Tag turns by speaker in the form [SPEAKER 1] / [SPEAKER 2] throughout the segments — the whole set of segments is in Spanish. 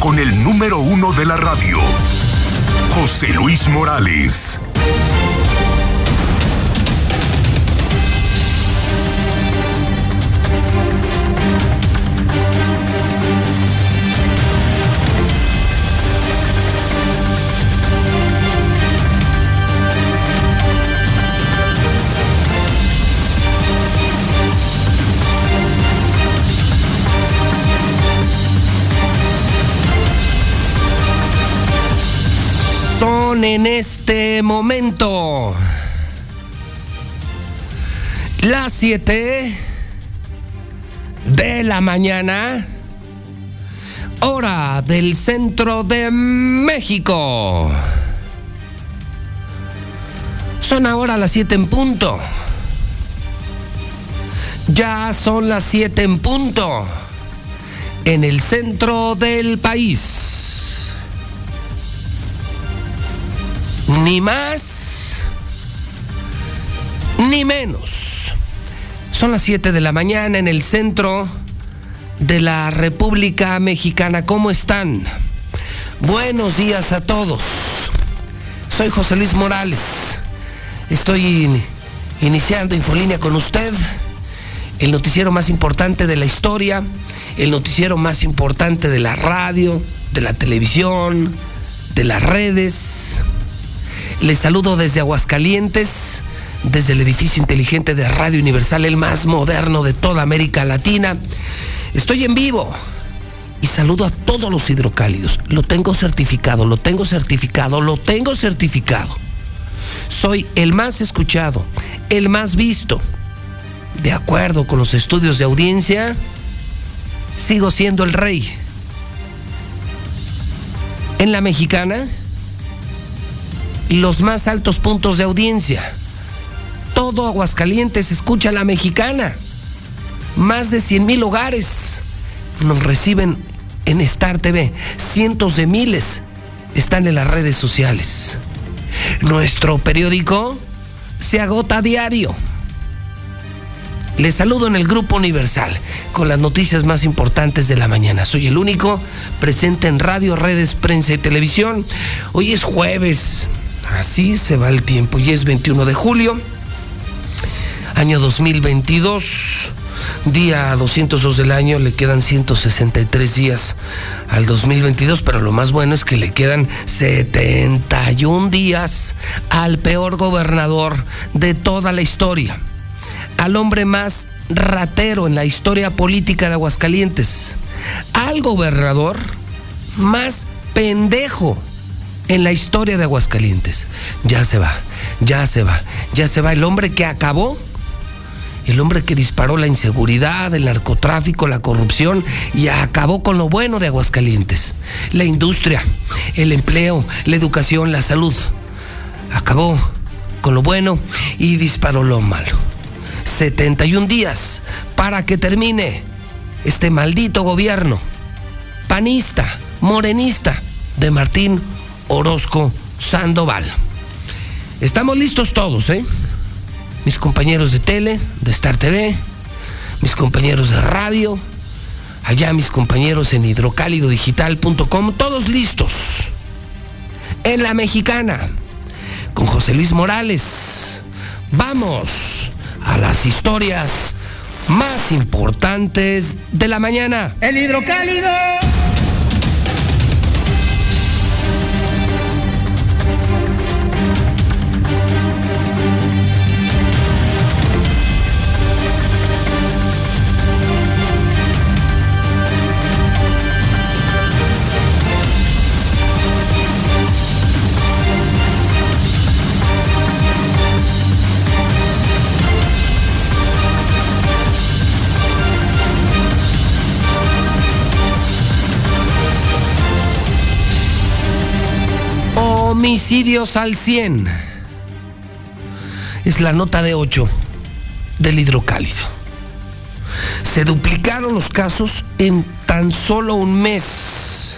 [SPEAKER 1] con el número uno de la radio, José Luis Morales.
[SPEAKER 2] En este momento las 7 de la mañana, hora del centro de México. Son ahora las 7 en punto. Ya son las 7 en punto en el centro del país. Ni más, ni menos. Son las 7 de la mañana en el centro de la República Mexicana. ¿Cómo están? Buenos días a todos. Soy José Luis Morales. Estoy iniciando Infolínea con usted, el noticiero más importante de la historia, el noticiero más importante de la radio, de la televisión, de las redes les saludo desde Aguascalientes, desde el edificio inteligente de Radio Universal, el más moderno de toda América Latina. Estoy en vivo y saludo a todos los hidrocálidos. Lo tengo certificado, lo tengo certificado, lo tengo certificado. Soy el más escuchado, el más visto. De acuerdo con los estudios de audiencia, sigo siendo el rey. En la mexicana, los más altos puntos de audiencia. Todo Aguascalientes escucha a la mexicana. Más de 100 mil hogares nos reciben en Star TV. Cientos de miles están en las redes sociales. Nuestro periódico se agota a diario. Les saludo en el Grupo Universal con las noticias más importantes de la mañana. Soy el único presente en radio, redes, prensa y televisión. Hoy es jueves Así se va el tiempo. Y es 21 de julio, año 2022, día 202 del año, le quedan 163 días al 2022, pero lo más bueno es que le quedan 71 días al peor gobernador de toda la historia, al hombre más ratero en la historia política de Aguascalientes, al gobernador más pendejo en la historia de Aguascalientes. Ya se va, ya se va, ya se va el hombre que acabó el hombre que disparó la inseguridad, el narcotráfico, la corrupción y acabó con lo bueno de Aguascalientes. La industria, el empleo, la educación, la salud. Acabó con lo bueno y disparó lo malo. 71 días para que termine este maldito gobierno panista, morenista de Martín Orozco Sandoval. Estamos listos todos, ¿eh? Mis compañeros de tele, de Star TV, mis compañeros de radio, allá mis compañeros en hidrocálidodigital.com, todos listos. En la mexicana, con José Luis Morales. Vamos a las historias más importantes de la mañana.
[SPEAKER 3] El hidrocálido.
[SPEAKER 2] Homicidios al 100. Es la nota de 8 del hidrocálido. Se duplicaron los casos en tan solo un mes.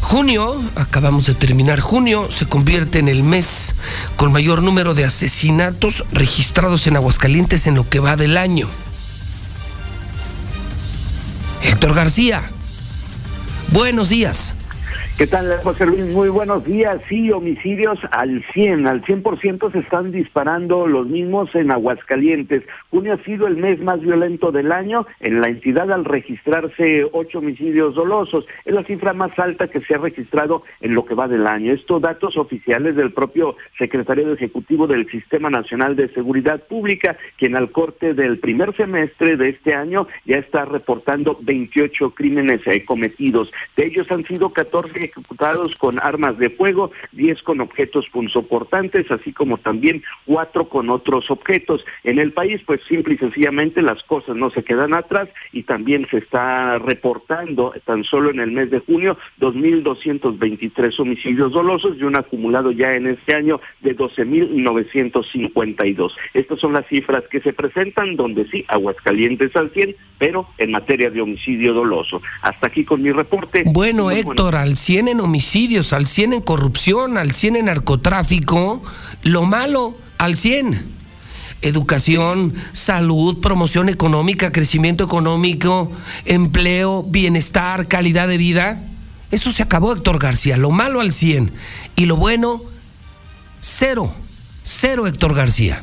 [SPEAKER 2] Junio, acabamos de terminar, junio se convierte en el mes con mayor número de asesinatos registrados en Aguascalientes en lo que va del año. Héctor García, Buenos días.
[SPEAKER 4] ¿Qué tal, José Luis? Muy buenos días. Sí, homicidios al 100, al 100% se están disparando los mismos en Aguascalientes. Junio ha sido el mes más violento del año en la entidad al registrarse ocho homicidios dolosos. Es la cifra más alta que se ha registrado en lo que va del año. Estos datos oficiales del propio secretario ejecutivo del Sistema Nacional de Seguridad Pública, quien al corte del primer semestre de este año ya está reportando 28 crímenes eh, cometidos. De ellos han sido 14 ejecutados con armas de fuego, 10 con objetos punzocortantes, así como también cuatro con otros objetos. En el país, pues simple y sencillamente las cosas no se quedan atrás y también se está reportando tan solo en el mes de junio 2.223 homicidios dolosos y un acumulado ya en este año de 12.952. Estas son las cifras que se presentan donde sí, Aguascalientes al 100, pero en materia de homicidio doloso. Hasta aquí con mi reporte.
[SPEAKER 2] Bueno, Héctor, al 100 en homicidios, al 100 en corrupción, al 100 en narcotráfico, lo malo al 100. Educación, salud, promoción económica, crecimiento económico, empleo, bienestar, calidad de vida. Eso se acabó, Héctor García. Lo malo al 100 y lo bueno, cero. Cero, Héctor García.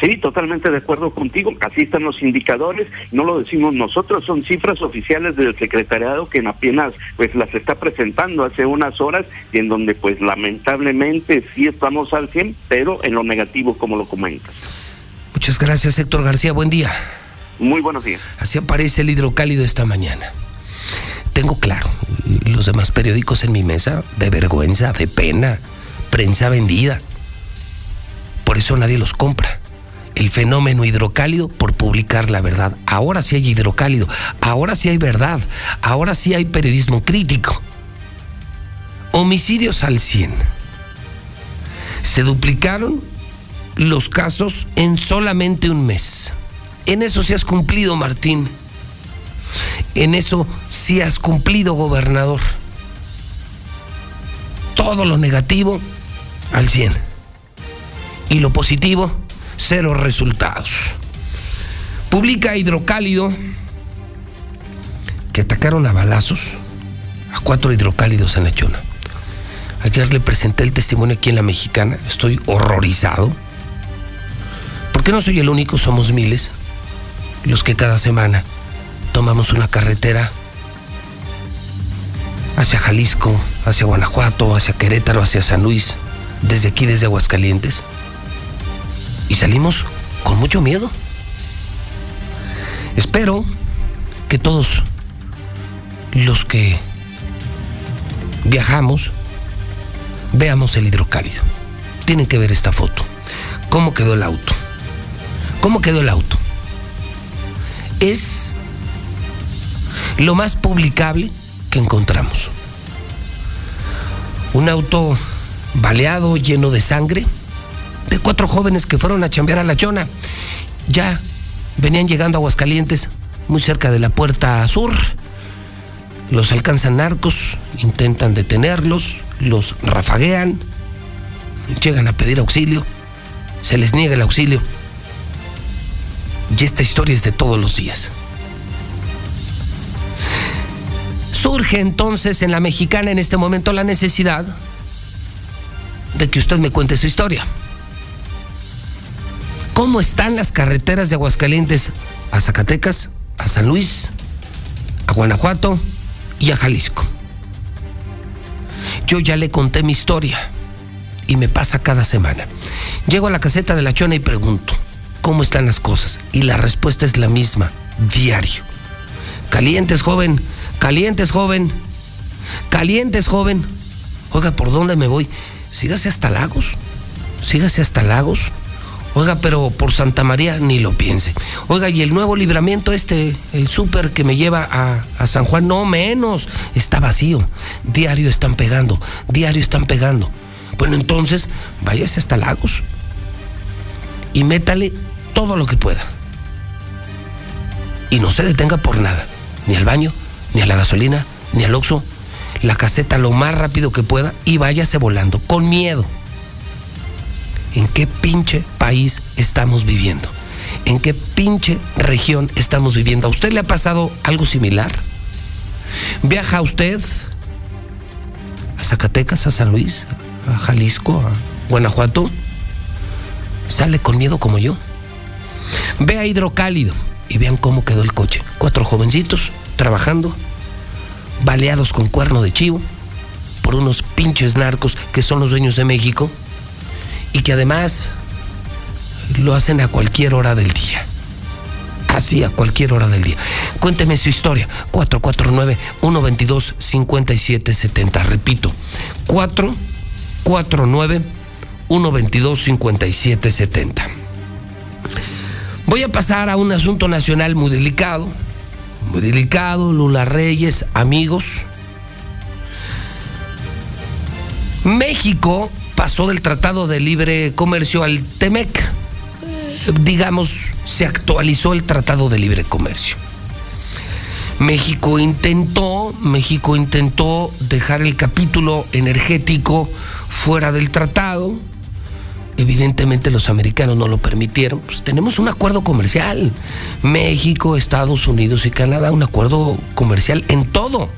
[SPEAKER 4] Sí, totalmente de acuerdo contigo. Así están los indicadores. No lo decimos nosotros, son cifras oficiales del secretariado que apenas pues las está presentando hace unas horas y en donde pues lamentablemente sí estamos al 100, pero en lo negativo como lo comentas.
[SPEAKER 2] Muchas gracias Héctor García, buen día.
[SPEAKER 4] Muy buenos días.
[SPEAKER 2] Así aparece el hidrocálido esta mañana. Tengo claro, los demás periódicos en mi mesa, de vergüenza, de pena, prensa vendida. Por eso nadie los compra el fenómeno hidrocálido por publicar la verdad. Ahora sí hay hidrocálido, ahora sí hay verdad, ahora sí hay periodismo crítico. Homicidios al 100. Se duplicaron los casos en solamente un mes. En eso sí has cumplido, Martín. En eso sí has cumplido, gobernador. Todo lo negativo al 100. Y lo positivo cero resultados. Publica Hidrocálido que atacaron a balazos a cuatro hidrocálidos en la Chona. Ayer le presenté el testimonio aquí en la Mexicana. Estoy horrorizado. Porque no soy el único, somos miles los que cada semana tomamos una carretera hacia Jalisco, hacia Guanajuato, hacia Querétaro, hacia San Luis, desde aquí, desde Aguascalientes y salimos con mucho miedo. Espero que todos los que viajamos veamos el hidrocálido. Tienen que ver esta foto. ¿Cómo quedó el auto? ¿Cómo quedó el auto? Es lo más publicable que encontramos. Un auto baleado, lleno de sangre, de cuatro jóvenes que fueron a chambear a la chona. Ya venían llegando a Aguascalientes, muy cerca de la puerta sur. Los alcanzan narcos, intentan detenerlos, los rafaguean, llegan a pedir auxilio, se les niega el auxilio. Y esta historia es de todos los días. Surge entonces en la mexicana en este momento la necesidad de que usted me cuente su historia. ¿Cómo están las carreteras de Aguascalientes a Zacatecas, a San Luis, a Guanajuato y a Jalisco? Yo ya le conté mi historia y me pasa cada semana. Llego a la caseta de la Chona y pregunto, ¿cómo están las cosas? Y la respuesta es la misma, diario. Calientes, joven, calientes, joven, calientes, joven. Oiga, ¿por dónde me voy? Sígase hasta Lagos, sígase hasta Lagos Oiga, pero por Santa María ni lo piense. Oiga, y el nuevo libramiento este, el súper que me lleva a, San Juan, no menos, está vacío. Diario están pegando, diario están pegando. Bueno, entonces, váyase hasta Lagos y métale todo lo que pueda. Y no se detenga por nada, ni al baño, ni a la gasolina, ni al oxo. La caseta lo más rápido que pueda y váyase volando, con miedo. ¿En qué pinche país estamos viviendo? en qué pinche región estamos viviendo. ¿A usted le ha pasado algo similar? ¿Viaja usted a Zacatecas, a San Luis, a Jalisco, a Guanajuato? ¿Sale con miedo como yo? Ve a Hidrocálido y vean cómo quedó el coche. Cuatro jovencitos trabajando, baleados con cuerno de chivo por unos pinches narcos que son los dueños de México y que además lo hacen a cualquier hora del día. Así, a cualquier hora del día. Cuénteme su historia. 449-122-5770. Repito, 449-122-5770. Voy a pasar a un asunto nacional muy delicado. Muy delicado, Lula Reyes, amigos. México pasó del Tratado de Libre Comercio al TEMEC. Digamos, se actualizó el Tratado de Libre Comercio. México intentó, México intentó dejar el capítulo energético fuera del tratado. Evidentemente los americanos no lo permitieron. Pues tenemos un acuerdo comercial. México, Estados Unidos y Canadá, un acuerdo comercial en todo.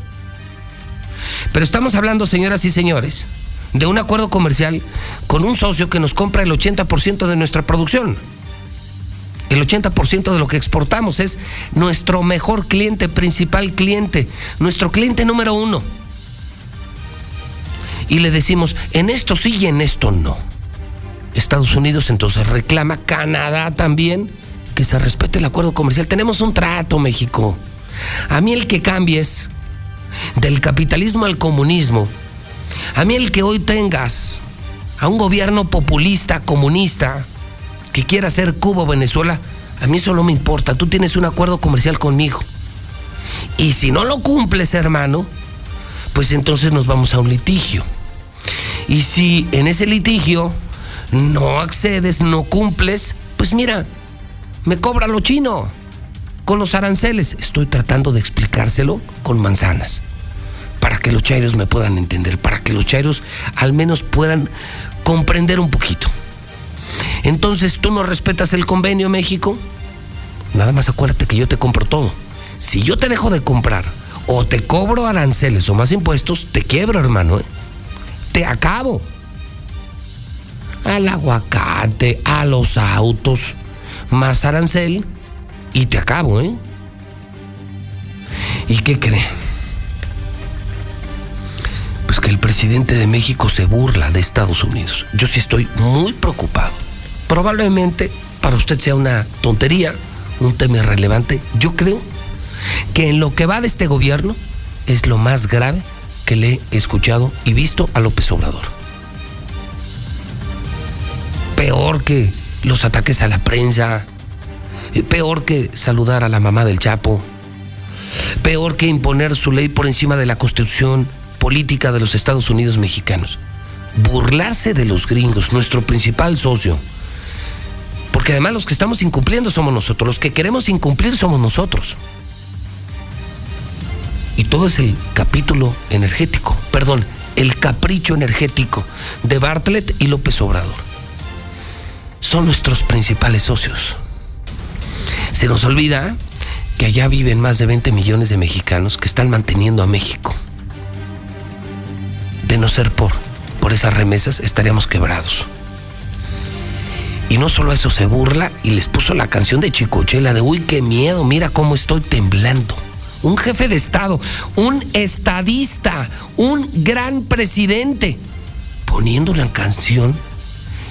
[SPEAKER 2] Pero estamos hablando, señoras y señores, de un acuerdo comercial con un socio que nos compra el 80% de nuestra producción. El 80% de lo que exportamos es nuestro mejor cliente, principal cliente, nuestro cliente número uno. Y le decimos, en esto sí y en esto no. Estados Unidos entonces reclama, Canadá también, que se respete el acuerdo comercial. Tenemos un trato, México. A mí el que cambies del capitalismo al comunismo a mí el que hoy tengas a un gobierno populista, comunista, que quiera hacer Cuba o Venezuela, a mí eso no me importa. Tú tienes un acuerdo comercial conmigo. Y si no lo cumples, hermano, pues entonces nos vamos a un litigio. Y si en ese litigio no accedes, no cumples, pues mira, me cobra lo chino con los aranceles. Estoy tratando de explicárselo con manzanas para que los chairos me puedan entender, para que los chairos al menos puedan comprender un poquito. Entonces, ¿tú no respetas el convenio México? Nada más acuérdate que yo te compro todo. Si yo te dejo de comprar o te cobro aranceles o más impuestos, te quiebro, hermano. ¿eh? Te acabo. Al aguacate, a los autos, más arancel y te acabo, ¿eh? ¿Y qué cree? Pues que el presidente de México se burla de Estados Unidos. Yo sí estoy muy preocupado. Probablemente para usted sea una tontería, un tema irrelevante. Yo creo que en lo que va de este gobierno es lo más grave que le he escuchado y visto a López Obrador. Peor que los ataques a la prensa, peor que saludar a la mamá del Chapo, peor que imponer su ley por encima de la Constitución, política de los Estados Unidos mexicanos. Burlarse de los gringos, nuestro principal socio. Porque además los que estamos incumpliendo somos nosotros, los que queremos incumplir somos nosotros. Y todo es el capítulo energético, perdón, el capricho energético de Bartlett y López Obrador. Son nuestros principales socios. Se nos olvida que allá viven más de 20 millones de mexicanos que están manteniendo a México de no ser por, por esas remesas, estaríamos quebrados. Y no solo eso, se burla y les puso la canción de Chicochela de uy, qué miedo, mira cómo estoy temblando. Un jefe de Estado, un estadista, un gran presidente, poniendo una canción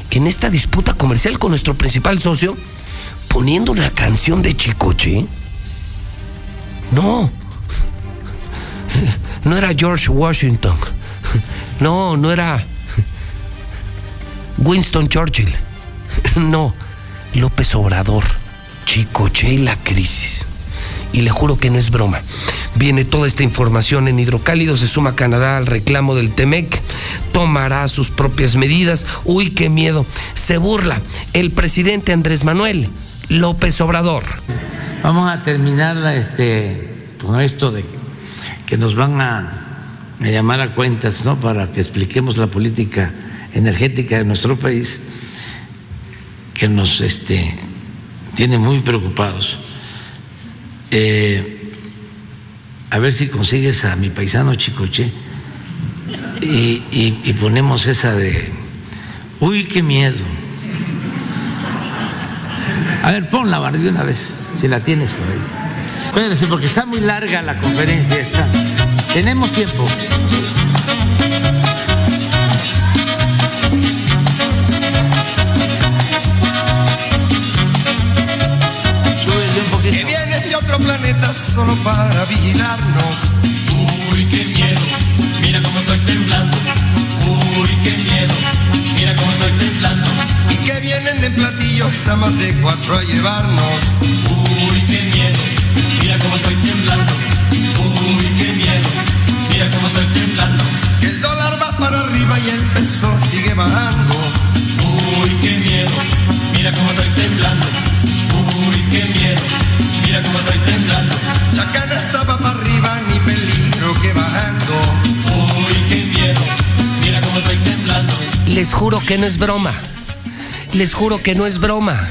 [SPEAKER 2] en esta disputa comercial con nuestro principal socio, poniendo una canción de Chicoche. No, no era George Washington no, no era Winston Churchill. No, López Obrador. Chicoche y la crisis. Y le juro que no es broma. Viene toda esta información en Hidrocálido, se suma Canadá al reclamo del Temec, tomará sus propias medidas. Uy, qué miedo. Se burla el presidente Andrés Manuel López Obrador.
[SPEAKER 5] Vamos a terminar este, con esto de que nos van a a llamar a cuentas ¿no? para que expliquemos la política energética de nuestro país, que nos este, tiene muy preocupados. Eh, a ver si consigues a mi paisano Chicoche y, y ponemos esa de, uy, qué miedo. A ver, ponla de una vez, si la tienes por ahí. Espérense, porque está muy larga la conferencia esta. Tenemos tiempo.
[SPEAKER 3] Que vienes de otro planeta solo para vigilarnos.
[SPEAKER 6] Uy, qué miedo, mira cómo estoy temblando. Uy, qué miedo, mira cómo estoy temblando.
[SPEAKER 3] Y que vienen en platillos a más de cuatro a llevarnos.
[SPEAKER 6] Uy, qué miedo, mira cómo estoy temblando. Mira cómo estoy temblando.
[SPEAKER 3] El dólar va para arriba y el peso sigue bajando.
[SPEAKER 6] Uy, qué miedo, mira cómo estoy temblando. Uy, qué miedo, mira cómo estoy temblando.
[SPEAKER 3] La cana estaba para arriba, ni peligro que bajando.
[SPEAKER 6] Uy, qué miedo, mira cómo estoy temblando.
[SPEAKER 2] Les juro que no es broma. Les juro que no es broma.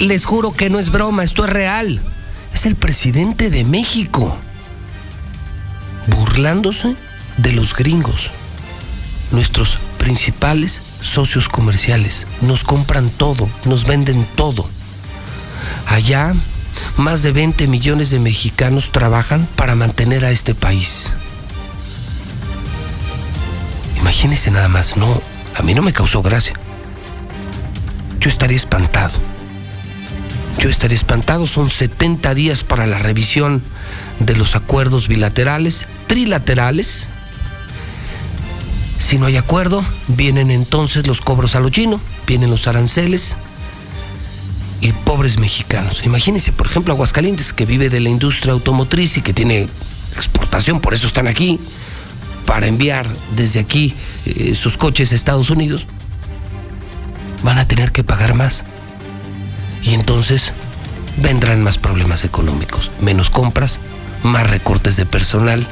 [SPEAKER 2] Les juro que no es broma, esto es real. Es el presidente de México. Burlándose de los gringos. Nuestros principales socios comerciales. Nos compran todo, nos venden todo. Allá, más de 20 millones de mexicanos trabajan para mantener a este país. Imagínense nada más, no, a mí no me causó gracia. Yo estaría espantado. Yo estaría espantado, son 70 días para la revisión de los acuerdos bilaterales, trilaterales. Si no hay acuerdo, vienen entonces los cobros a lo chino, vienen los aranceles y pobres mexicanos. Imagínense, por ejemplo, Aguascalientes, que vive de la industria automotriz y que tiene exportación, por eso están aquí, para enviar desde aquí eh, sus coches a Estados Unidos, van a tener que pagar más. Y entonces vendrán más problemas económicos, menos compras, más recortes de personal.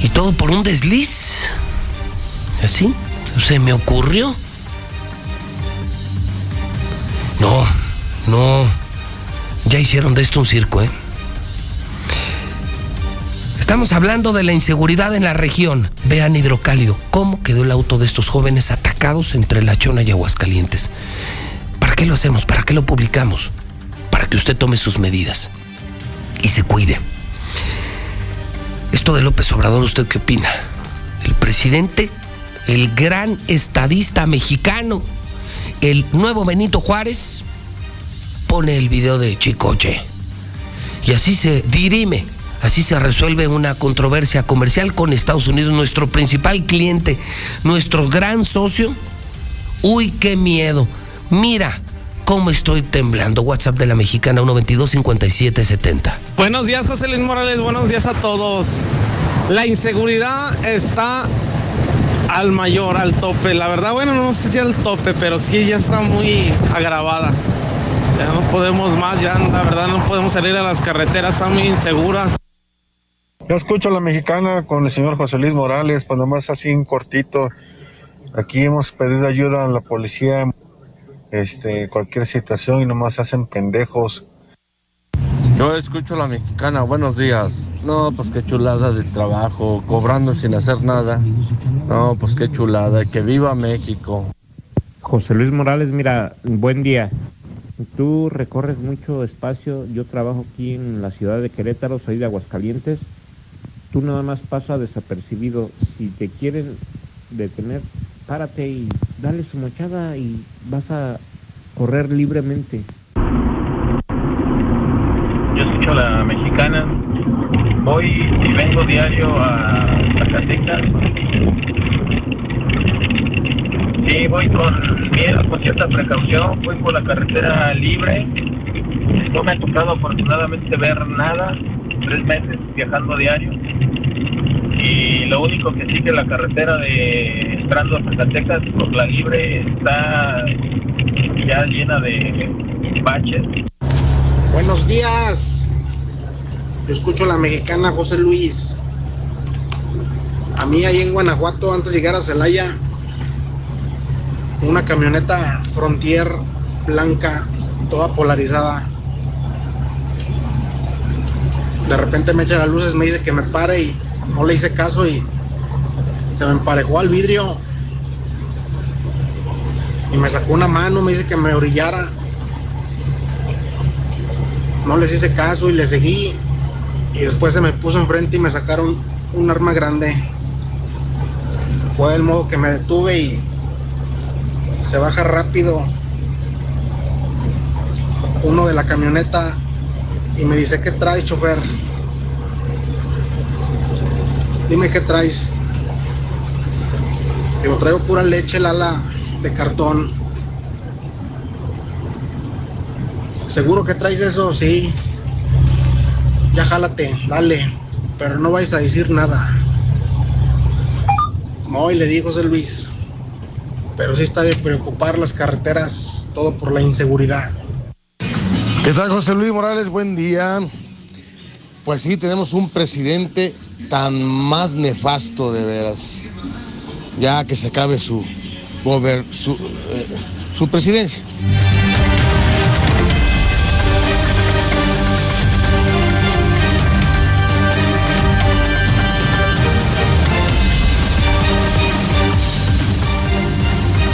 [SPEAKER 2] Y todo por un desliz. Así, se me ocurrió. No, no. Ya hicieron de esto un circo, ¿eh? Estamos hablando de la inseguridad en la región. Vean hidrocálido. ¿Cómo quedó el auto de estos jóvenes atacados entre La Chona y Aguascalientes? ¿Para qué lo hacemos? ¿Para qué lo publicamos? Para que usted tome sus medidas y se cuide. Esto de López Obrador, ¿usted qué opina? El presidente, el gran estadista mexicano, el nuevo Benito Juárez, pone el video de Chicoche. Y así se dirime, así se resuelve una controversia comercial con Estados Unidos, nuestro principal cliente, nuestro gran socio. Uy, qué miedo. Mira cómo estoy temblando. WhatsApp de la mexicana 122-5770.
[SPEAKER 7] Buenos días, José Luis Morales. Buenos días a todos. La inseguridad está al mayor, al tope. La verdad, bueno, no sé si al tope, pero sí ya está muy agravada. Ya no podemos más, ya la verdad no podemos salir a las carreteras, están muy inseguras.
[SPEAKER 8] Yo escucho a la mexicana con el señor José Luis Morales, pues nomás así en cortito. Aquí hemos pedido ayuda a la policía, este, cualquier situación y nomás hacen pendejos.
[SPEAKER 9] Yo escucho a la mexicana, buenos días. No, pues qué chulada de trabajo, cobrando sin hacer nada. No, pues qué chulada, que viva México.
[SPEAKER 10] José Luis Morales, mira, buen día. Tú recorres mucho espacio, yo trabajo aquí en la ciudad de Querétaro, soy de Aguascalientes. Tú nada más pasa desapercibido. Si te quieren detener, párate y dale su mochada y vas a correr libremente.
[SPEAKER 11] Yo escucho a la mexicana. Voy y vengo diario a Zacatecas. Sí, voy con miedo, con cierta precaución. Voy por la carretera libre. No me ha tocado afortunadamente ver nada. Tres meses viajando diario. Y lo único que sí que la carretera de entrando a Zacatecas por la libre está ya llena de baches.
[SPEAKER 12] Buenos días. Yo escucho a la mexicana José Luis. A mí ahí en Guanajuato, antes de llegar a Celaya, una camioneta Frontier blanca, toda polarizada. De repente me echa las luces, me dice que me pare y no le hice caso y se me emparejó al vidrio. Y me sacó una mano, me dice que me orillara. No les hice caso y le seguí. Y después se me puso enfrente y me sacaron un arma grande. Fue el modo que me detuve y se baja rápido uno de la camioneta y me dice, ¿qué traes, chofer? Dime qué traes. Digo, traigo pura leche, lala, de cartón. ¿Seguro que traes eso? Sí. Ya jálate, dale. Pero no vais a decir nada. No, y le dijo José Luis. Pero sí está de preocupar las carreteras, todo por la inseguridad.
[SPEAKER 9] ¿Qué tal, José Luis Morales? Buen día. Pues sí, tenemos un presidente tan más nefasto de veras. Ya que se acabe su, gober- su, eh, su presidencia.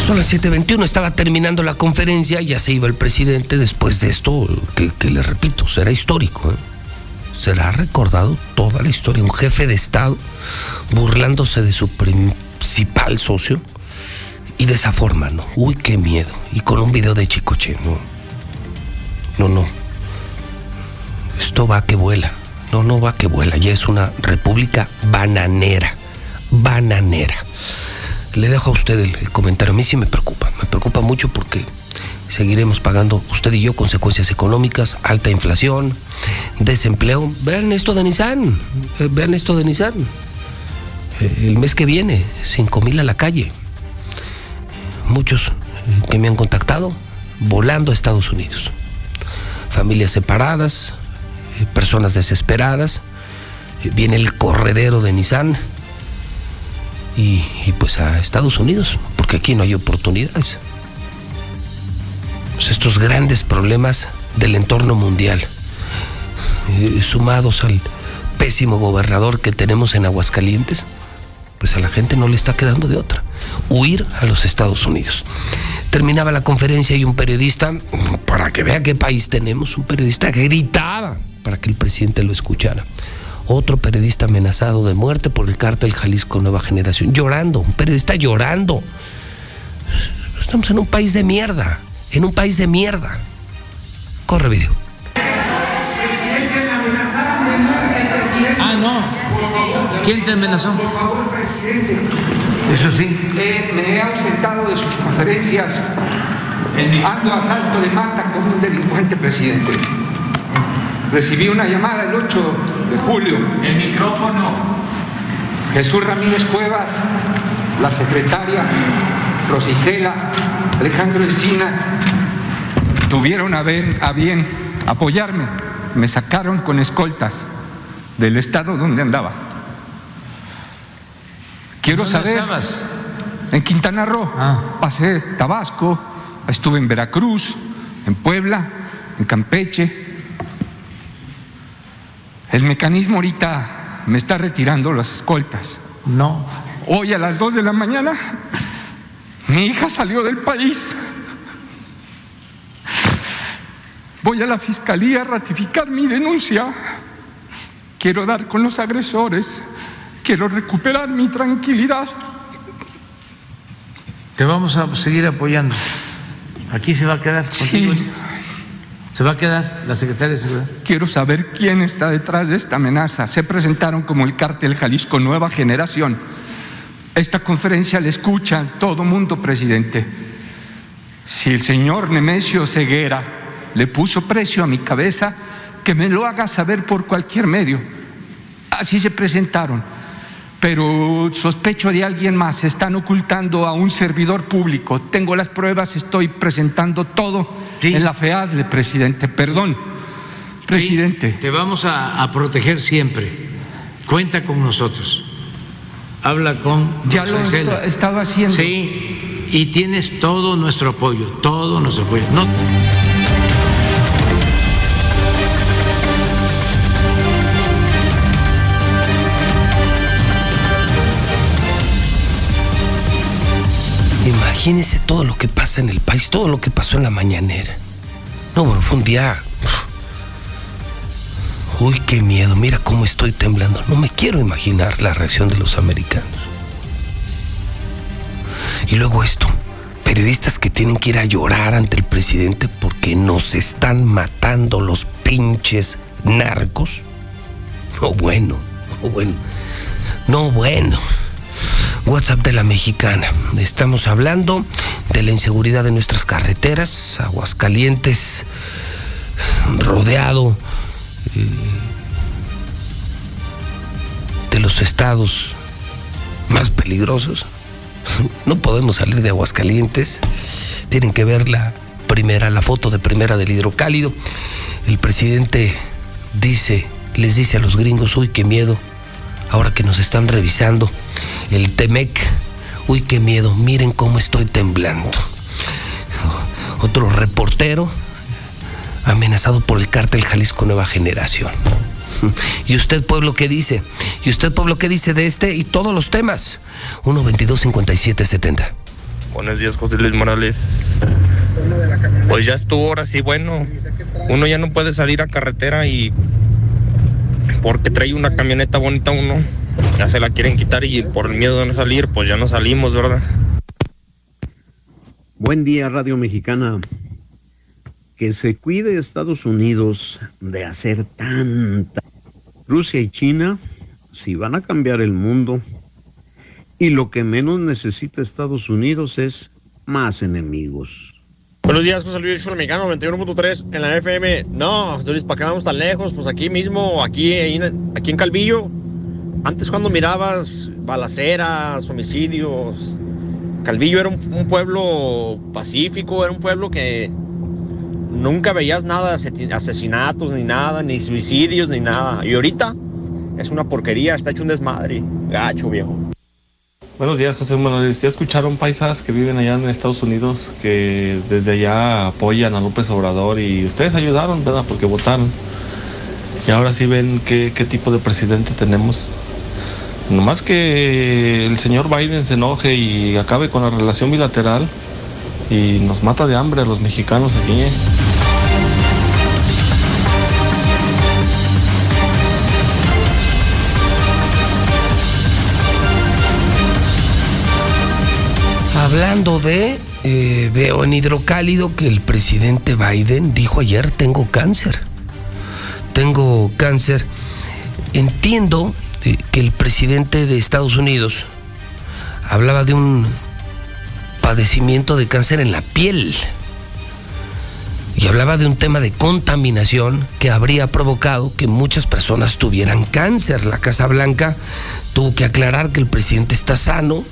[SPEAKER 2] Son las 7:21, estaba terminando la conferencia, ya se iba el presidente. Después de esto, que, que le repito, será histórico. ¿eh? Será recordado toda la historia. Un jefe de Estado burlándose de su principal socio y de esa forma, ¿no? Uy, qué miedo. Y con un video de Chicoche, no. No, no. Esto va que vuela. No, no va que vuela. Ya es una república bananera. Bananera. Le dejo a usted el, el comentario. A mí sí me preocupa. Me preocupa mucho porque seguiremos pagando usted y yo consecuencias económicas, alta inflación, desempleo. Vean esto de Nissan. eh, vean esto de Nissan. Eh, el mes que viene, 5 mil a la calle. Muchos eh, que me han contactado volando a Estados Unidos. Familias separadas, personas desesperadas. Viene el corredero de Nissan y, y, pues a Estados Unidos, porque aquí no hay oportunidades. Pues estos grandes problemas del entorno mundial, eh, sumados al pésimo gobernador que tenemos en Aguascalientes, pues a la gente no le está quedando de otra, huir a los Estados Unidos. Terminaba la conferencia y un periodista, para que vea qué país tenemos, un periodista gritaba para que el presidente lo escuchara otro periodista amenazado de muerte por el cártel Jalisco Nueva Generación, llorando, un periodista llorando. Estamos en un país de mierda, en un país de mierda. Corre video.
[SPEAKER 5] Ah, no. ¿Quién te amenazó? Eso sí.
[SPEAKER 13] Eh, me he ausentado de sus conferencias. Ando a salto de mata como un delincuente presidente. Recibí una llamada el 8 de julio. El micrófono. Jesús Ramírez Cuevas, la secretaria, Rosicela, Alejandro Encinas, tuvieron a, ver, a bien apoyarme. Me sacaron con escoltas del estado donde andaba. Quiero
[SPEAKER 5] ¿Dónde
[SPEAKER 13] saber.
[SPEAKER 5] estabas?
[SPEAKER 13] En Quintana Roo. Pasé Tabasco, estuve en Veracruz, en Puebla, en Campeche. El mecanismo ahorita me está retirando las escoltas.
[SPEAKER 5] No.
[SPEAKER 13] Hoy a las 2 de la mañana, mi hija salió del país. Voy a la fiscalía a ratificar mi denuncia. Quiero dar con los agresores. Quiero recuperar mi tranquilidad.
[SPEAKER 5] Te vamos a seguir apoyando. Aquí se va a quedar contigo. Se va a quedar la secretaria de Seguridad.
[SPEAKER 13] Quiero saber quién está detrás de esta amenaza. Se presentaron como el cártel Jalisco Nueva Generación. Esta conferencia la escucha todo mundo, presidente. Si el señor Nemesio Ceguera le puso precio a mi cabeza, que me lo haga saber por cualquier medio. Así se presentaron. Pero sospecho de alguien más. Están ocultando a un servidor público. Tengo las pruebas, estoy presentando todo en la FEADLE, presidente. Perdón, presidente.
[SPEAKER 5] Te vamos a, a proteger siempre. Cuenta con nosotros. Habla con
[SPEAKER 13] Ya lo estaba haciendo.
[SPEAKER 5] Sí, y tienes todo nuestro apoyo, todo nuestro apoyo. No...
[SPEAKER 2] Imagínese todo lo que pasa en el país, todo lo que pasó en la mañanera. No, bueno, fue un día. Uy, qué miedo, mira cómo estoy temblando. No me quiero imaginar la reacción de los americanos. Y luego esto, periodistas que tienen que ir a llorar ante el presidente porque nos están matando los pinches narcos. No bueno, no bueno, no bueno. WhatsApp de la mexicana. Estamos hablando de la inseguridad de nuestras carreteras, Aguascalientes, rodeado de los estados más peligrosos. No podemos salir de Aguascalientes. Tienen que ver la primera, la foto de primera del hidrocálido. El presidente dice, les dice a los gringos, uy, qué miedo, ahora que nos están revisando el Temec. Uy, qué miedo, miren cómo estoy temblando. Otro reportero amenazado por el cártel Jalisco Nueva Generación. ¿Y usted, pueblo, qué dice? ¿Y usted, pueblo, qué dice de este y todos los temas? 1 22 57 70.
[SPEAKER 14] Buenos días, José Luis Morales. Pues ya estuvo ahora sí, bueno. Uno ya no puede salir a carretera y porque trae una camioneta bonita uno, ya se la quieren quitar y por el miedo de no salir, pues ya no salimos, ¿verdad?
[SPEAKER 15] Buen día, Radio Mexicana. Que se cuide Estados Unidos de hacer tanta. Rusia y China, si van a cambiar el mundo, y lo que menos necesita Estados Unidos es más enemigos.
[SPEAKER 16] Buenos días, José Luis Mexicano, 91.3 en la FM. No, José Luis, ¿para qué vamos tan lejos? Pues aquí mismo, aquí, aquí en Calvillo. Antes cuando mirabas balaceras, homicidios, Calvillo era un pueblo pacífico, era un pueblo que nunca veías nada de asesinatos, ni nada, ni suicidios, ni nada. Y ahorita es una porquería, está hecho un desmadre. Gacho, viejo.
[SPEAKER 17] Buenos días, José Manuel. Ya escucharon paisas que viven allá en Estados Unidos que desde allá apoyan a López Obrador y ustedes ayudaron, ¿verdad? Porque votaron. Y ahora sí ven qué, tipo de presidente tenemos. Nomás que el señor Biden se enoje y acabe con la relación bilateral y nos mata de hambre a los mexicanos aquí. ¿eh?
[SPEAKER 2] Hablando de, eh, veo en hidrocálido que el presidente Biden dijo ayer, tengo cáncer. Tengo cáncer. Entiendo eh, que el presidente de Estados Unidos hablaba de un padecimiento de cáncer en la piel. Y hablaba de un tema de contaminación que habría provocado que muchas personas tuvieran cáncer. La Casa Blanca tuvo que aclarar que el presidente está sano,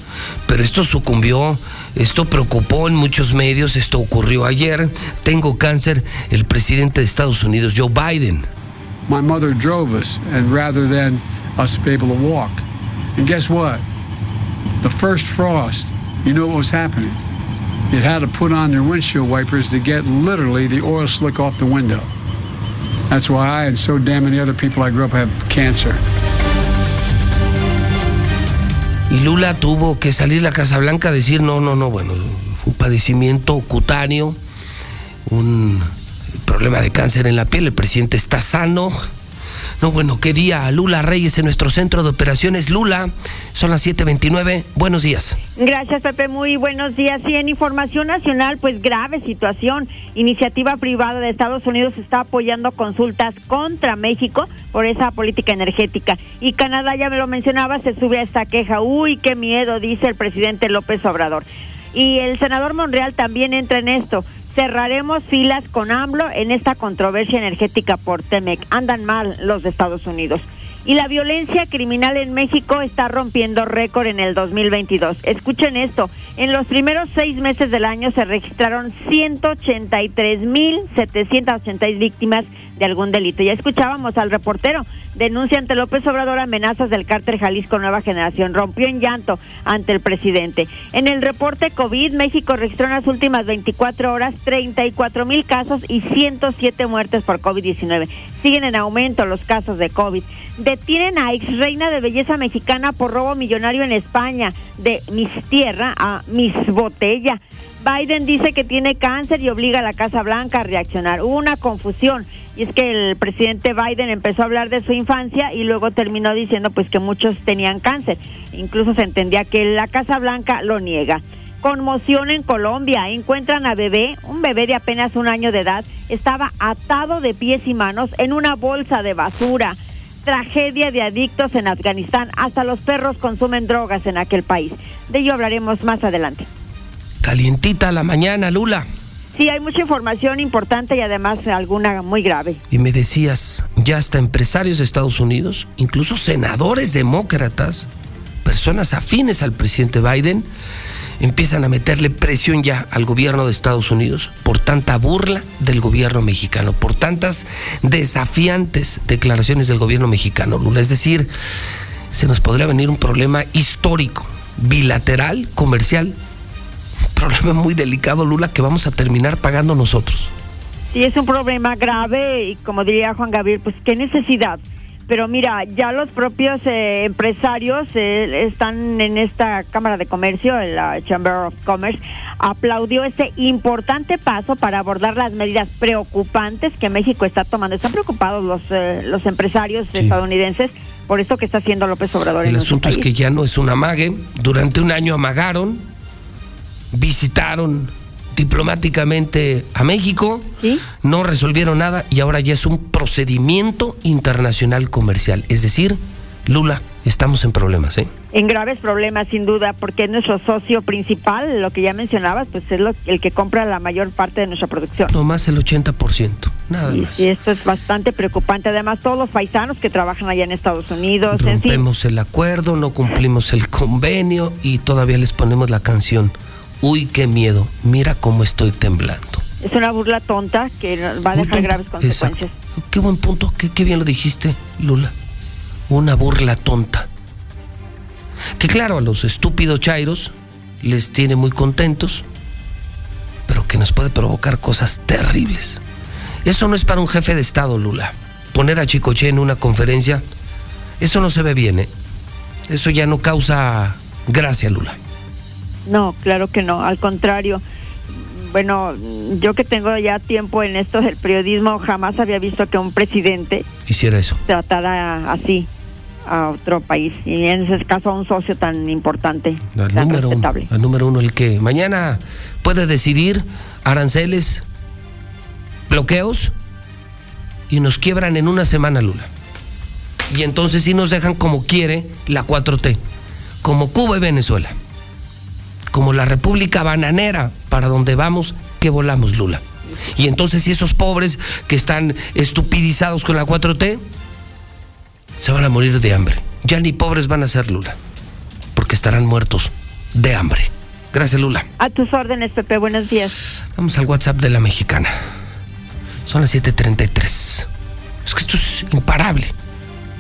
[SPEAKER 2] pero esto sucumbió, esto preocupó en muchos medios, esto ocurrió ayer. Tengo cáncer, el presidente de Estados Unidos, Joe Biden.
[SPEAKER 13] My mother drove us, and rather than us be able to walk. And guess what? The first frost, you know what was happening? It had to put on their windshield wipers to get literally the oil slick off the window. That's why I and so damn many other people I grew up have cancer.
[SPEAKER 2] Y Lula tuvo que salir a la Casa Blanca a decir, no, no, no, bueno, un padecimiento cutáneo, un problema de cáncer en la piel, el presidente está sano. No, bueno, qué día, Lula Reyes en nuestro centro de operaciones. Lula, son las 7:29. Buenos días.
[SPEAKER 18] Gracias, Pepe. Muy buenos días. Y en información nacional, pues grave situación. Iniciativa privada de Estados Unidos está apoyando consultas contra México por esa política energética. Y Canadá, ya me lo mencionaba, se sube a esta queja. Uy, qué miedo, dice el presidente López Obrador. Y el senador Monreal también entra en esto cerraremos filas con AMLO en esta controversia energética por Temec. Andan mal los de Estados Unidos. Y la violencia criminal en México está rompiendo récord en el 2022. Escuchen esto, en los primeros seis meses del año se registraron 183.786 víctimas de algún delito. Ya escuchábamos al reportero denuncia ante López Obrador amenazas del cártel Jalisco Nueva Generación. Rompió en llanto ante el presidente. En el reporte COVID, México registró en las últimas 24 horas 34 mil casos y 107 muertes por COVID-19. Siguen en aumento los casos de COVID. Detienen a ex reina de belleza mexicana por robo millonario en España, de Miss Tierra a Miss Botella. Biden dice que tiene cáncer y obliga a la Casa Blanca a reaccionar. Hubo una confusión y es que el presidente Biden empezó a hablar de su infancia y luego terminó diciendo pues que muchos tenían cáncer. Incluso se entendía que la Casa Blanca lo niega. Conmoción en Colombia. Encuentran a bebé, un bebé de apenas un año de edad, estaba atado de pies y manos en una bolsa de basura. Tragedia de adictos en Afganistán. Hasta los perros consumen drogas en aquel país. De ello hablaremos más adelante.
[SPEAKER 2] Calientita la mañana, Lula.
[SPEAKER 18] Sí, hay mucha información importante y además alguna muy grave.
[SPEAKER 2] Y me decías, ya hasta empresarios de Estados Unidos, incluso senadores demócratas, personas afines al presidente Biden, empiezan a meterle presión ya al gobierno de Estados Unidos por tanta burla del gobierno mexicano, por tantas desafiantes declaraciones del gobierno mexicano, Lula. Es decir, se nos podría venir un problema histórico, bilateral, comercial, un problema muy delicado, Lula, que vamos a terminar pagando nosotros.
[SPEAKER 18] Sí, es un problema grave y como diría Juan Gabriel, pues qué necesidad pero mira, ya los propios eh, empresarios eh, están en esta Cámara de Comercio, en la Chamber of Commerce, aplaudió este importante paso para abordar las medidas preocupantes que México está tomando. Están preocupados los, eh, los empresarios estadounidenses por esto que está haciendo López Obrador.
[SPEAKER 2] El
[SPEAKER 18] en
[SPEAKER 2] asunto es que ya no es un amague. Durante un año amagaron, visitaron diplomáticamente a México, no resolvieron nada y ahora ya es un procedimiento internacional comercial. Es decir, Lula, estamos en problemas, ¿eh?
[SPEAKER 18] En graves problemas, sin duda, porque es nuestro socio principal, lo que ya mencionabas, pues es lo, el que compra la mayor parte de nuestra producción.
[SPEAKER 2] No más el 80%, nada
[SPEAKER 18] y,
[SPEAKER 2] más.
[SPEAKER 18] Y esto es bastante preocupante. Además, todos los paisanos que trabajan allá en Estados Unidos,
[SPEAKER 2] Rompemos el acuerdo, no cumplimos el convenio y todavía les ponemos la canción uy, qué miedo, mira cómo estoy temblando.
[SPEAKER 18] Es una burla tonta que va a dejar graves consecuencias. Exacto.
[SPEAKER 2] Qué buen punto, qué, qué bien lo dijiste, Lula. Una burla tonta. Que claro, a los estúpidos chairos les tiene muy contentos, pero que nos puede provocar cosas terribles. Eso no es para un jefe de Estado, Lula. Poner a Chicoche en una conferencia, eso no se ve bien, ¿eh? Eso ya no causa gracia, Lula.
[SPEAKER 18] No, claro que no, al contrario. Bueno, yo que tengo ya tiempo en esto del periodismo, jamás había visto que un presidente
[SPEAKER 2] hiciera eso.
[SPEAKER 18] Tratara así a otro país y en ese caso a un socio tan importante,
[SPEAKER 2] al
[SPEAKER 18] tan
[SPEAKER 2] número
[SPEAKER 18] respetable.
[SPEAKER 2] Uno, al número uno, el que mañana puede decidir aranceles, bloqueos y nos quiebran en una semana, Lula. Y entonces sí nos dejan como quiere la 4T, como Cuba y Venezuela como la República Bananera, para donde vamos, que volamos, Lula. Y entonces, si esos pobres que están estupidizados con la 4T, se van a morir de hambre. Ya ni pobres van a ser, Lula, porque estarán muertos de hambre. Gracias, Lula.
[SPEAKER 18] A tus órdenes, Pepe. Buenos días.
[SPEAKER 2] Vamos al WhatsApp de la mexicana. Son las 7:33. Es que esto es imparable.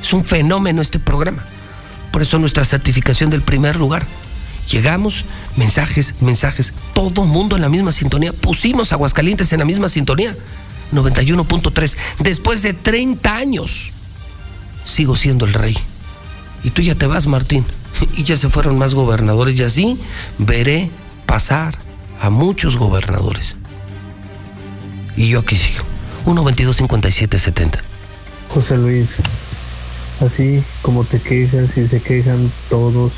[SPEAKER 2] Es un fenómeno este programa. Por eso nuestra certificación del primer lugar. Llegamos, mensajes, mensajes, todo mundo en la misma sintonía. Pusimos Aguascalientes en la misma sintonía. 91.3. Después de 30 años, sigo siendo el rey. Y tú ya te vas, Martín. Y ya se fueron más gobernadores. Y así veré pasar a muchos gobernadores. Y yo aquí sigo. 1-22-57-70.
[SPEAKER 19] José Luis, así como te quejas y se quejan todos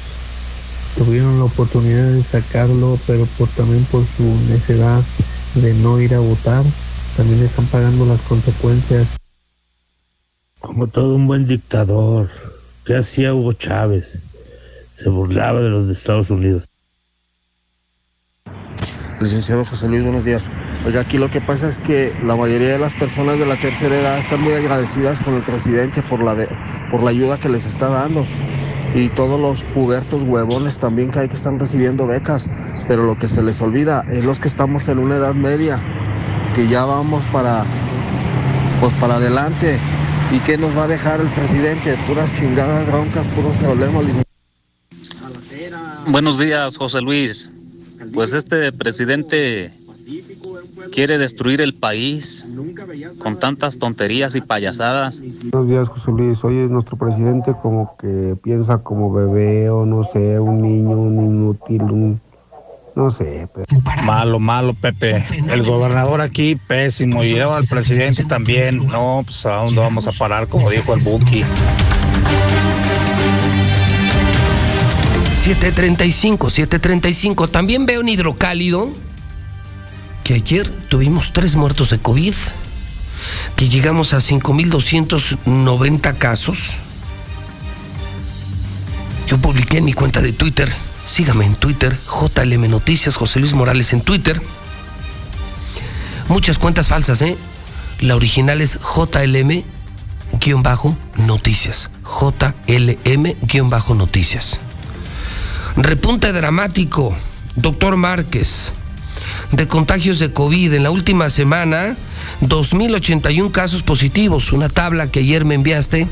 [SPEAKER 19] tuvieron la oportunidad de sacarlo, pero por también por su necedad de no ir a votar, también están pagando las consecuencias.
[SPEAKER 20] Como todo un buen dictador, ¿qué hacía Hugo Chávez? Se burlaba de los de Estados Unidos.
[SPEAKER 21] Licenciado José Luis, buenos días. Oiga, aquí lo que pasa es que la mayoría de las personas de la tercera edad están muy agradecidas con el presidente por la, de, por la ayuda que les está dando y todos los pubertos huevones también que hay que están recibiendo becas, pero lo que se les olvida es los que estamos en una edad media, que ya vamos para, pues para adelante ¿Y qué nos va a dejar el presidente? Puras chingadas, broncas, puros problemas.
[SPEAKER 22] Buenos días, José Luis. Pues este presidente quiere destruir el país con tantas tonterías y payasadas.
[SPEAKER 23] Buenos días, José Luis. Hoy es nuestro presidente como que piensa como bebé o no sé, un niño, un inútil, un... No sé. Pero...
[SPEAKER 24] Malo, malo, Pepe. El gobernador aquí, pésimo. Y luego al presidente también. No, pues a dónde vamos a parar, como dijo el Buki.
[SPEAKER 2] 735, 735. También veo en hidrocálido que ayer tuvimos tres muertos de COVID, que llegamos a 5.290 casos. Yo publiqué en mi cuenta de Twitter, sígame en Twitter, JLM Noticias, José Luis Morales en Twitter. Muchas cuentas falsas, ¿eh? La original es JLM-noticias. JLM-noticias. Repunte dramático, doctor Márquez, de contagios de COVID. En la última semana, 2.081 casos positivos, una tabla que ayer me enviaste,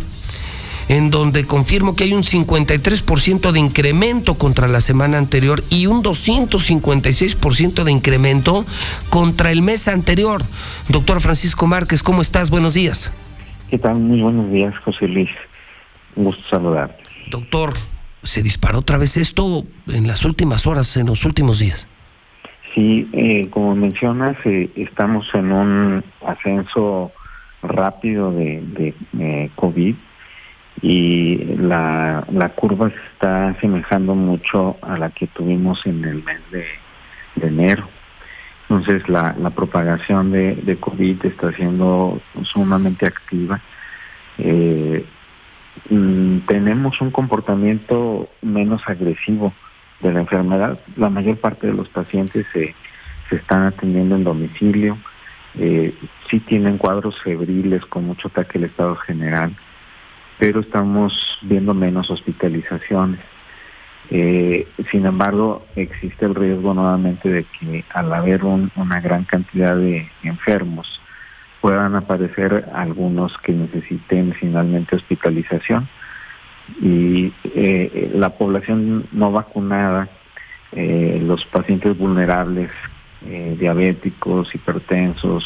[SPEAKER 2] en donde confirmo que hay un 53% de incremento contra la semana anterior y un 256% de incremento contra el mes anterior. Doctor Francisco Márquez, ¿cómo estás? Buenos días.
[SPEAKER 25] ¿Qué tal? Muy buenos días, José Luis. Un gusto saludar.
[SPEAKER 2] Doctor, ¿se disparó otra vez esto en las últimas horas, en los últimos días?
[SPEAKER 25] Sí, eh, como mencionas, eh, estamos en un ascenso rápido de, COVID y la, la curva se está asemejando mucho a la que tuvimos en el mes de, enero. Entonces la, la propagación de, de COVID está siendo sumamente activa. Eh, mm, tenemos un comportamiento menos agresivo de la enfermedad. La mayor parte de los pacientes se, se están atendiendo en domicilio, eh, sí tienen cuadros febriles con mucho ataque al estado general, pero estamos viendo menos hospitalizaciones. Eh, sin embargo, existe el riesgo nuevamente de que al haber un, una gran cantidad de enfermos, puedan aparecer algunos que necesiten finalmente hospitalización y eh, la población no vacunada, eh, los pacientes vulnerables, eh, diabéticos, hipertensos,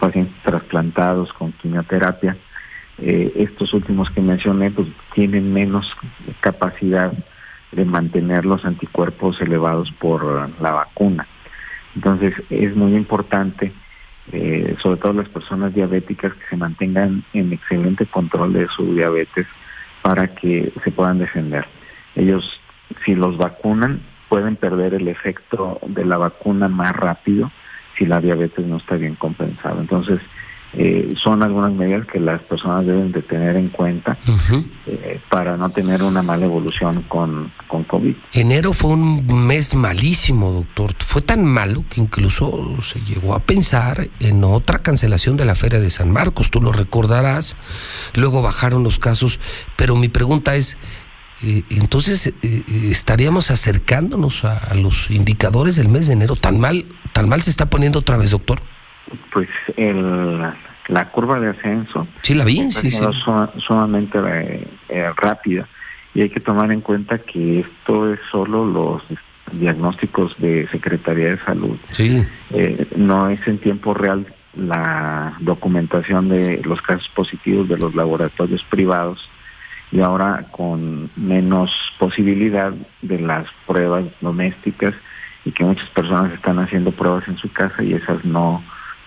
[SPEAKER 25] pacientes trasplantados con quimioterapia, eh, estos últimos que mencioné pues tienen menos capacidad de mantener los anticuerpos elevados por la vacuna. Entonces es muy importante, sobre todo las personas diabéticas, que se mantengan en excelente control de su diabetes para que se puedan defender. Ellos, si los vacunan, pueden perder el efecto de la vacuna más rápido si la diabetes no está bien compensada. Entonces, eh, son algunas medidas que las personas deben de tener en cuenta eh, para no tener una mala evolución con, con COVID.
[SPEAKER 2] Enero fue un mes malísimo, doctor. Fue tan malo que incluso se llegó a pensar en otra cancelación de la Feria de San Marcos, tú lo recordarás. Luego bajaron los casos, pero mi pregunta es, eh, entonces eh, estaríamos acercándonos a, a los indicadores del mes de enero. ¿Tan mal, tan mal se está poniendo otra vez, doctor?
[SPEAKER 25] Pues el, la curva de ascenso
[SPEAKER 2] Sí, la vi, sí,
[SPEAKER 25] sumamente eh, eh, rápida y hay que tomar en cuenta que esto es solo los diagnósticos de Secretaría de Salud.
[SPEAKER 2] Sí.
[SPEAKER 25] Eh, no es en tiempo real la documentación de los casos positivos de los laboratorios privados y ahora con menos posibilidad de las pruebas domésticas y que muchas personas están haciendo pruebas en su casa y esas no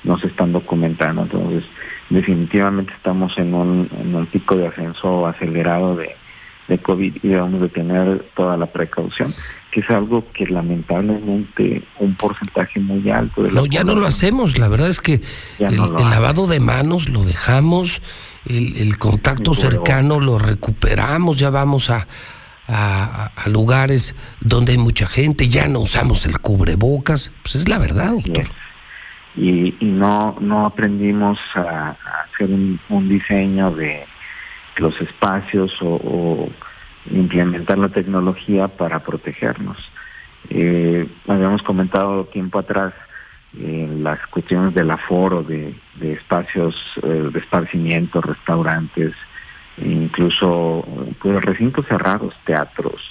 [SPEAKER 25] no se están documentando entonces definitivamente estamos en un, en un pico de ascenso acelerado de, de COVID y debemos de tener toda la precaución que es algo que lamentablemente un porcentaje muy alto de la
[SPEAKER 2] No, ya no lo hacemos. La verdad es que el,
[SPEAKER 25] no lo
[SPEAKER 2] el lavado de manos lo dejamos, el, el contacto cercano lo recuperamos, ya vamos a, a, a lugares donde hay mucha gente, ya no usamos el cubrebocas. Pues es la verdad, doctor.
[SPEAKER 25] Y, y no no aprendimos a, hacer un, diseño de los espacios o, implementar la tecnología para protegernos. Eh, habíamos comentado tiempo atrás en las cuestiones del aforo de, espacios eh, de esparcimiento, restaurantes, incluso pues, recintos cerrados, teatros.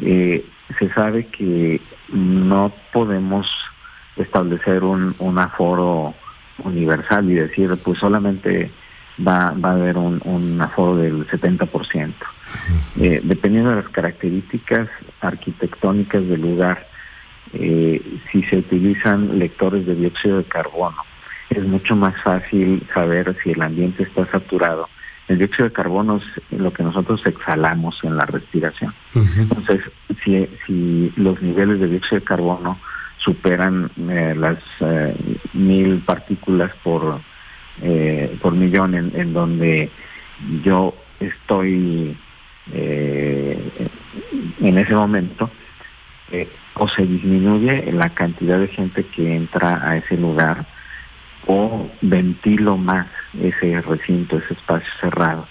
[SPEAKER 25] Eh, se sabe que no podemos establecer un, un aforo universal y decir, pues solamente va, va a haber un, un aforo del 70%. Eh, dependiendo de las características arquitectónicas del lugar, eh, si se utilizan lectores de dióxido de carbono, es mucho más fácil saber si el ambiente está saturado. El dióxido de carbono es lo que nosotros exhalamos en la respiración. Entonces, si, si los niveles de dióxido de carbono superan eh, las eh, mil partículas por, eh, por millón en, en donde yo estoy en ese momento, o se disminuye la cantidad de gente que entra a ese lugar o ventilo más ese recinto, ese espacio cerrado.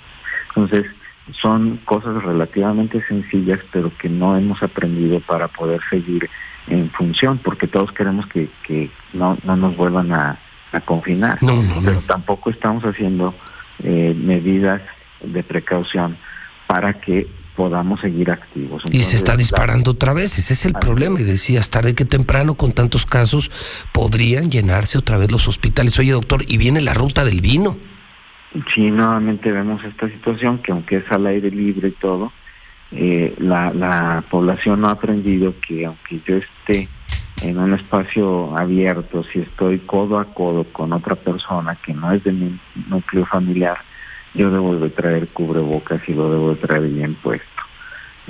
[SPEAKER 25] Entonces, son cosas relativamente sencillas, pero que no hemos aprendido para poder seguir en función, porque todos queremos que, que no, no nos vuelvan a, a confinar. Pero tampoco estamos haciendo eh, medidas de precaución para que podamos seguir activos.
[SPEAKER 2] y se está disparando otra vez, ese es el problema. Y decías, tarde que temprano, con tantos casos, podrían llenarse otra vez los hospitales. Oye, doctor, y viene la ruta del vino.
[SPEAKER 25] Sí, nuevamente vemos esta situación que aunque es al aire libre y todo, eh, la, la población no ha aprendido que aunque yo esté en un espacio abierto, si estoy codo a codo con otra persona que no es de mi núcleo familiar, yo debo de traer cubrebocas y lo debo de traer bien puesto.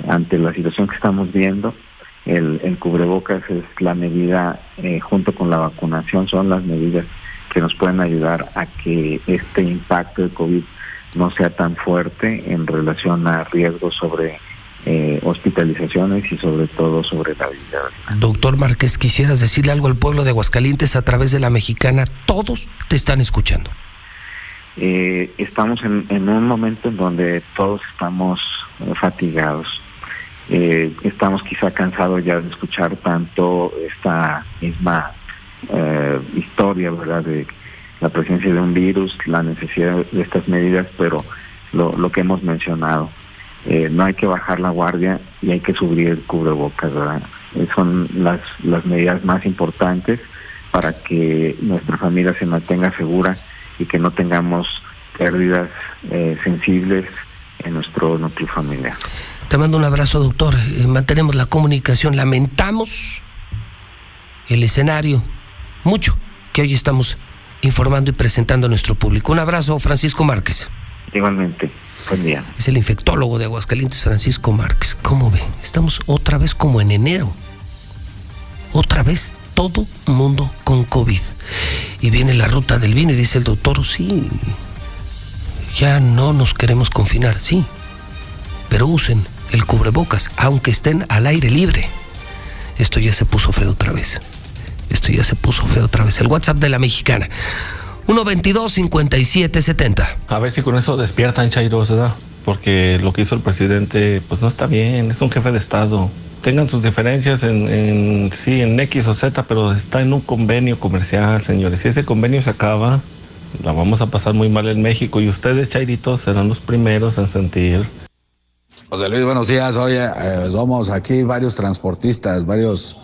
[SPEAKER 25] Ante la situación que estamos viendo, el, el cubrebocas es la medida, eh, junto con la vacunación, son las medidas que nos pueden ayudar a que este impacto de COVID no sea tan fuerte en relación a riesgos sobre eh, hospitalizaciones y sobre todo sobre la vida.
[SPEAKER 2] Doctor Márquez, quisieras decirle algo al pueblo de Aguascalientes a través de la mexicana. Todos te están escuchando.
[SPEAKER 25] Eh, estamos en, en, un momento en donde todos estamos eh, fatigados. Eh, estamos quizá cansados ya de escuchar tanto esta misma eh, historia, ¿verdad?, de la presencia de un virus, la necesidad de estas medidas, pero lo, que hemos mencionado, eh, no hay que bajar la guardia y hay que subir el cubrebocas, ¿verdad? Eh, son las, las medidas más importantes para que nuestra familia se mantenga segura y que no tengamos pérdidas eh, sensibles en nuestro núcleo familiar.
[SPEAKER 2] Te mando un abrazo, doctor. Eh, mantenemos la comunicación. Lamentamos el escenario, mucho, que hoy estamos informando y presentando a nuestro público. Un abrazo, Francisco Márquez.
[SPEAKER 25] Igualmente. Buen día.
[SPEAKER 2] Es el infectólogo de Aguascalientes, Francisco Márquez. ¿Cómo ve? Estamos otra vez como en enero. Otra vez todo mundo con COVID. Y viene la ruta del vino y dice el doctor, sí, ya no nos queremos confinar, sí, pero usen el cubrebocas, aunque estén al aire libre. Esto ya se puso feo otra vez. Esto ya se puso feo otra vez. El WhatsApp de la mexicana. 122-5770.
[SPEAKER 17] A ver si con eso despiertan, Chairos, ¿verdad? Porque lo que hizo el presidente, pues no está bien, es un jefe de Estado. Tengan sus diferencias en, en, sí, en X o Z, pero está en un convenio comercial, señores. Si ese convenio se acaba, la vamos a pasar muy mal en México y ustedes, Chairitos, serán los primeros en sentir.
[SPEAKER 26] José Luis, buenos días. Oye, eh, somos aquí varios transportistas, varios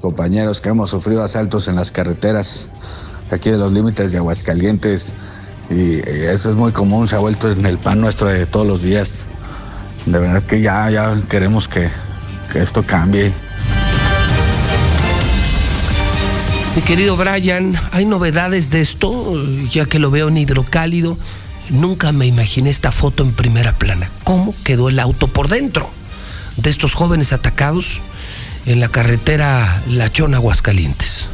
[SPEAKER 26] compañeros que hemos sufrido asaltos en las carreteras aquí de los límites de Aguascalientes y, eso es muy común, se ha vuelto en el pan nuestro de todos los días. De verdad que ya, ya queremos que, que esto cambie.
[SPEAKER 2] Mi querido Brian, ¿hay novedades de esto? Ya que lo veo en hidrocálido, nunca me imaginé esta foto en primera plana. ¿Cómo quedó el auto por dentro de estos jóvenes atacados en la carretera Lachón Aguascalientes?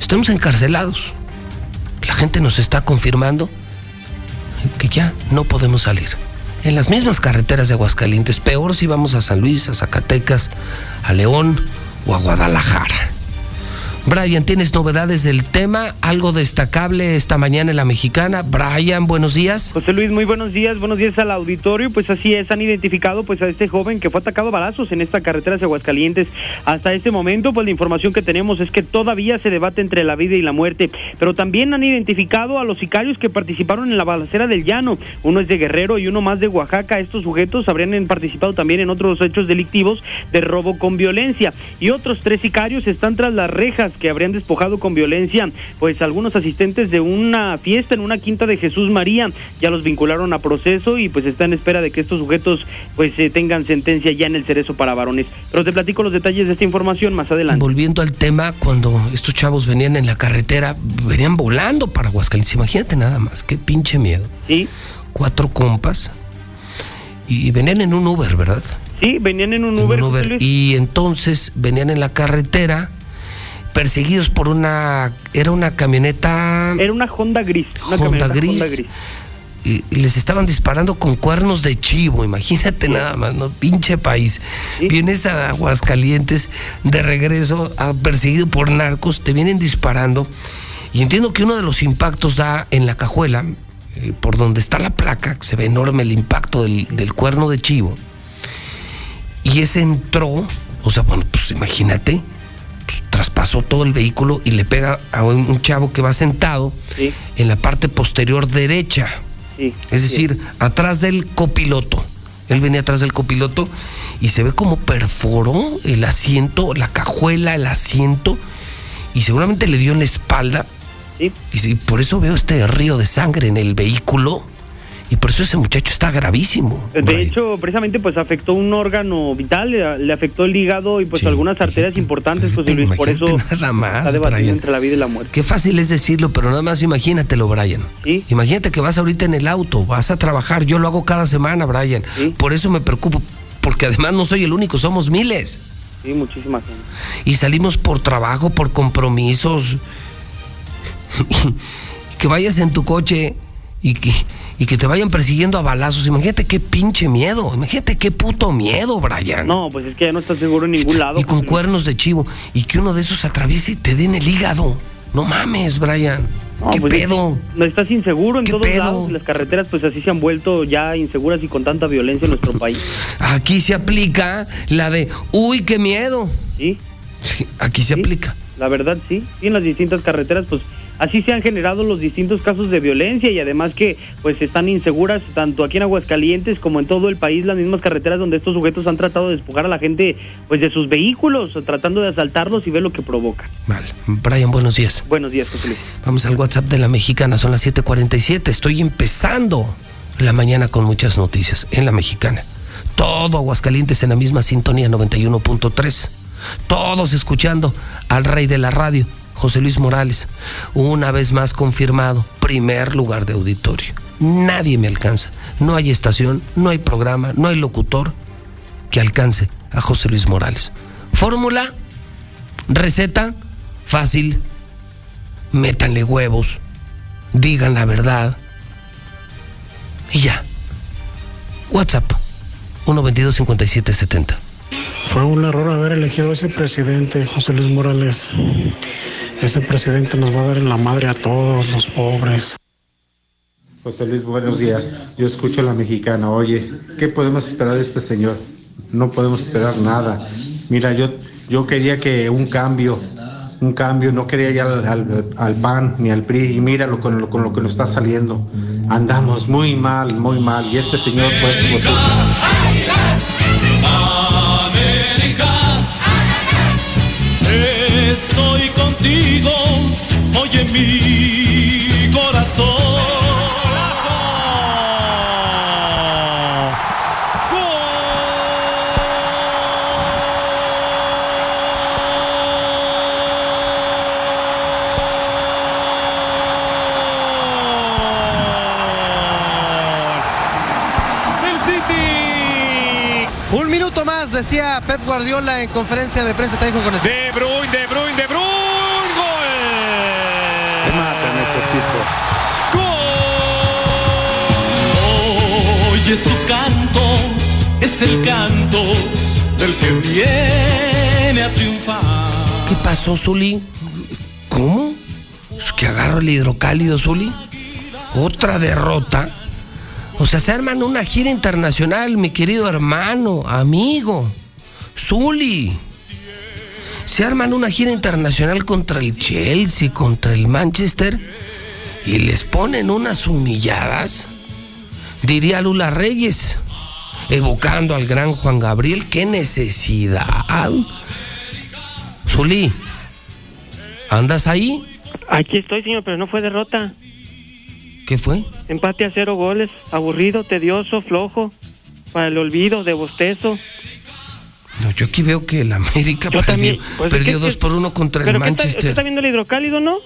[SPEAKER 2] Estamos encarcelados. La gente nos está confirmando que ya no podemos salir. En las mismas carreteras de Aguascalientes, peor si vamos a San Luis, a Zacatecas, a León o a Guadalajara. Brian, ¿tienes novedades del tema? ¿Algo destacable esta mañana en la mexicana? Brian, buenos días.
[SPEAKER 27] José Luis, muy buenos días, buenos días al auditorio. Pues así es, han identificado pues a este joven que fue atacado a balazos en esta carretera de Aguascalientes. Hasta este momento, pues la información que tenemos es que todavía se debate entre la vida y la muerte, pero también han identificado a los sicarios que participaron en la balacera del llano. Uno es de Guerrero y uno más de Oaxaca. Estos sujetos habrían participado también en otros hechos delictivos de robo con violencia. Y otros tres sicarios están tras las rejas que habrían despojado con violencia pues algunos asistentes de una fiesta en una quinta de Jesús María. Ya los vincularon a proceso y pues está en espera de que estos sujetos pues eh, tengan sentencia ya en el cerezo para varones. Pero te platico los detalles de esta información más adelante.
[SPEAKER 2] Volviendo al tema, cuando estos chavos venían en la carretera, venían volando para Aguascalientes. Imagínate nada más, qué pinche miedo.
[SPEAKER 27] Sí.
[SPEAKER 2] Cuatro compas y venían en un Uber, ¿verdad?
[SPEAKER 27] Sí, venían en un Uber.
[SPEAKER 2] Un Uber. Y entonces venían en la carretera perseguidos por una era una camioneta
[SPEAKER 27] era una Honda gris una
[SPEAKER 2] Honda, gris, Honda gris. Y, y, les estaban disparando con cuernos de chivo imagínate sí. nada más no pinche país sí. vienes a Aguascalientes de regreso a, perseguido por narcos te vienen disparando y entiendo que uno de los impactos da en la cajuela eh, por donde está la placa se ve enorme el impacto del, del cuerno de chivo y ese entró o sea bueno pues imagínate traspasó todo el vehículo y le pega a un, chavo que va sentado
[SPEAKER 27] sí.
[SPEAKER 2] en la parte posterior derecha.
[SPEAKER 27] Sí,
[SPEAKER 2] es decir, sí. atrás del copiloto. Él venía atrás del copiloto y se ve como perforó el asiento, la cajuela, el asiento y seguramente le dio en la espalda. Y por eso veo este río de sangre en el vehículo. Y por eso ese muchacho está gravísimo.
[SPEAKER 27] De Brian. hecho, precisamente pues afectó un órgano vital, le, le afectó el hígado y pues sí, algunas arterias importantes, pues Luis, por eso
[SPEAKER 2] nada más,
[SPEAKER 27] está debatiendo entre la vida y la muerte.
[SPEAKER 2] Qué fácil es decirlo, pero nada más imagínatelo, Brian.
[SPEAKER 27] ¿Sí?
[SPEAKER 2] Imagínate que vas ahorita en el auto, vas a trabajar, yo lo hago cada semana, Brian.
[SPEAKER 27] ¿Sí?
[SPEAKER 2] Por eso me preocupo, porque además no soy el único, somos miles.
[SPEAKER 27] Sí, muchísima gente.
[SPEAKER 2] Y salimos por trabajo, por compromisos. que vayas en tu coche y que y que te vayan persiguiendo a balazos. Imagínate qué pinche miedo. Imagínate qué puto miedo, Brian.
[SPEAKER 27] No, pues es que ya no estás seguro en ningún lado.
[SPEAKER 2] Y con cuernos de chivo. Y que uno de esos atraviese y te den el hígado. No mames, Brian.
[SPEAKER 27] No,
[SPEAKER 2] ¿Qué
[SPEAKER 27] pues
[SPEAKER 2] pedo?
[SPEAKER 27] Es, no estás inseguro en
[SPEAKER 2] ¿Qué
[SPEAKER 27] todos
[SPEAKER 2] pedo?
[SPEAKER 27] lados. Las carreteras, pues así se han vuelto ya inseguras y con tanta violencia en nuestro país.
[SPEAKER 2] Aquí se aplica la de, uy, qué miedo.
[SPEAKER 27] Sí.
[SPEAKER 2] sí aquí se
[SPEAKER 27] sí,
[SPEAKER 2] aplica.
[SPEAKER 27] La verdad, sí. Y en las distintas carreteras, pues así se han generado los distintos casos de violencia y además que pues están inseguras tanto aquí en Aguascalientes como en todo el país las mismas carreteras donde estos sujetos han tratado de despojar a la gente pues de sus vehículos tratando de asaltarlos y ver lo que provoca.
[SPEAKER 2] Mal. Brian, buenos días.
[SPEAKER 27] Buenos días, José Luis.
[SPEAKER 2] Vamos al WhatsApp de la mexicana, son las 7:47. Estoy empezando la mañana con muchas noticias en la mexicana. Todo Aguascalientes en la misma sintonía 91.3. Todos escuchando al rey de la radio. José Luis Morales, una vez más confirmado, primer lugar de auditorio. Nadie me alcanza. No hay estación, no hay programa, no hay locutor que alcance a José Luis Morales. Fórmula, receta, fácil. Métanle huevos, digan la verdad. Y ya. WhatsApp 122 5770.
[SPEAKER 28] Fue un error haber elegido a ese presidente, José Luis Morales. Ese presidente nos va a dar en la madre a todos los pobres.
[SPEAKER 24] José Luis, buenos días. Yo escucho a la mexicana. Oye, ¿qué podemos esperar de este señor? No podemos esperar nada. Mira, yo, yo quería que un cambio, un cambio, no quería ya al, al, PAN ni al PRI. Y míralo con lo, con lo que nos está saliendo. Andamos muy mal, muy mal. Y este señor, pues
[SPEAKER 29] Estoy contigo, oye mi corazón.
[SPEAKER 30] Del City. Un minuto más, decía Pep Guardiola en conferencia de prensa técnico con este.
[SPEAKER 31] De Bruyne, De Bruyne,
[SPEAKER 29] Oye su canto, es el canto del que viene a triunfar.
[SPEAKER 2] ¿Qué pasó, Zuli? que agarro el hidrocálido, Zuli. Otra derrota. O sea, se arman una gira internacional, mi querido hermano, amigo, Zuli. Se arman una gira internacional contra el Chelsea, contra el Manchester, y les ponen unas humilladas, diría Lula Reyes, evocando al gran Juan Gabriel. ¡Qué necesidad! Zuli, ¿andas ahí?
[SPEAKER 32] Aquí estoy, señor, pero no fue derrota.
[SPEAKER 2] ¿Qué fue?
[SPEAKER 32] Empate a cero goles, aburrido, tedioso, flojo, para el olvido, de bostezo.
[SPEAKER 2] No, yo aquí veo que el América
[SPEAKER 32] Yo
[SPEAKER 2] perdió,
[SPEAKER 32] también, pues,
[SPEAKER 2] perdió
[SPEAKER 32] ¿qué-
[SPEAKER 2] 2
[SPEAKER 32] qué-
[SPEAKER 2] por 1 contra el
[SPEAKER 32] ¿Pero qué está,
[SPEAKER 2] Manchester.
[SPEAKER 32] está viendo el hidrocálido, no?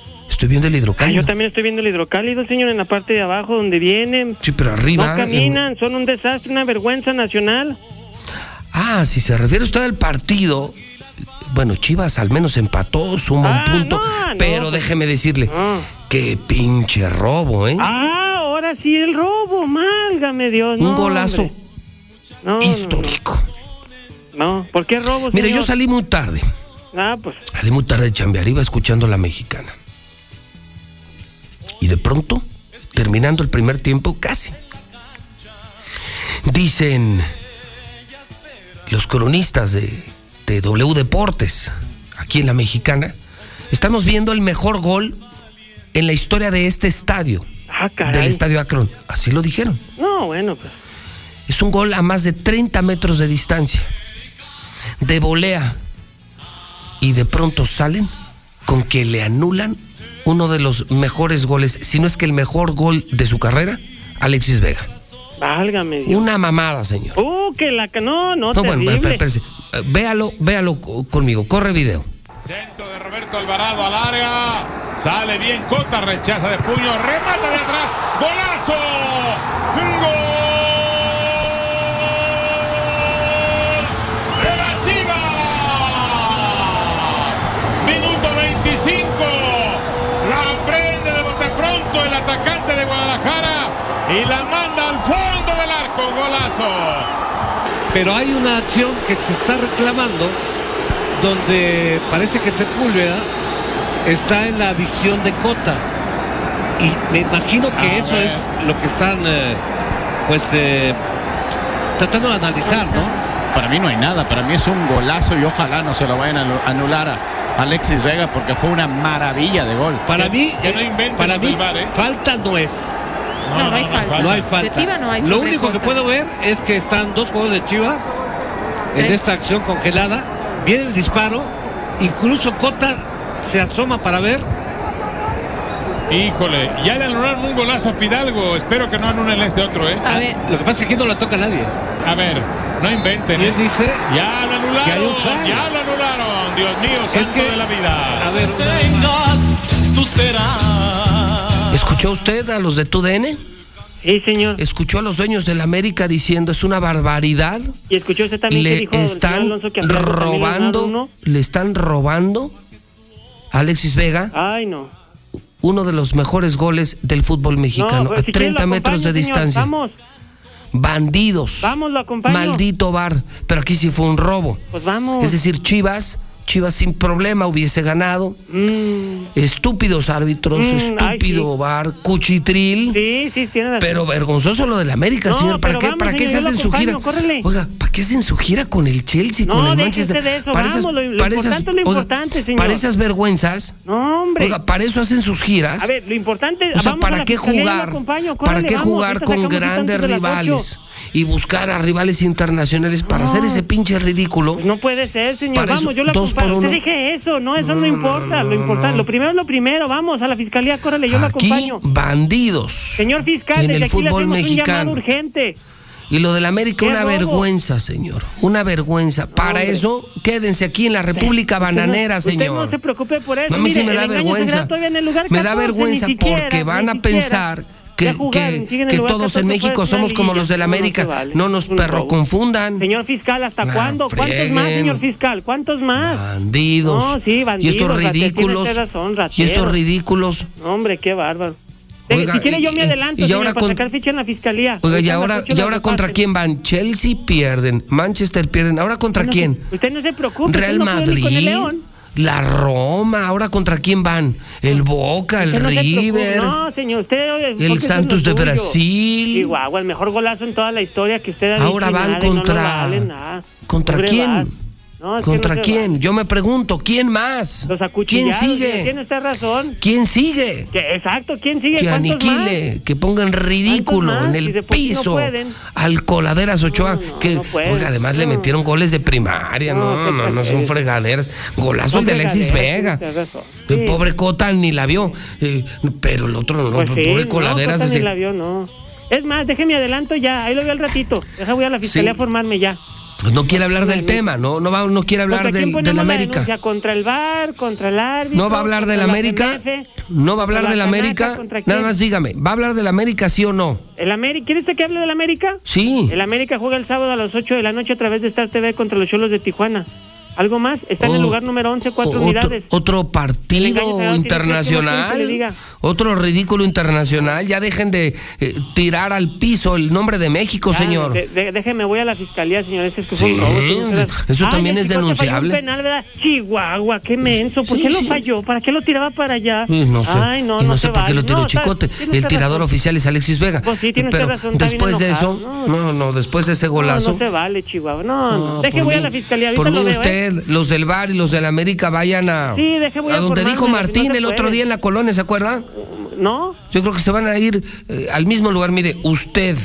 [SPEAKER 2] Estoy viendo el
[SPEAKER 32] Ah,
[SPEAKER 2] hidrocálido.
[SPEAKER 32] yo también estoy viendo el hidrocálido, señor, en la parte de abajo donde vienen.
[SPEAKER 2] Sí, pero arriba.
[SPEAKER 32] No caminan, son un desastre, una vergüenza nacional.
[SPEAKER 2] Ah, si se refiere usted al partido, bueno, Chivas al menos empató, suma un punto, pero déjeme decirle, qué pinche robo, ¿eh?
[SPEAKER 32] Ah, ahora sí el robo, málgame Dios.
[SPEAKER 2] un
[SPEAKER 32] no,
[SPEAKER 2] golazo.
[SPEAKER 32] No, no,
[SPEAKER 2] histórico.
[SPEAKER 32] No, ¿por qué robo,
[SPEAKER 2] Mire,
[SPEAKER 32] señor?
[SPEAKER 2] yo salí muy tarde,
[SPEAKER 32] Ah, pues,
[SPEAKER 2] salí muy tarde de chambear, iba escuchando la mexicana. De pronto, terminando el primer tiempo, casi. Dicen los cronistas de, de W Deportes, aquí en la mexicana, estamos viendo el mejor gol en la historia de este estadio,
[SPEAKER 32] ah,
[SPEAKER 2] del estadio Akron. Así lo dijeron.
[SPEAKER 32] No, bueno, pues.
[SPEAKER 2] Es un gol a más de 30 metros de distancia. De volea. Y de pronto salen con que le anulan uno de los mejores goles, si no es que el mejor gol de su carrera, Alexis Vega.
[SPEAKER 32] Válgame Dios.
[SPEAKER 2] Una mamada, señor.
[SPEAKER 32] Uh, que la... No, no,
[SPEAKER 2] No, bueno, espérese. Eh, Véalo, véalo co- conmigo. Corre video.
[SPEAKER 31] Centro de Roberto Alvarado al área. Sale bien Cota, rechaza de puño, remata de atrás. ¡Golazo! ¡Gol! ¡De la Chivas! Minuto 25. La prende de bote pronto el atacante de Guadalajara y la manda al fondo del arco. ¡Golazo!
[SPEAKER 30] Pero hay una acción que se está reclamando donde parece que Sepúlveda está en la visión de Cota. Y me imagino que eso es lo que están eh, pues eh, tratando de analizar, ¿no?
[SPEAKER 33] Para mí no hay nada, para mí es un golazo y ojalá no se lo vayan a anu- anular a Alexis Vega porque fue una maravilla de gol.
[SPEAKER 30] Para mí,
[SPEAKER 31] no
[SPEAKER 30] eh, para mí
[SPEAKER 31] ¿eh?
[SPEAKER 30] falta no es.
[SPEAKER 31] No, no hay falta.
[SPEAKER 30] No hay
[SPEAKER 31] De
[SPEAKER 30] falta.
[SPEAKER 31] Tiva no hay
[SPEAKER 30] Lo único que puedo ver es que están dos juegos de Chivas en
[SPEAKER 31] Tres.
[SPEAKER 30] esta acción congelada. Viene el disparo, incluso Cota se asoma para ver.
[SPEAKER 31] Híjole, ya le anularon un golazo a Fidalgo. Espero que no anulen este otro, ¿eh?
[SPEAKER 30] Ah, Lo que pasa es que aquí no la toca nadie.
[SPEAKER 31] A ver, no inventen.
[SPEAKER 30] Y él
[SPEAKER 31] ¿eh?
[SPEAKER 30] dice
[SPEAKER 31] Ya lo
[SPEAKER 30] que
[SPEAKER 31] anularon, ya lo anularon. Dios mío, santo de la vida.
[SPEAKER 30] A ver,
[SPEAKER 34] tú serás.
[SPEAKER 2] ¿Escuchó usted a los de TUDN?
[SPEAKER 32] Sí, señor.
[SPEAKER 2] ¿Escuchó a los dueños del América diciendo es una barbaridad?
[SPEAKER 32] Y escuchó usted también que
[SPEAKER 2] Le
[SPEAKER 32] dijo señor
[SPEAKER 2] están
[SPEAKER 32] Alonso que
[SPEAKER 2] robando, le están robando a Alexis Vega
[SPEAKER 32] Ay, no.
[SPEAKER 2] uno de los mejores goles del fútbol mexicano,
[SPEAKER 32] No, pues,
[SPEAKER 2] a
[SPEAKER 32] si quiere lo
[SPEAKER 2] 30 metros de
[SPEAKER 32] señor.
[SPEAKER 2] distancia.
[SPEAKER 32] Vamos,
[SPEAKER 2] Bandidos.
[SPEAKER 32] vamos, lo.
[SPEAKER 2] Maldito bar. Pero aquí sí fue un robo.
[SPEAKER 32] Pues vamos.
[SPEAKER 2] Es decir, Chivas, Chivas sin problema hubiese ganado. Estúpidos árbitros,
[SPEAKER 32] Mm, ay,
[SPEAKER 2] estúpido bar, cuchitril.
[SPEAKER 32] Sí, sí, tiene.
[SPEAKER 2] Pero vergonzoso lo del América,
[SPEAKER 32] No,
[SPEAKER 2] señor. ¿Para qué,
[SPEAKER 32] vamos,
[SPEAKER 2] ¿para qué se
[SPEAKER 32] señor,
[SPEAKER 2] hacen su gira?
[SPEAKER 32] córrele.
[SPEAKER 2] Oiga, ¿para qué hacen su gira con el Chelsea,
[SPEAKER 32] No,
[SPEAKER 2] con el Manchester?
[SPEAKER 32] de eso,
[SPEAKER 2] Para esas-
[SPEAKER 32] vamos, lo- lo
[SPEAKER 2] para esas-
[SPEAKER 32] importante es lo
[SPEAKER 2] oiga,
[SPEAKER 32] importante, señor.
[SPEAKER 2] Para esas vergüenzas.
[SPEAKER 32] No, hombre.
[SPEAKER 2] Oiga, para eso hacen sus giras.
[SPEAKER 32] A ver, lo importante
[SPEAKER 2] O sea, ¿para qué jugar?
[SPEAKER 32] acompaño,
[SPEAKER 2] ¿Para
[SPEAKER 32] córrele,
[SPEAKER 2] qué jugar
[SPEAKER 32] ahorita
[SPEAKER 2] con grandes rivales
[SPEAKER 32] ocho.
[SPEAKER 2] Y buscar a rivales internacionales para hacer ese pinche ridículo?
[SPEAKER 32] No puede ser, señor.
[SPEAKER 2] Para
[SPEAKER 32] vamos,
[SPEAKER 2] eso,
[SPEAKER 32] yo lo acompaño. Usted dije eso, no, eso no, importa. lo importante, lo primero es lo primero. Vamos a la fiscalía, córrele, yo lo
[SPEAKER 2] Aquí
[SPEAKER 32] acompaño.
[SPEAKER 2] bandidos.
[SPEAKER 32] Señor fiscal,
[SPEAKER 2] en el
[SPEAKER 32] aquí le
[SPEAKER 2] fútbol
[SPEAKER 32] un
[SPEAKER 2] mexicano.
[SPEAKER 32] urgente.
[SPEAKER 2] Y lo del América,
[SPEAKER 32] ¡Qué
[SPEAKER 2] una
[SPEAKER 32] robo!
[SPEAKER 2] vergüenza, señor. Una vergüenza. Para
[SPEAKER 32] hombre.
[SPEAKER 2] eso, quédense aquí en la República
[SPEAKER 32] Usted
[SPEAKER 2] Bananera,
[SPEAKER 32] usted
[SPEAKER 2] señor.
[SPEAKER 32] no se preocupe por eso.
[SPEAKER 2] No, a mí sí
[SPEAKER 32] Mire,
[SPEAKER 2] me da vergüenza.
[SPEAKER 32] graba todavía en el lugar
[SPEAKER 2] Me da
[SPEAKER 32] 14,
[SPEAKER 2] vergüenza
[SPEAKER 32] siquiera,
[SPEAKER 2] porque van a
[SPEAKER 32] siquiera.
[SPEAKER 2] pensar que,
[SPEAKER 32] jugaron,
[SPEAKER 2] que- que todos
[SPEAKER 32] 14
[SPEAKER 2] en México
[SPEAKER 32] de
[SPEAKER 2] somos
[SPEAKER 32] la
[SPEAKER 2] como los
[SPEAKER 32] No, no se
[SPEAKER 2] América.
[SPEAKER 32] vale.
[SPEAKER 2] No nos perro
[SPEAKER 32] robo.
[SPEAKER 2] confundan.
[SPEAKER 32] Señor fiscal, ¿hasta
[SPEAKER 2] No,
[SPEAKER 32] cuándo? ¿Cuántos más, señor fiscal? ¿Cuántos más?
[SPEAKER 2] Bandidos.
[SPEAKER 32] No, sí, bandidos.
[SPEAKER 2] y estos ridículos.
[SPEAKER 32] razón,
[SPEAKER 2] y estos ridículos.
[SPEAKER 32] Hombre, qué bárbaro.
[SPEAKER 2] Oiga,
[SPEAKER 32] si quiere
[SPEAKER 2] y-
[SPEAKER 32] yo me
[SPEAKER 2] y-
[SPEAKER 32] adelanto,
[SPEAKER 2] y
[SPEAKER 32] señor,
[SPEAKER 2] ahora con-
[SPEAKER 32] sacar ficha en la fiscalía.
[SPEAKER 2] Oiga, y ahora, y ahora contra
[SPEAKER 32] partes.
[SPEAKER 2] quién van? Chelsea pierden, Manchester pierden. ¿Ahora contra
[SPEAKER 32] No
[SPEAKER 2] quién?
[SPEAKER 32] Usted no se preocupe.
[SPEAKER 2] Real
[SPEAKER 32] usted no con el
[SPEAKER 2] Madrid.
[SPEAKER 32] León.
[SPEAKER 2] La Roma, ahora contra quién van? El Boca, el
[SPEAKER 32] no.
[SPEAKER 2] River.
[SPEAKER 32] No, señor, usted. oye,
[SPEAKER 2] El Santos de. Brasil.
[SPEAKER 32] Chihuahua, el mejor golazo en toda la historia que usted ha
[SPEAKER 2] Ahora van
[SPEAKER 32] y no
[SPEAKER 2] contra-. ¿Contra quién?
[SPEAKER 32] No, es que
[SPEAKER 2] ¿Contra
[SPEAKER 32] no
[SPEAKER 2] quién? Yo me pregunto, ¿quién más?
[SPEAKER 32] Los
[SPEAKER 2] ¿Quién sigue?
[SPEAKER 32] Tiene usted razón.
[SPEAKER 2] ¿Quién sigue?
[SPEAKER 32] Que- exacto, ¿quién sigue?
[SPEAKER 2] Que
[SPEAKER 32] ¿Cuántos
[SPEAKER 2] aniquile, que ponga en ridículo
[SPEAKER 32] ¿Cuántos más?
[SPEAKER 2] en el
[SPEAKER 32] no
[SPEAKER 2] piso al Coladeras Ochoa. que, oiga, además le metieron goles de primaria.
[SPEAKER 32] No,
[SPEAKER 2] No, no, no, son fregaderas. Golazo el de Alexis Vega. El pobre Cota ni la vio. eh, pero el otro no,
[SPEAKER 32] Pues sí,
[SPEAKER 2] pobre
[SPEAKER 32] no,
[SPEAKER 2] Coladeras.
[SPEAKER 32] Costa ni
[SPEAKER 2] ese-
[SPEAKER 32] la vio, no. Es más, déjeme adelanto ya, ahí lo veo al ratito. Deja voy a la fiscalía
[SPEAKER 2] Sí.
[SPEAKER 32] a formarme ya.
[SPEAKER 2] No quiere hablar del tema, no, no, va, no quiere hablar
[SPEAKER 32] ¿Contra quién
[SPEAKER 2] del, del
[SPEAKER 32] la
[SPEAKER 2] América.
[SPEAKER 32] ¿Contra el VAR? ¿Contra el árbitro?
[SPEAKER 2] ¿No va a hablar del América? ¿No va a hablar
[SPEAKER 32] ¿Contra
[SPEAKER 2] del América? Nada más dígame, ¿va a hablar del América sí o no?
[SPEAKER 32] ¿El América? ¿Quiere usted que hable del América?
[SPEAKER 2] Sí.
[SPEAKER 32] El América juega el sábado a las 8 de la noche a través de Star TV contra los Cholos de Tijuana. ¿Algo más? Está en el
[SPEAKER 2] Oh,
[SPEAKER 32] lugar número 11, cuatro
[SPEAKER 2] otro,
[SPEAKER 32] unidades.
[SPEAKER 2] otro partido
[SPEAKER 32] que- que
[SPEAKER 2] internacional,
[SPEAKER 32] diga.
[SPEAKER 2] otro ridículo internacional. Ya dejen de eh, tirar al piso el nombre de México,
[SPEAKER 32] Ah,
[SPEAKER 2] señor.
[SPEAKER 32] de- de- déjeme, voy a la fiscalía, señores. Es que fue
[SPEAKER 2] Sí,
[SPEAKER 32] un robo. señor.
[SPEAKER 2] eso
[SPEAKER 32] Ay,
[SPEAKER 2] también es denunciable.
[SPEAKER 32] un penal, ¿verdad? Chihuahua, qué menso. ¿Por
[SPEAKER 2] Sí,
[SPEAKER 32] qué lo
[SPEAKER 2] sí.
[SPEAKER 32] falló? ¿Para qué lo tiraba para allá?
[SPEAKER 2] No sé.
[SPEAKER 32] Ay, no,
[SPEAKER 2] y no,
[SPEAKER 32] no
[SPEAKER 2] sé por qué lo tiró
[SPEAKER 32] No,
[SPEAKER 2] Chicote. El
[SPEAKER 32] usted
[SPEAKER 2] tirador
[SPEAKER 32] razón.
[SPEAKER 2] oficial es Alexis Vega.
[SPEAKER 32] Pues sí, tiene usted
[SPEAKER 2] Pero
[SPEAKER 32] razón,
[SPEAKER 2] después de eso, no, no, después de ese golazo.
[SPEAKER 32] no se vale, Chihuahua. No, Deje, voy a la fiscalía.
[SPEAKER 2] Por mí
[SPEAKER 32] lo ¿eh?
[SPEAKER 2] Usted, los del Bar y los del América vayan a,
[SPEAKER 32] Sí, a
[SPEAKER 2] donde dijo
[SPEAKER 32] no
[SPEAKER 2] Martín el otro día en la colonia, ¿se acuerda?
[SPEAKER 32] ¿No?
[SPEAKER 2] Yo creo que se van a ir eh, al mismo lugar. Mire, usted,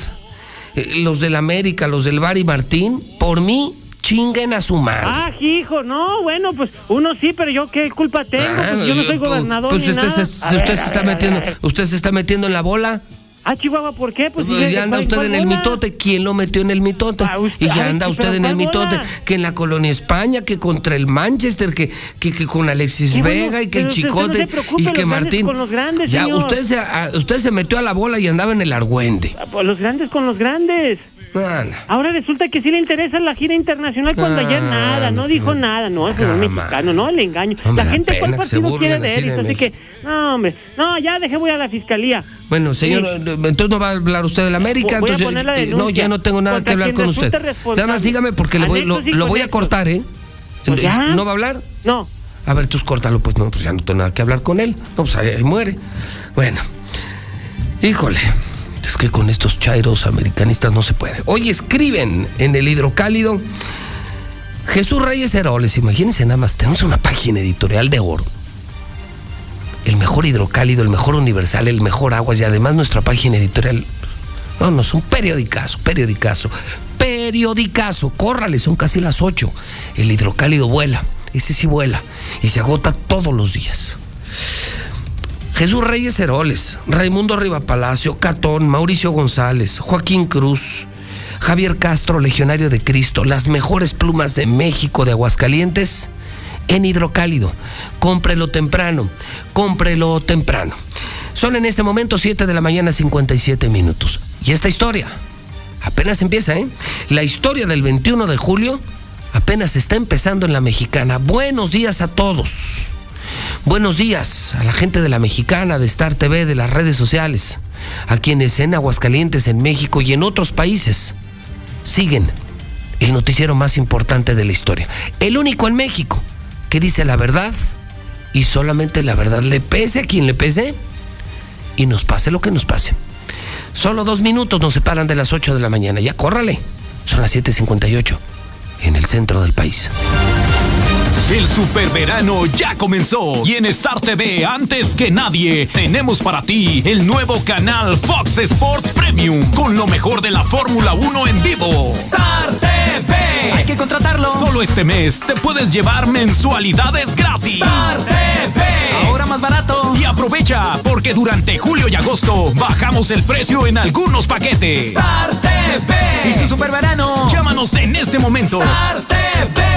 [SPEAKER 2] eh, los del América, los del Bar y Martín, por mí, chinguen a su madre.
[SPEAKER 32] Ah, hijo, no, bueno, pues uno sí, pero yo qué culpa tengo,
[SPEAKER 2] Ah,
[SPEAKER 32] pues yo no soy gobernador
[SPEAKER 2] pues
[SPEAKER 32] ni
[SPEAKER 2] usted,
[SPEAKER 32] nada.
[SPEAKER 2] se,
[SPEAKER 32] A
[SPEAKER 2] usted
[SPEAKER 32] ver,
[SPEAKER 2] se
[SPEAKER 32] a
[SPEAKER 2] está
[SPEAKER 32] ver,
[SPEAKER 2] metiendo, usted se está metiendo en la bola.
[SPEAKER 32] Ah, Chihuahua, ¿por qué? Pues,
[SPEAKER 2] Pues ya anda
[SPEAKER 32] ¿cuál-
[SPEAKER 2] usted en el mitote. ¿Quién lo metió en el mitote?
[SPEAKER 32] usted-
[SPEAKER 2] y ya anda usted en el
[SPEAKER 32] ¿cuál
[SPEAKER 2] mitote.
[SPEAKER 32] bola?
[SPEAKER 2] Que en la colonia España, que contra el Manchester, que, que, que con Alexis
[SPEAKER 32] Sí, bueno,
[SPEAKER 2] Vega y que el
[SPEAKER 32] no
[SPEAKER 2] Chicote
[SPEAKER 32] preocupe,
[SPEAKER 2] y que Martín.
[SPEAKER 32] con los grandes,
[SPEAKER 2] ya
[SPEAKER 32] señor.
[SPEAKER 2] usted se, a- usted se metió a la bola y andaba en el Argüende.
[SPEAKER 32] Ah, pues, Los grandes con los grandes.
[SPEAKER 2] Ah, no.
[SPEAKER 32] Ahora resulta que sí le interesa la gira internacional cuando ayer
[SPEAKER 2] Ah,
[SPEAKER 32] nada, no dijo nada, no, es un mexicano, no, le engaño.
[SPEAKER 2] Hombre,
[SPEAKER 32] la gente cuál partido quiere de
[SPEAKER 2] así
[SPEAKER 32] él, así que, no, hombre, no, ya dejé, voy a la fiscalía.
[SPEAKER 2] Bueno, señor,
[SPEAKER 32] Sí.
[SPEAKER 2] eh, entonces no va a hablar usted de la América,
[SPEAKER 32] Voy
[SPEAKER 2] entonces
[SPEAKER 32] la
[SPEAKER 2] eh, no, ya no tengo nada que hablar con usted. Nada más dígame porque le voy, lo, voy a cortar, ¿eh?
[SPEAKER 32] Pues ya.
[SPEAKER 2] ¿No va a hablar?
[SPEAKER 32] No.
[SPEAKER 2] A ver, tú córtalo, pues no, pues ya no tengo nada que hablar con él. No, pues ahí, ahí muere. Bueno, híjole, es que con estos chairos americanistas no se puede. Hoy escriben en el hidrocálido Jesús Reyes Heroles, imagínense nada más, tenemos una página editorial de oro. El mejor hidrocálido, el mejor universal, el mejor aguas y además nuestra página editorial. No, no, es un periodicazo, periodicazo, periodicazo. Córrale, son casi las 8. El hidrocálido vuela, ese sí vuela y se agota todos los días. Jesús Reyes Heroles, Raimundo Riva Palacio, Catón, Mauricio González, Joaquín Cruz, Javier Castro, Legionario de Cristo, las mejores plumas de México de Aguascalientes en hidrocálido. Cómprelo temprano, cómprelo temprano. Son en este momento 7 de la mañana 57 minutos. Y esta historia apenas empieza, ¿eh? La historia del 21 de julio apenas está empezando en la mexicana. Buenos días a todos. Buenos días a la gente de la mexicana, de Star TV, de las redes sociales, a quienes en Aguascalientes, en México y en otros países siguen el noticiero más importante de la historia. El único en México que dice la verdad y solamente la verdad, le pese a quien le pese y nos pase lo que nos pase. Solo dos minutos nos separan de las 8 de la mañana. Ya córrale. Son las 7:58 en el centro del país.
[SPEAKER 35] El superverano ya comenzó y en Star TV antes que nadie tenemos para ti el nuevo canal Fox Sports Premium con lo mejor de la Fórmula 1 en vivo. Star TV. Hay que contratarlo. Solo este mes te puedes llevar mensualidades gratis. Star TV. Ahora más barato. Y aprovecha porque durante julio y agosto bajamos el precio en algunos paquetes. Star TV. Y su superverano. Llámanos en este momento. Star TV.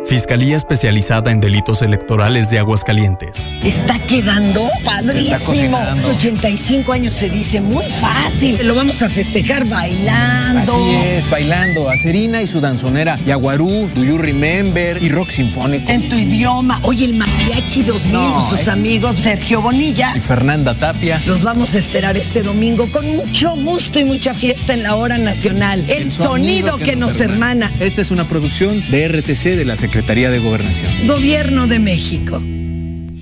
[SPEAKER 36] Fiscalía Especializada en Delitos Electorales de Aguascalientes.
[SPEAKER 26] Está quedando padrísimo.
[SPEAKER 36] Está cocinando.
[SPEAKER 26] 85 años se dice muy fácil. Lo vamos a festejar bailando.
[SPEAKER 37] Así es, bailando a Serina y su danzonera Yaguarú, Do You Remember y rock sinfónico.
[SPEAKER 26] En tu idioma. Oye, el Mariachi 2000,
[SPEAKER 37] No,
[SPEAKER 26] sus
[SPEAKER 37] eh.
[SPEAKER 26] amigos Sergio Bonilla.
[SPEAKER 37] Y Fernanda Tapia.
[SPEAKER 26] Los vamos a esperar este domingo con mucho gusto y mucha fiesta en la hora nacional. El, sonido, que, nos hermana.
[SPEAKER 37] Esta es una producción de RTC de la Secretaría de Gobernación.
[SPEAKER 26] Gobierno de México.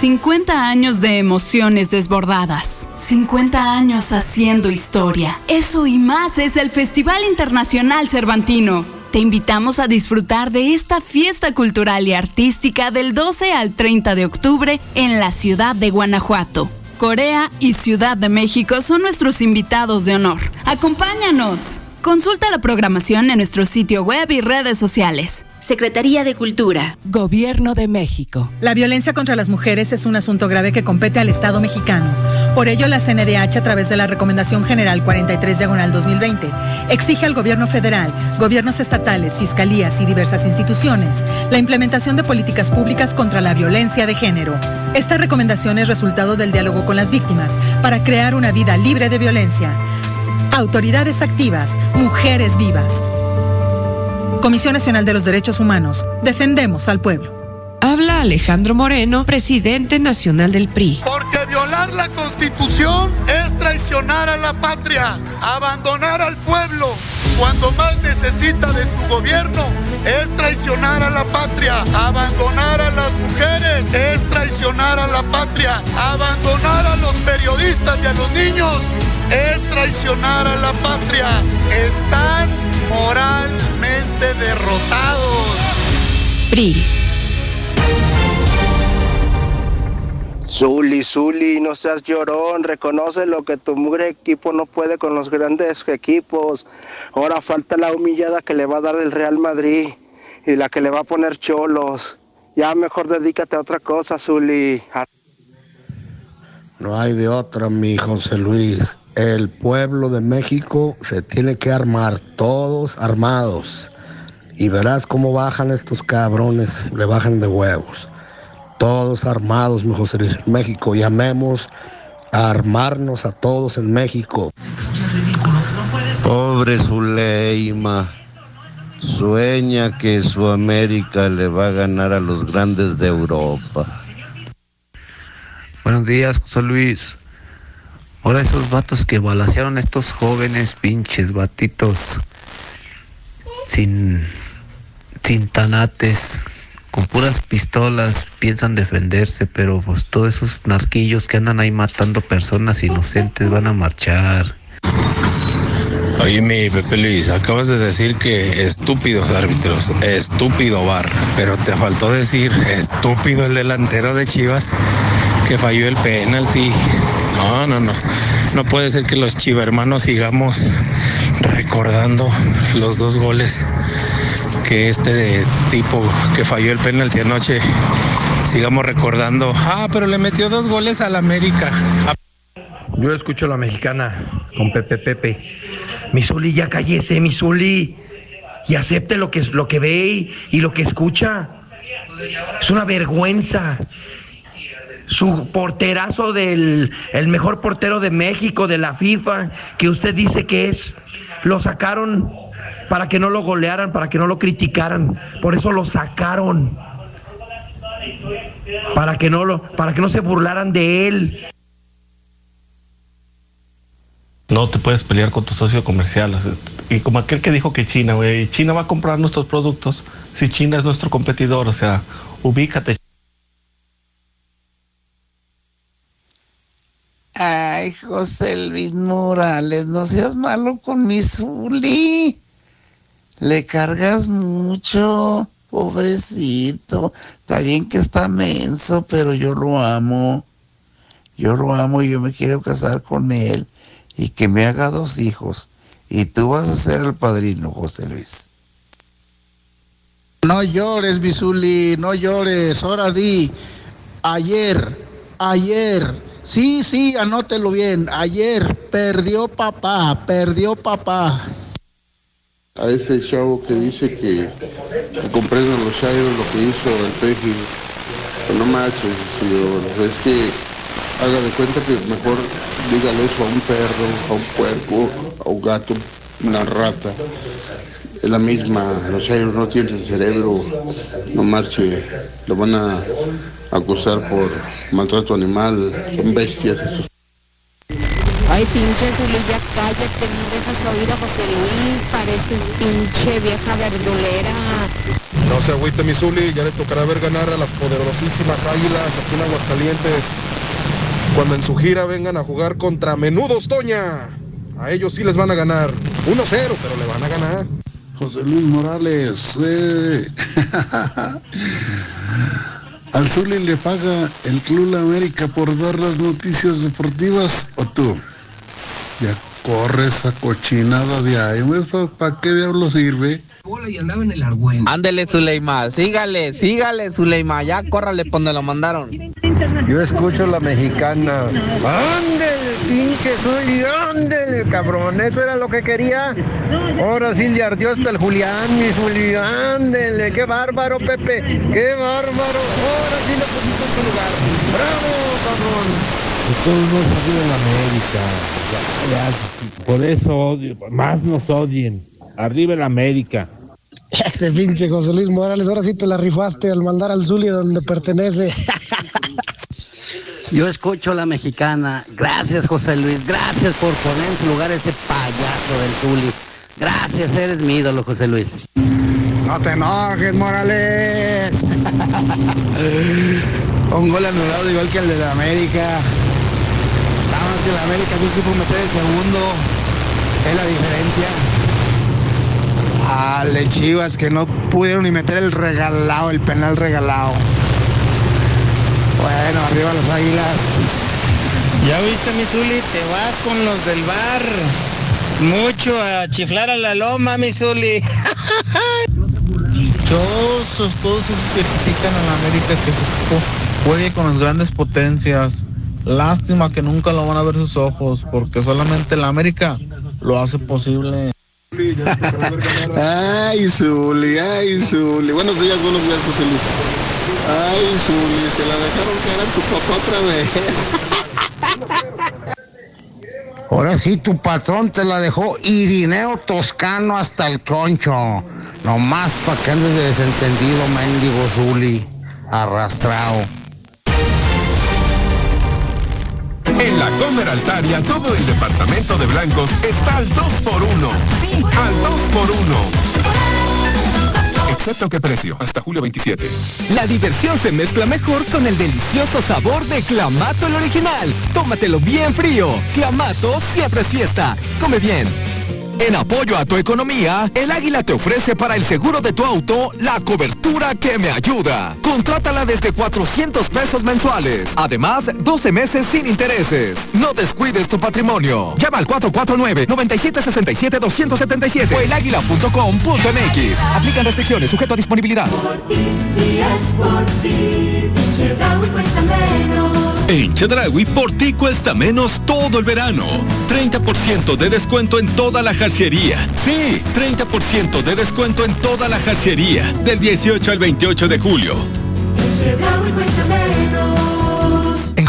[SPEAKER 38] 50 años de emociones desbordadas. 50 años haciendo historia. Eso y más es el Festival Internacional Cervantino. Te invitamos a disfrutar de esta fiesta cultural y artística del 12 al 30 de octubre en la ciudad de Guanajuato. Corea y Ciudad de México son nuestros invitados de honor. Acompáñanos. Consulta la programación en nuestro sitio web y redes sociales.
[SPEAKER 39] Secretaría de Cultura.
[SPEAKER 40] Gobierno de México.
[SPEAKER 41] La violencia contra las mujeres es un asunto grave que compete al Estado mexicano. Por ello, la CNDH, a través de la Recomendación General 43 Diagonal 2020, exige al Gobierno federal, gobiernos estatales, fiscalías y diversas instituciones la implementación de políticas públicas contra la violencia de género. Esta recomendación es resultado del diálogo con las víctimas para crear una vida libre de violencia. Autoridades activas, mujeres vivas. Comisión Nacional de los Derechos Humanos. Defendemos al pueblo.
[SPEAKER 40] Habla Alejandro Moreno, presidente nacional del PRI.
[SPEAKER 3] Porque violar la constitución es traicionar a la patria, abandonar al pueblo. Cuando más necesita de su gobierno es traicionar a la patria, abandonar a las mujeres, es traicionar a la patria, abandonar a los periodistas y a los niños, es traicionar a la patria. Están moralmente derrotados.
[SPEAKER 40] PRI.
[SPEAKER 42] Zuli, Zuli, no seas llorón, reconoce lo que tu mugre equipo no puede con los grandes equipos. Ahora falta la humillada que le va a dar el Real Madrid y la que le va a poner cholos. Ya mejor dedícate a otra cosa, Zuli.
[SPEAKER 43] No hay de otra, mi José Luis. El pueblo de México se tiene que armar, todos armados. Y verás cómo bajan estos cabrones, le bajan de huevos. Todos armados, mi José Luis, en México. Llamemos a armarnos a todos en México.
[SPEAKER 44] Pobre Zuleima. Sueña que su América le va a ganar a los grandes de Europa.
[SPEAKER 45] Buenos días, José Luis. Ahora esos vatos que balacearon a estos jóvenes pinches batitos sin, sin tanates, con puras pistolas, piensan defenderse, pero pues todos esos narquillos que andan ahí matando personas inocentes van a marchar.
[SPEAKER 46] Oye, mi Pepe Luis, acabas de decir que estúpidos árbitros, estúpido bar, pero te faltó decir estúpido el delantero de Chivas que falló el penalti. No, no, no. No puede ser que los chivermanos sigamos recordando los dos goles que este de tipo que falló el penalti anoche sigamos recordando. Ah, pero le metió dos goles al América.
[SPEAKER 2] Yo escucho la mexicana con Pepe Pepe. Mi Zuli, ya cállese, mi Zuli. Y acepte lo que, lo que ve y lo que escucha. Es una vergüenza. Su porterazo del el mejor portero de México, de la FIFA, que usted dice que es, lo sacaron para que no lo golearan, para que no lo criticaran. Por eso lo sacaron. Para que no lo, para que no se burlaran de él.
[SPEAKER 17] No te puedes pelear con tu socio comercial. y como aquel que dijo que China, güey, China va a comprar nuestros productos si China es nuestro competidor. O sea, ubícate.
[SPEAKER 47] Ay, José Luis Morales, no seas malo con mi Zuli. Le cargas mucho.
[SPEAKER 43] Pobrecito. Está bien que está menso, pero yo lo amo. Yo lo amo y yo me quiero casar con él y que me haga dos hijos. Y tú vas a ser el padrino, José Luis.
[SPEAKER 48] No llores, Bisuli, no llores. Ahora di, ayer, ayer, sí, sí, anótelo bien. Ayer perdió papá, perdió papá.
[SPEAKER 44] A ese chavo que dice que, que los chairos lo que hizo el peje. No manches, señor. Es que haga de cuenta que mejor dígale eso a un perro, a un puerco, a un gato, una rata. Es la misma, los chairos no tienen cerebro, no marche, lo van a acusar por maltrato animal, son bestias esos.
[SPEAKER 49] Ay, pinche Zuli, ya cállate, no dejas oír a José Luis, pareces pinche vieja verdulera.
[SPEAKER 50] No se agüite mi Zuli, ya le tocará ver ganar a las poderosísimas águilas aquí en Aguascalientes. Cuando en su gira vengan a jugar contra Menudos Toña. A ellos sí les van a ganar. 1-0, pero le van a ganar.
[SPEAKER 51] José Luis Morales, eh. ¿Al Zuli le paga el Club América por dar las noticias deportivas o tú? Ya corre esa cochinada de ahí, ¿para qué diablo sirve?
[SPEAKER 52] Y andaba en el argüen.
[SPEAKER 53] Ándele, Zuleima, sígale, sígale, Zuleima, ya córrale por donde lo mandaron.
[SPEAKER 9] Yo escucho la mexicana. Ándele, pinche Zuli, ándele, cabrón, eso era lo que quería. Ahora sí le ardió hasta el Julián, mi Zuli, ándele, qué bárbaro, Pepe, qué bárbaro. Ahora sí lo pusiste en su lugar. Bravo, cabrón.
[SPEAKER 54] todos nos odian la América. Ya, ya, por eso odio, más nos odien. Arriba el América.
[SPEAKER 55] Ese pinche José Luis Morales, ahora sí te la rifaste al mandar al Zuli donde pertenece.
[SPEAKER 56] Yo escucho la mexicana. Gracias, José Luis. Gracias por poner en su lugar ese payaso del Zuli. Gracias, eres mi ídolo, José Luis.
[SPEAKER 55] No te enojes, Morales. Un gol anulado igual que el de la América. Nada más que la América sí supo meter el segundo. Es la diferencia. Ale Chivas que no pudieron ni meter el regalado, el penal regalado. Bueno, arriba las águilas.
[SPEAKER 57] Ya viste, mi Zuli, te vas con los del bar. Mucho a chiflar a la loma, mi Zuli.
[SPEAKER 58] Dichosos todos esos que critican a la América que juegue con las grandes potencias. Lástima que nunca lo van a ver sus ojos, porque solamente la América lo hace posible.
[SPEAKER 51] Ay, Zuli, ay, Zuli. Buenos días, buenos días, José Luis. Ay, Zuli, se la dejaron caer a tu papá otra vez.
[SPEAKER 55] Ahora sí, tu patrón te la dejó Irineo Toscano hasta el troncho. Nomás para que andes de desentendido, mendigo Zuli. Arrastrado.
[SPEAKER 59] La Comer Altaria, todo el departamento de blancos está al 2x1. Sí, al 2x1. Excepto qué precio, hasta julio 27.
[SPEAKER 60] La diversión se mezcla mejor con el delicioso sabor de Clamato el original. Tómatelo bien frío. Clamato siempre es fiesta. Come bien.
[SPEAKER 61] En apoyo a tu economía, el Águila te ofrece para el seguro de tu auto la cobertura que me ayuda. Contrátala desde 400 pesos mensuales. Además, 12 meses sin intereses. No descuides tu patrimonio. Llama al 449-9767-277 o elaguila.com.mx. Aplican restricciones sujeto a disponibilidad.
[SPEAKER 62] En Chedraui por ti cuesta menos todo el verano. 30% de descuento en toda la jarcería. Sí, 30% de descuento en toda la jarcería. Del 18 al 28 de julio.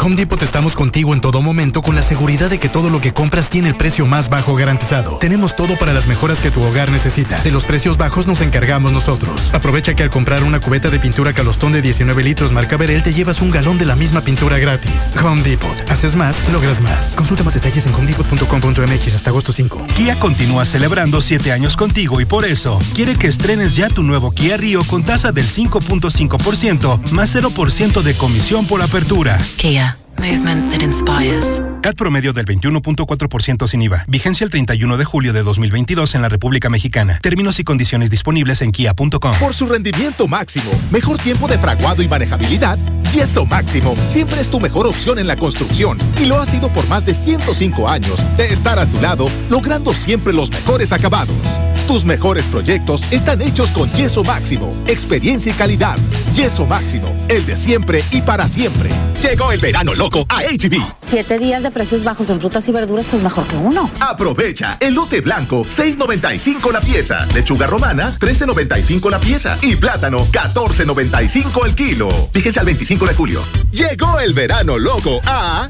[SPEAKER 63] Home Depot estamos contigo en todo momento con la seguridad de que todo lo que compras tiene el precio más bajo garantizado. Tenemos todo para las mejoras que tu hogar necesita. De los precios bajos nos encargamos nosotros. Aprovecha que al comprar una cubeta de pintura calostón de 19 litros marca Verel te llevas un galón de la misma pintura gratis. Home Depot. Haces más, logras más. Consulta más detalles en homedepot.com.mx hasta agosto 5.
[SPEAKER 64] Kia continúa celebrando 7 años contigo y por eso quiere que estrenes ya tu nuevo Kia Rio con tasa del 5.5% más 0% de comisión por apertura.
[SPEAKER 65] Kia
[SPEAKER 66] Movement that inspires.
[SPEAKER 64] CAT promedio del 21.4% sin IVA. Vigencia el 31 de julio de 2022 en la República Mexicana. Términos y condiciones disponibles en kia.com.
[SPEAKER 67] Por su rendimiento máximo, mejor tiempo de fraguado y manejabilidad, Yeso Máximo siempre es tu mejor opción en la construcción y lo ha sido por más de 105 años de estar a tu lado, logrando siempre los mejores acabados. Tus mejores proyectos están hechos con Yeso Máximo, experiencia y calidad. Yeso Máximo, el de siempre y para siempre. Llegó el verano loco a HB.
[SPEAKER 68] Siete días de precios bajos en frutas y verduras es mejor que uno.
[SPEAKER 67] Aprovecha elote blanco, 6.95 la pieza. Lechuga romana, 13.95 la pieza. Y plátano, 14.95 el kilo. Fíjense al 25 de julio. Llegó el verano loco a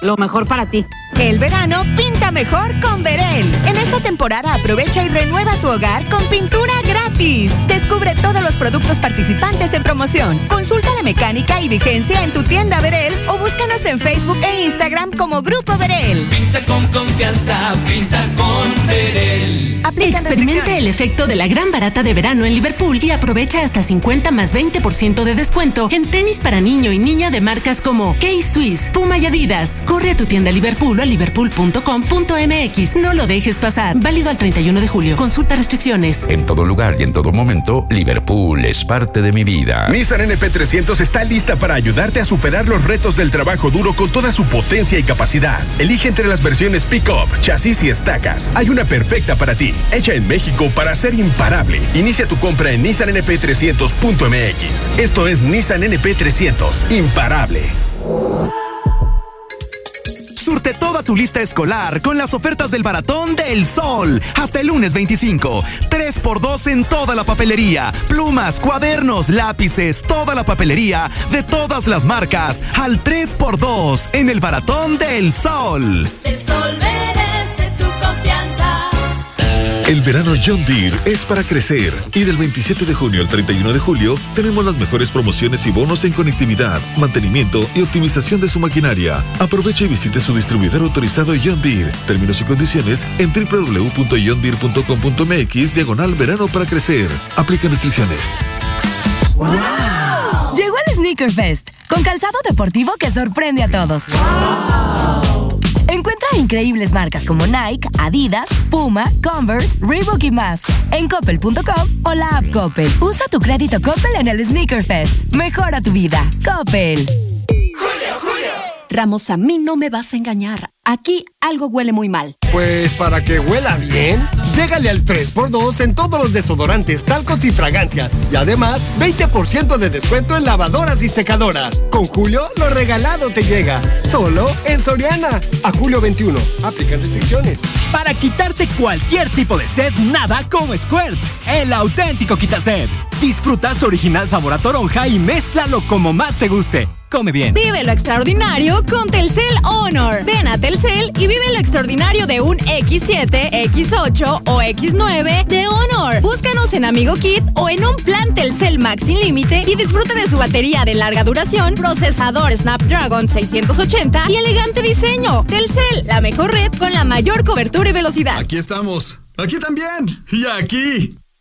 [SPEAKER 68] Lo mejor para ti.
[SPEAKER 40] El verano pinta mejor con Verel. En esta temporada aprovecha y renueva tu hogar con pintura gratis. Descubre todos los productos participantes en promoción. Consulta la mecánica y vigencia en tu tienda Verel o búscanos en Facebook e Instagram como Grupo Verel.
[SPEAKER 69] Pinta con confianza, pinta con Verel.
[SPEAKER 40] Experimente el efecto de la gran barata de verano en Liverpool y aprovecha hasta 50 más 20% de descuento en tenis para niño y niña de marcas como K-Swiss, Puma y Adidas. Corre a tu tienda Liverpool o a liverpool.com.mx. No lo dejes pasar. Válido al 31 de julio. Consulta restricciones.
[SPEAKER 70] En todo lugar y en todo momento, Liverpool es parte de mi vida.
[SPEAKER 71] Nissan NP300 está lista para ayudarte a superar los retos del trabajo duro con toda su potencia y capacidad. Elige entre las versiones Pickup, chasis y estacas. Hay una perfecta para ti, hecha en México para ser imparable. Inicia tu compra en nissannp300.mx. Esto es Nissan NP300, imparable.
[SPEAKER 72] Surte toda tu lista escolar con las ofertas del Baratón del Sol. Hasta el lunes 25. 3x2 en toda la papelería. Plumas, cuadernos, lápices, toda la papelería de todas las marcas. Al 3x2 en el Baratón del Sol.
[SPEAKER 69] El sol merece.
[SPEAKER 59] El verano John Deere es para crecer y del 27 de junio al 31 de julio tenemos las mejores promociones y bonos en conectividad, mantenimiento y optimización de su maquinaria. Aproveche y visite su distribuidor autorizado John Deere. Términos y condiciones en www.johndeere.com.mx diagonal verano para crecer. Aplican restricciones.
[SPEAKER 40] Llegó el Sneaker Fest con calzado deportivo que sorprende a todos. Encuentra increíbles marcas como Nike, Adidas, Puma, Converse, Reebok y más en coppel.com o la app Coppel. Usa tu crédito Coppel en el Sneaker Fest. Mejora tu vida. Coppel.
[SPEAKER 73] Ramos, a mí no me vas a engañar. Aquí algo huele muy mal.
[SPEAKER 74] Pues para que huela bien, llégale al 3x2 en todos los desodorantes, talcos y fragancias. Y además, 20% de descuento en lavadoras y secadoras. Con Julio, lo regalado te llega. Solo en Soriana. A julio 21. Aplican restricciones.
[SPEAKER 60] Para quitarte cualquier tipo de sed, nada como Squirt, el auténtico quitased. Disfruta su original sabor a toronja y mézclalo como más te guste. Come bien.
[SPEAKER 40] Vive lo extraordinario con Telcel Honor. Ven a Telcel y vive lo extraordinario de un X7, X8 o X9 de Honor. Búscanos en Amigo Kit o en un plan Telcel Max sin límite y disfruta de su batería de larga duración, procesador Snapdragon 680 y elegante diseño. Telcel, la mejor red con la mayor cobertura y velocidad.
[SPEAKER 75] Aquí estamos. Aquí también. Y aquí.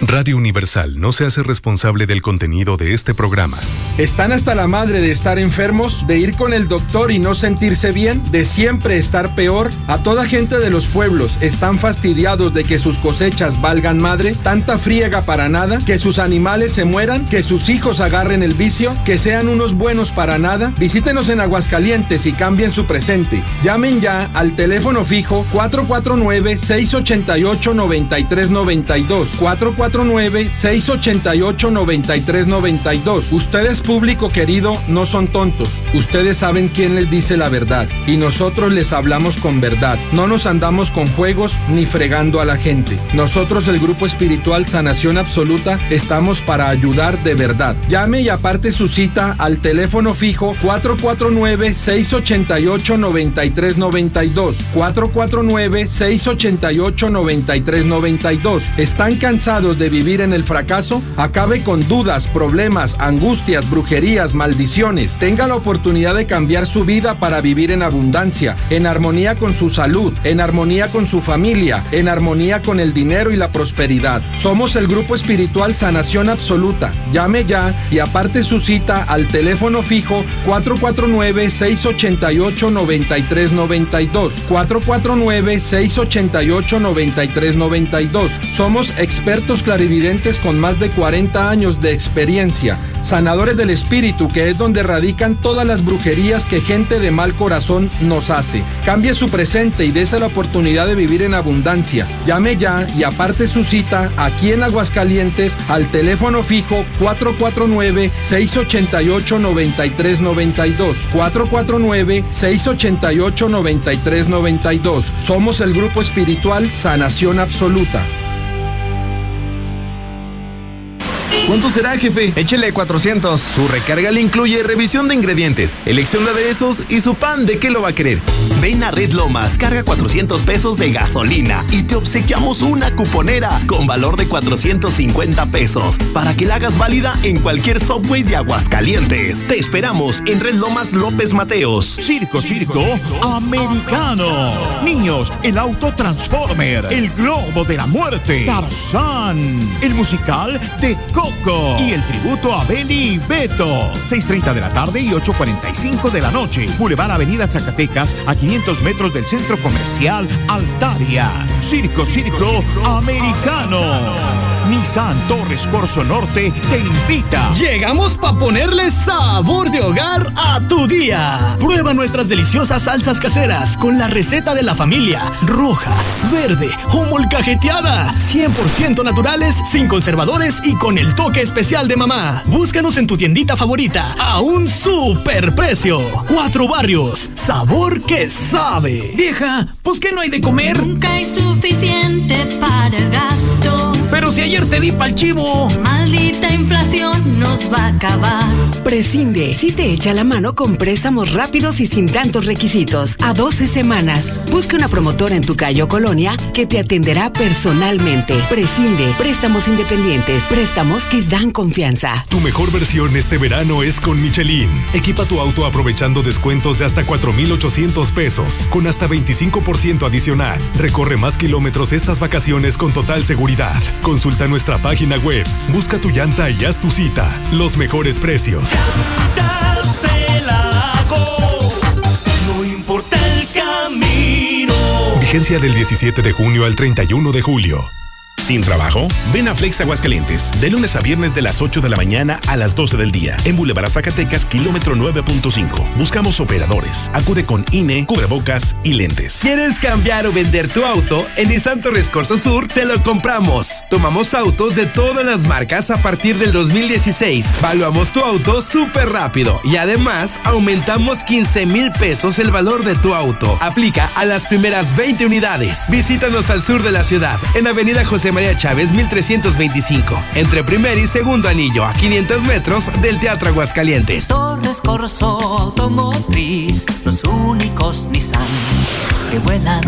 [SPEAKER 76] Radio Universal no se hace responsable del contenido de este programa.
[SPEAKER 77] ¿Están hasta la madre de estar enfermos, de ir con el doctor y no sentirse bien, de siempre estar peor? A toda gente de los pueblos, ¿están fastidiados de que sus cosechas valgan madre? ¿Tanta friega para nada? ¿Que sus animales se mueran? ¿Que sus hijos agarren el vicio? ¿Que sean unos buenos para nada? Visítenos en Aguascalientes y cambien su presente. Llamen ya al teléfono fijo 449-688-9392. 449-688-9392. Ustedes, público querido, no son tontos. Ustedes saben quién les dice la verdad. Y nosotros les hablamos con verdad. No nos andamos con juegos ni fregando a la gente. Nosotros, el grupo espiritual Sanación Absoluta, estamos para ayudar de verdad. Llame y aparte su cita al teléfono fijo 449-688-9392. 449-688-9392. ¿Están cansados de vivir en el fracaso? Acabe con dudas, problemas, angustias, brujerías, maldiciones. Tenga la oportunidad de cambiar su vida para vivir en abundancia, en armonía con su salud, en armonía con su familia, en armonía con el dinero y la prosperidad. Somos el grupo espiritual Sanación Absoluta. Llame ya y aparte su cita al teléfono fijo 449-688-9392. 449-688-9392. Somos expertos clarividentes con más de 40 años de experiencia. Sanadores del espíritu, que es donde radican todas las brujerías que gente de mal corazón nos hace. Cambie su presente y dése la oportunidad de vivir en abundancia. Llame ya y aparte su cita aquí en Aguascalientes al teléfono fijo 449-688-9392. 449-688-9392. Somos el grupo espiritual Sanación Absoluta.
[SPEAKER 78] ¿Cuánto será, jefe?
[SPEAKER 79] Échele 400.
[SPEAKER 78] Su recarga le incluye revisión de ingredientes, elección de aderezos y su pan. ¿De qué lo va a querer?
[SPEAKER 80] Ven a Red Lomas, carga 400 pesos de gasolina y te obsequiamos una cuponera con valor de 450 pesos para que la hagas válida en cualquier subway de Aguascalientes. Te esperamos en Red Lomas López Mateos.
[SPEAKER 81] Circo, circo, americano. Niños, el auto Transformer, el globo de la muerte, Tarzán, el musical de Coco y el tributo a Benny y Beto. 6.30 de la tarde y 8.45 de la noche. Boulevard Avenida Zacatecas a 500 metros del centro comercial Altaria. Circo, circo, americano. Nissan Torres Corso Norte te invita.
[SPEAKER 35] Llegamos para ponerle sabor de hogar a tu día. Prueba nuestras deliciosas salsas caseras con la receta de la familia. Roja, verde o molcajeteada. 100% naturales, sin conservadores y con el toque especial de mamá. Búscanos en tu tiendita favorita a un super precio. Cuatro barrios. Sabor que sabe. Vieja, pues que no hay de comer.
[SPEAKER 82] Nunca hay suficiente para gasto.
[SPEAKER 35] Pero si ayer te di pa'l chivo.
[SPEAKER 82] Maldita inflación nos va a acabar.
[SPEAKER 73] Prescinde, si te echa la mano con préstamos rápidos y sin tantos requisitos. A 12 semanas. Busca una promotora en tu calle o colonia que te atenderá personalmente. Prescinde, préstamos independientes, préstamos que dan confianza.
[SPEAKER 76] Tu mejor versión este verano es con Michelin. Equipa tu auto aprovechando descuentos de hasta 4,800 pesos, con hasta 25% adicional. Recorre más kilómetros estas vacaciones con total seguridad. Consulta nuestra página web, busca tu llanta y haz tu cita. Los mejores precios.
[SPEAKER 69] No importa el camino.
[SPEAKER 76] Vigencia del 17 de junio al 31 de julio.
[SPEAKER 71] ¿Sin trabajo? Ven a Flex Aguascalientes, de lunes a viernes de las 8 de la mañana a las 12 del día, en Boulevard Zacatecas, kilómetro 9.5. Buscamos operadores. Acude con INE, cubrebocas y lentes.
[SPEAKER 79] ¿Quieres cambiar o vender tu auto? En Nissan Torres Corso Sur te lo compramos. Tomamos autos de todas las marcas a partir del 2016. Valuamos tu auto súper rápido y además aumentamos 15 mil pesos el valor de tu auto. Aplica a las primeras 20 unidades. Visítanos al sur de la ciudad, en Avenida José María Chávez 1325, entre primer y segundo anillo, a 500 metros del Teatro Aguascalientes.
[SPEAKER 82] Torres Corso Automotriz, los únicos Nissan que vuelan.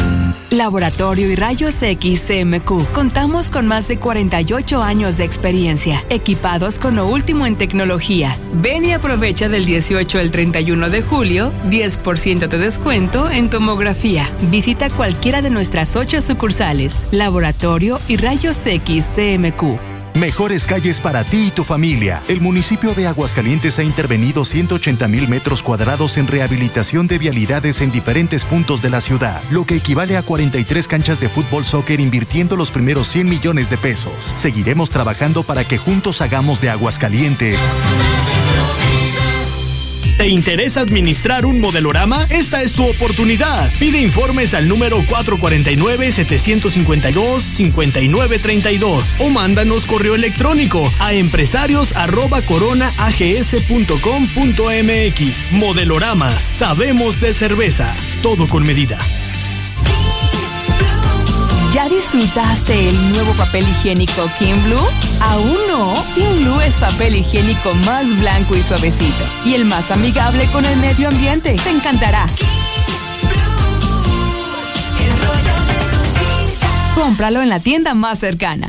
[SPEAKER 73] Laboratorio y Rayos X CMQ. Contamos con más de 48 años de experiencia, equipados con lo último en tecnología. Ven y aprovecha del 18 al 31 de julio 10% de descuento en tomografía. Visita cualquiera de nuestras ocho sucursales. Laboratorio y Rayos X CMQ.
[SPEAKER 67] Mejores calles para ti y tu familia. El municipio de Aguascalientes ha intervenido 180 mil metros cuadrados en rehabilitación de vialidades en diferentes puntos de la ciudad, lo que equivale a 43 canchas de fútbol soccer invirtiendo los primeros 100 millones de pesos. Seguiremos trabajando para que juntos hagamos de Aguascalientes.
[SPEAKER 35] ¿Te interesa administrar un modelorama? Esta es tu oportunidad. Pide informes al número 449-752-5932 o mándanos correo electrónico a empresarios.coronaAGS.com.mx. Modeloramas. Sabemos de cerveza. Todo con medida.
[SPEAKER 73] ¿Ya disfrutaste el nuevo papel higiénico Kim Blue? ¿Aún no? Kim Blue es papel higiénico más blanco y suavecito y el más amigable con el medio ambiente. Te encantará. Cómpralo en la tienda más cercana.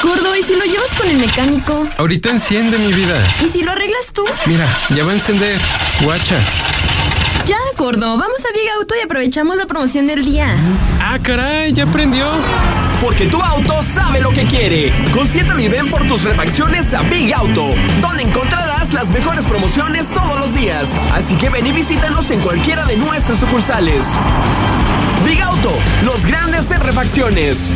[SPEAKER 38] Gordo, ¿y si lo llevas con el mecánico?
[SPEAKER 83] Ahorita enciende mi vida.
[SPEAKER 38] ¿Y si lo arreglas tú?
[SPEAKER 83] Mira, ya va a encender. Guacha.
[SPEAKER 38] Vamos a Big Auto y aprovechamos la promoción del día.
[SPEAKER 83] Ah, caray, ya prendió.
[SPEAKER 84] Porque tu auto sabe lo que quiere. Consiéntelo y ven por tus refacciones a Big Auto, donde encontrarás las mejores promociones todos los días. Así que ven y visítanos en cualquiera de nuestras sucursales. Big Auto, los grandes en refacciones.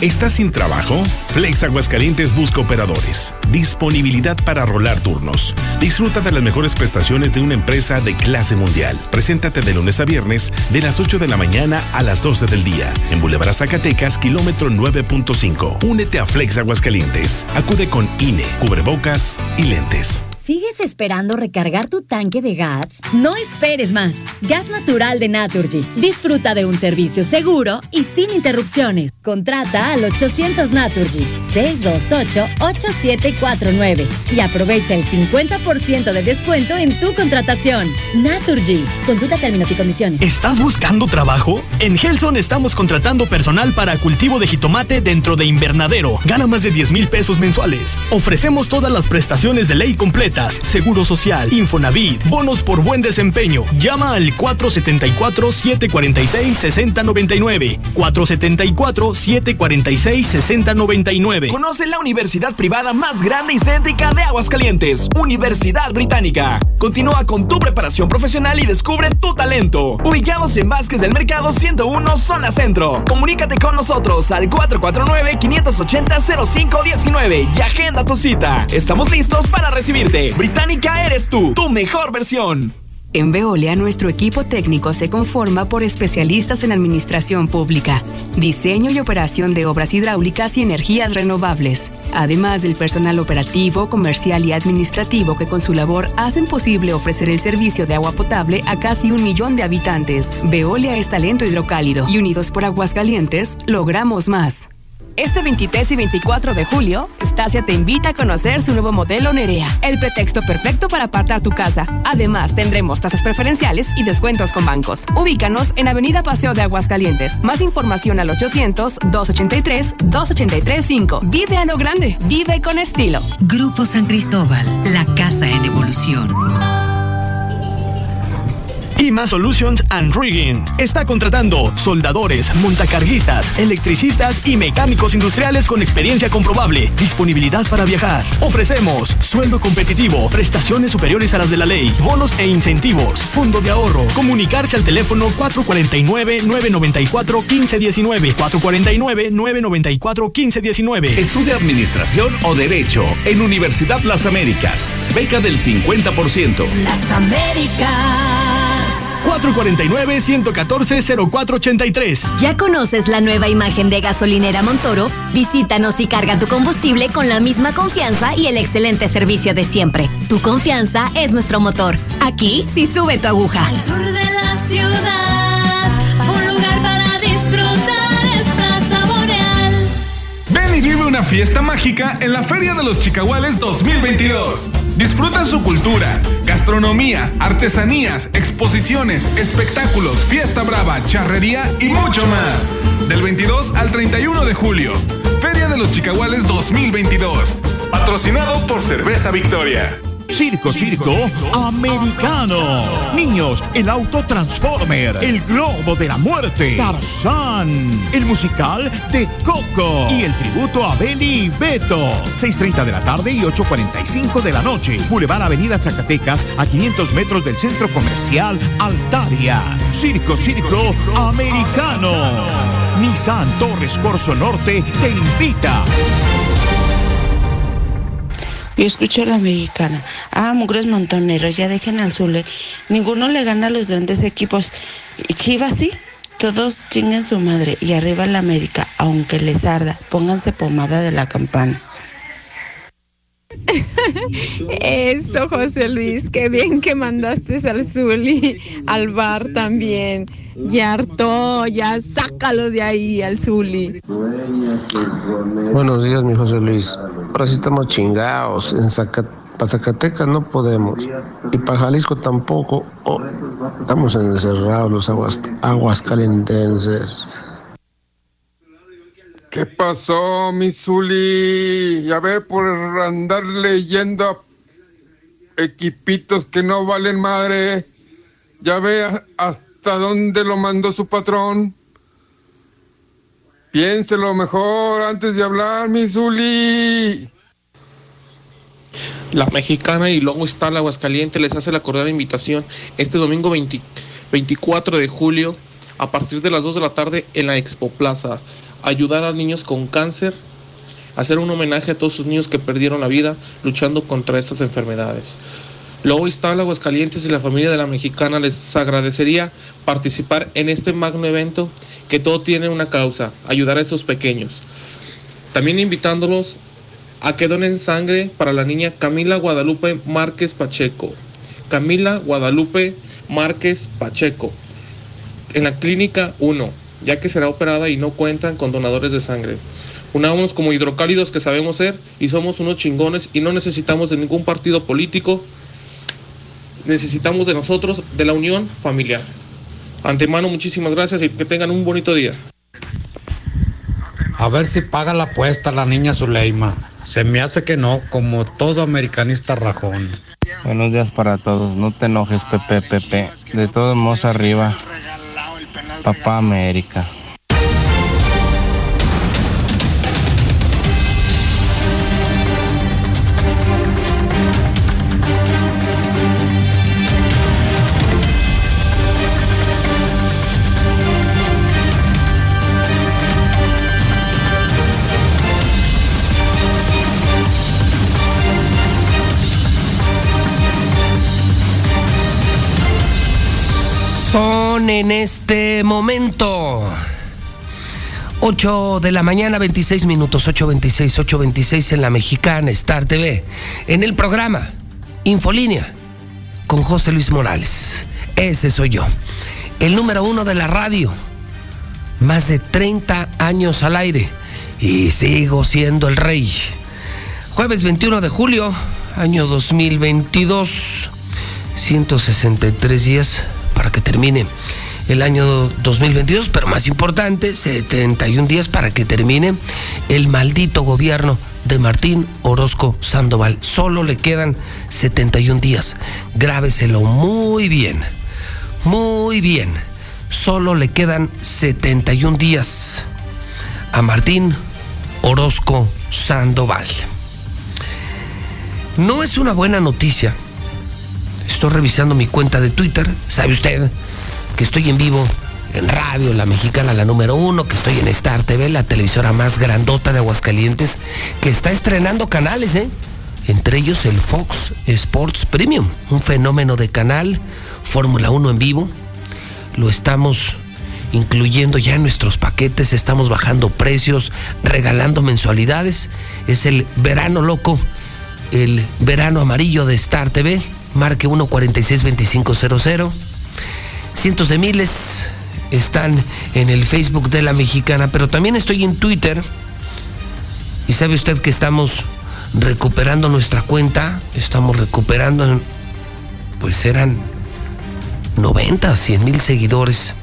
[SPEAKER 36] ¿Estás sin trabajo? Flex Aguascalientes busca operadores. Disponibilidad para rolar turnos. Disfruta de las mejores prestaciones de una empresa de clase mundial. Preséntate de lunes a viernes de las 8 de la mañana a las 12 del día. En Boulevard Zacatecas, kilómetro 9.5. Únete a Flex Aguascalientes. Acude con INE, cubrebocas y lentes.
[SPEAKER 85] ¿Sigues esperando recargar tu tanque de gas? No esperes más. Gas natural de Naturgy. Disfruta de un servicio seguro y sin interrupciones. Contrata al 800 Naturgy 628-8749 y aprovecha el 50% de descuento en tu contratación. Naturgy. Consulta términos y condiciones.
[SPEAKER 35] ¿Estás buscando trabajo? En Gelson estamos contratando personal para cultivo de jitomate dentro de invernadero. Gana más de 10 mil pesos mensuales. Ofrecemos todas las prestaciones de ley completas, seguro social, Infonavit, bonos por buen desempeño. Llama al 474-746-6099. 474-746-6099.
[SPEAKER 84] Conoce la universidad privada más grande y céntrica de Aguascalientes, Universidad Británica. Continúa con tu preparación profesional y descubre tu talento. Ubicados en Vázquez del Mercado 101, zona centro. Comunícate con nosotros al 449-580-0519 y agenda tu cita. Estamos listos para recibirte. Británica eres tú, tu mejor versión.
[SPEAKER 73] En Veolia, nuestro equipo técnico se conforma por especialistas en administración pública, diseño y operación de obras hidráulicas y energías renovables, además del personal operativo, comercial y administrativo que con su labor hacen posible ofrecer el servicio de agua potable a casi un millón de habitantes. Veolia es talento hidrocálido y unidos por Aguascalientes, logramos más. Este 23 y 24 de julio, Stasia te invita a conocer su nuevo modelo Nerea, el pretexto perfecto para apartar tu casa. Además, tendremos tasas preferenciales y descuentos con bancos. Ubícanos en Avenida Paseo de Aguascalientes. Más información al 800-283-2835. Vive a lo grande, vive con estilo.
[SPEAKER 40] Grupo San Cristóbal, la casa en evolución.
[SPEAKER 35] IMA Solutions and Rigging está contratando soldadores, montacarguistas, electricistas y mecánicos industriales con experiencia comprobable. Disponibilidad para viajar. Ofrecemos sueldo competitivo, prestaciones superiores a las de la ley, bonos e incentivos, fondo de ahorro. Comunicarse al teléfono 449-994-1519. 449-994-1519.
[SPEAKER 86] Estudia Administración o Derecho en Universidad Las Américas. Beca del 50%.
[SPEAKER 87] Las Américas.
[SPEAKER 35] 449-114-0483.
[SPEAKER 88] ¿Ya conoces la nueva imagen de gasolinera Montoro? Visítanos y carga tu combustible con la misma confianza y el excelente servicio de siempre. Tu confianza es nuestro motor. Aquí sí sube tu aguja.
[SPEAKER 87] Al sur de la ciudad,
[SPEAKER 89] Ven y vive una fiesta mágica en la Feria de los Chicahuales 2022. Disfruta su cultura, gastronomía, artesanías, exposiciones, espectáculos, fiesta brava, charrería y mucho más. Del 22 al 31 de julio. Feria de los Chicahuales 2022. Patrocinado por Cerveza Victoria.
[SPEAKER 81] Circo, circo, americano. Niños, el auto Transformer, el globo de la muerte, Tarzán, el musical de Coco y el tributo a Benny y Beto. 6.30 de la tarde y 8.45 de la noche. Boulevard Avenida Zacatecas, a 500 metros del centro comercial Altaria. Circo, circo, americano. Nissan Torres Corso Norte te invita.
[SPEAKER 90] Yo escucho a la mexicana. Ah, mugres montoneros, ya dejen al Zule. Ninguno le gana a los grandes equipos. Chivas sí, todos chingan su madre. Y arriba la América, aunque les arda, pónganse pomada de la campana.
[SPEAKER 91] Eso, José Luis, qué bien que mandaste al Zuli al bar también. Ya hartó, ya sácalo de ahí al Zuli.
[SPEAKER 92] Buenos días, mi José Luis. Ahora sí estamos chingados. En para Zacatecas no podemos. Y para Jalisco tampoco. Oh, estamos encerrados los aguas, aguas calentenses.
[SPEAKER 93] ¿Qué pasó, mi Zuli? Ya ve por andar leyendo equipitos que no valen madre. Ya ve hasta dónde lo mandó su patrón. Piénselo mejor antes de hablar, mi Zuli.
[SPEAKER 94] La mexicana y luego está la Aguascalientes les hace la cordial invitación este domingo 20 24 de julio a partir de las 2 de la tarde en la Expo Plaza. Ayudar a niños con cáncer, hacer un homenaje a todos sus niños que perdieron la vida luchando contra estas enfermedades. Luego está Aguascalientes y la familia de la mexicana les agradecería participar en este magno evento que todo tiene una causa, ayudar a estos pequeños. También invitándolos a que donen sangre para la niña Camila Guadalupe Márquez Pacheco. Camila Guadalupe Márquez Pacheco. En la clínica 1, ya que será operada y no cuentan con donadores de sangre. Unámonos como hidrocálidos que sabemos ser y somos unos chingones y no necesitamos de ningún partido político. Necesitamos de nosotros, de la unión familiar. Antemano, muchísimas gracias y que tengan un bonito día.
[SPEAKER 95] A ver si paga la apuesta la niña Zuleima. Se me hace que no, como todo americanista rajón.
[SPEAKER 96] Buenos días para todos. No te enojes, Pepe, Pepe. De todos modos arriba. Papá América.
[SPEAKER 2] En este momento. 8 de la mañana, 26 minutos, 8.26, 8.26 en la mexicana Star TV, en el programa Infolínea con José Luis Morales. Ese soy yo, el número uno de la radio, más de 30 años al aire. Y sigo siendo el rey. Jueves 21 de julio, año 2022, 163 días para que termine el año 2022, pero más importante, 71 días para que termine el maldito gobierno de Martín Orozco Sandoval. Solo le quedan 71 días. Grábeselo muy bien, muy bien. Solo le quedan 71 días a Martín Orozco Sandoval. No es una buena noticia. Estoy revisando mi cuenta de Twitter. ¿Sabe usted que estoy en vivo en radio, la mexicana, la número uno, que estoy en Star TV, la televisora más grandota de Aguascalientes, que está estrenando canales, ¿eh? Entre ellos el Fox Sports Premium, un fenómeno de canal, Fórmula 1 en vivo. Lo estamos incluyendo ya en nuestros paquetes, estamos bajando precios, regalando mensualidades. Es el verano loco, el verano amarillo de Star TV. Marque 1462500. Cientos de miles están en el Facebook de la mexicana, pero también estoy en Twitter. Y sabe usted que estamos recuperando nuestra cuenta, estamos recuperando, pues eran 90, 100 mil seguidores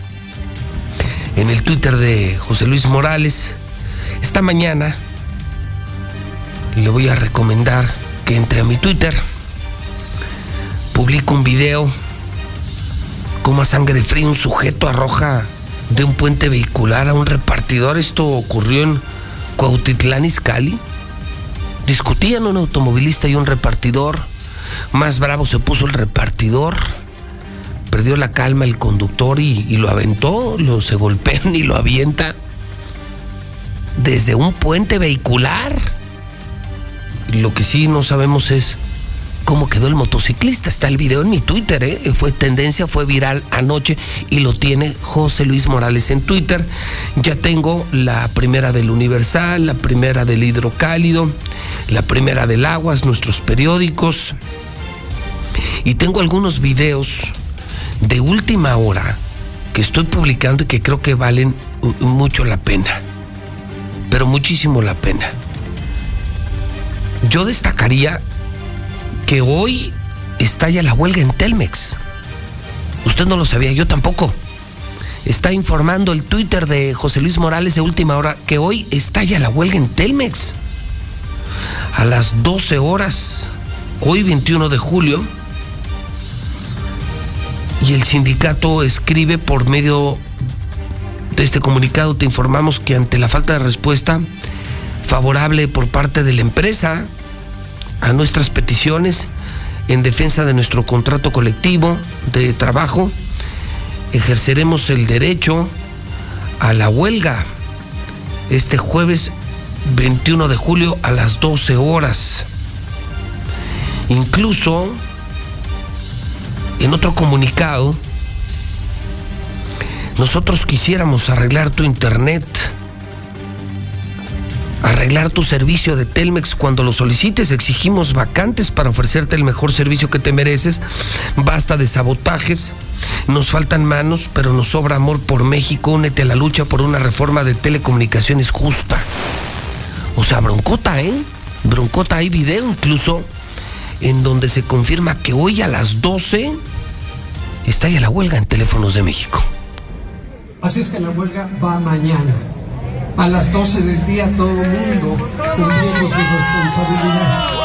[SPEAKER 2] en el Twitter de José Luis Morales. Esta mañana le voy a recomendar que entre a mi Twitter, publico un video como a sangre fría un sujeto arroja de un puente vehicular a un repartidor. Esto ocurrió en Cuautitlán Izcalli. Discutían un automovilista y un repartidor. Más bravo se puso el repartidor. Perdió la calma el conductor y, y lo aventó, lo se golpean y lo avienta desde un puente vehicular. Lo que sí no sabemos es cómo quedó el motociclista. Está el video en mi Twitter, ¿eh? fue tendencia, fue viral anoche y lo tiene José Luis Morales en Twitter. Ya tengo la primera del Universal, la primera del Hidrocálido, la primera del Aguas, nuestros periódicos. Y tengo algunos videos de última hora que estoy publicando y que creo que valen mucho la pena. Pero muchísimo la pena. Yo destacaría que hoy estalla la huelga en Telmex. Usted no lo sabía, yo tampoco. Está informando el Twitter de José Luis Morales de última hora que hoy estalla la huelga en Telmex. A las 12 horas, hoy 21 de julio, y el sindicato escribe por medio de este comunicado, te informamos que ante la falta de respuesta favorable por parte de la empresa a nuestras peticiones en defensa de nuestro contrato colectivo de trabajo, ejerceremos el derecho a la huelga este jueves 21 de julio a las 12 horas. Incluso en otro comunicado, nosotros quisiéramos arreglar tu internet, arreglar tu servicio de Telmex cuando lo solicites. Exigimos vacantes para ofrecerte el mejor servicio que te mereces. Basta de sabotajes. Nos faltan manos, pero nos sobra amor por México. Únete a la lucha por una reforma de telecomunicaciones justa. O sea, broncota, ¿eh? Broncota, hay video incluso en donde se confirma que hoy a las 12 está ya la huelga en Teléfonos de México.
[SPEAKER 97] Así es que la huelga va mañana. A las 12 del día todo el mundo cumpliendo su responsabilidad.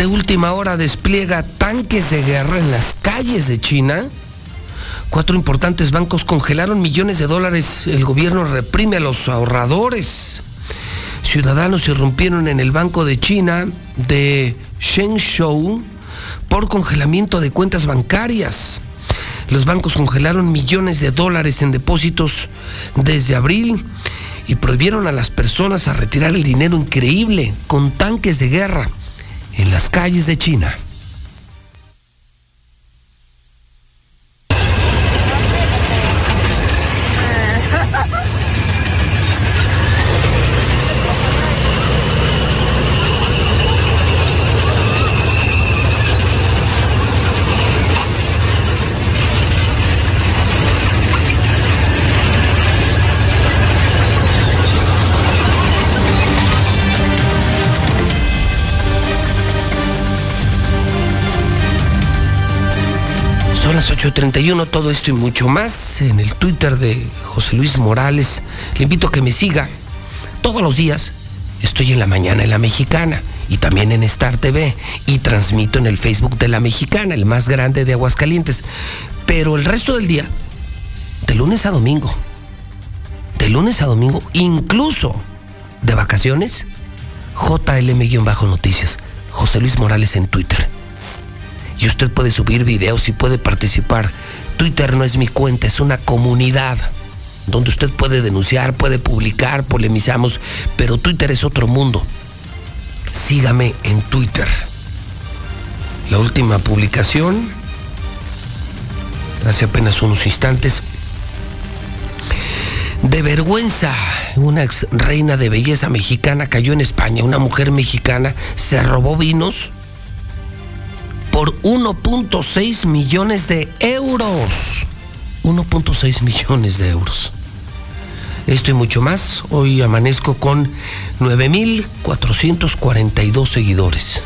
[SPEAKER 2] De última hora despliega tanques de guerra en las calles de China. Cuatro importantes bancos congelaron millones de dólares. El gobierno reprime a los ahorradores. Ciudadanos irrumpieron en el Banco de China de Shenzhou por congelamiento de cuentas bancarias. Los bancos congelaron millones de dólares en depósitos desde abril y prohibieron a las personas a retirar el dinero increíble con tanques de guerra en las calles de China. Las 8.31, todo esto y mucho más en el Twitter de José Luis Morales. Le invito a que me siga. Todos los días estoy en la mañana en la mexicana y también en Star TV y transmito en el Facebook de la mexicana, el más grande de Aguascalientes. Pero el resto del día, de lunes a domingo, de lunes a domingo, incluso de vacaciones, JLM-Noticias, José Luis Morales en Twitter y usted puede subir videos y puede participar. Twitter no es mi cuenta, es una comunidad donde usted puede denunciar, puede publicar, polemizamos, pero Twitter es otro mundo. Sígame en Twitter. La última publicación, hace apenas unos instantes, de vergüenza, una ex reina de belleza mexicana cayó en España, una mujer mexicana se robó vinos por 1.6 millones de euros. 1.6 millones de euros. Esto y mucho más. Hoy amanezco con 9.442 seguidores.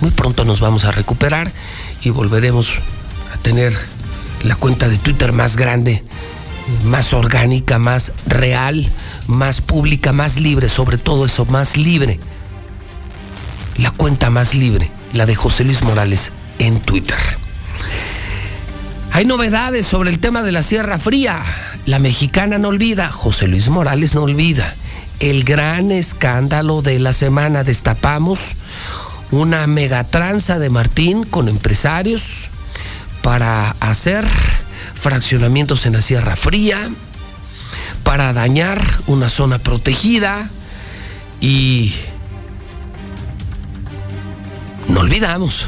[SPEAKER 2] Muy pronto nos vamos a recuperar y volveremos a tener la cuenta de Twitter más grande, más orgánica, más real, más pública, más libre, sobre todo eso, más libre. La cuenta más libre, la de José Luis Morales en Twitter. Hay novedades sobre el tema de la Sierra Fría. La mexicana no olvida, José Luis Morales no olvida. El gran escándalo de la semana destapamos una megatranza de Martín con empresarios para hacer fraccionamientos en la Sierra Fría, para dañar una zona protegida y no olvidamos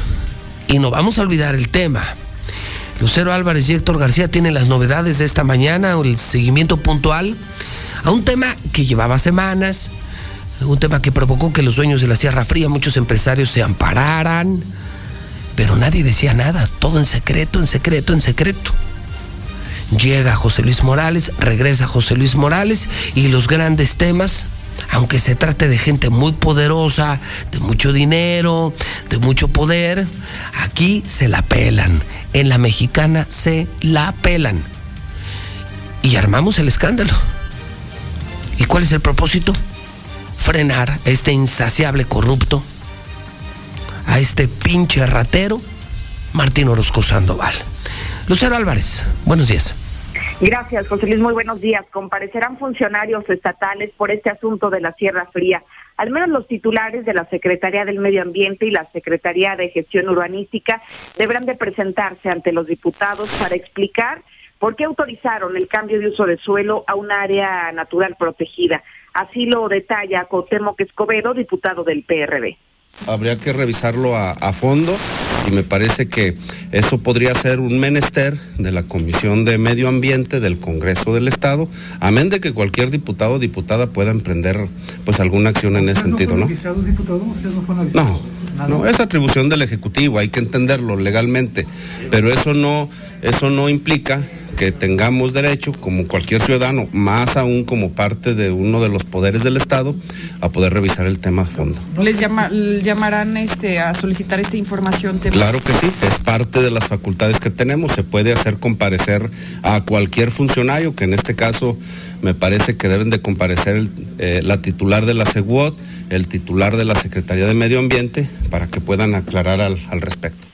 [SPEAKER 2] y no vamos a olvidar el tema. Lucero Álvarez y Héctor García tienen las novedades de esta mañana, el seguimiento puntual a un tema que llevaba semanas, un tema que provocó que los dueños de la Sierra Fría, muchos empresarios se ampararan, pero nadie decía nada, todo en secreto, en secreto, en secreto. Llega José Luis Morales, regresa José Luis Morales y los grandes temas, aunque se trate de gente muy poderosa, de mucho dinero, de mucho poder, aquí se la pelan. En la mexicana se la pelan. Y armamos el escándalo. ¿Y cuál es el propósito? Frenar a este insaciable corrupto, a este pinche ratero, Martín Orozco Sandoval. Lucero Álvarez, buenos días.
[SPEAKER 98] Gracias, José Luis. Muy buenos días. Comparecerán funcionarios estatales por este asunto de la Sierra Fría. Al menos los titulares de la Secretaría del Medio Ambiente y la Secretaría de Gestión Urbanística deberán de presentarse ante los diputados para explicar por qué autorizaron el cambio de uso de suelo a un área natural protegida. Así lo detalla Cuauhtémoc Escobedo, diputado del PRD.
[SPEAKER 90] Habría que revisarlo a, fondo y me parece que eso podría ser un menester de la Comisión de Medio Ambiente del Congreso del Estado, amén de que cualquier diputado o diputada pueda emprender pues alguna acción en ese sentido, ¿no?
[SPEAKER 99] No,
[SPEAKER 90] no, es atribución del Ejecutivo, hay que entenderlo legalmente, pero eso no, eso no implica que tengamos derecho, como cualquier ciudadano, más aún como parte de uno de los poderes del Estado, a poder revisar el tema a fondo.
[SPEAKER 100] ¿Les llama, llamarán este, a solicitar esta información? Tema?
[SPEAKER 90] Claro que sí, es parte de las facultades que tenemos. Se puede hacer comparecer a cualquier funcionario, que en este caso me parece que deben de comparecer el, eh, la titular de la SEGUOT, el titular de la Secretaría de Medio Ambiente, para que puedan aclarar al, al respecto.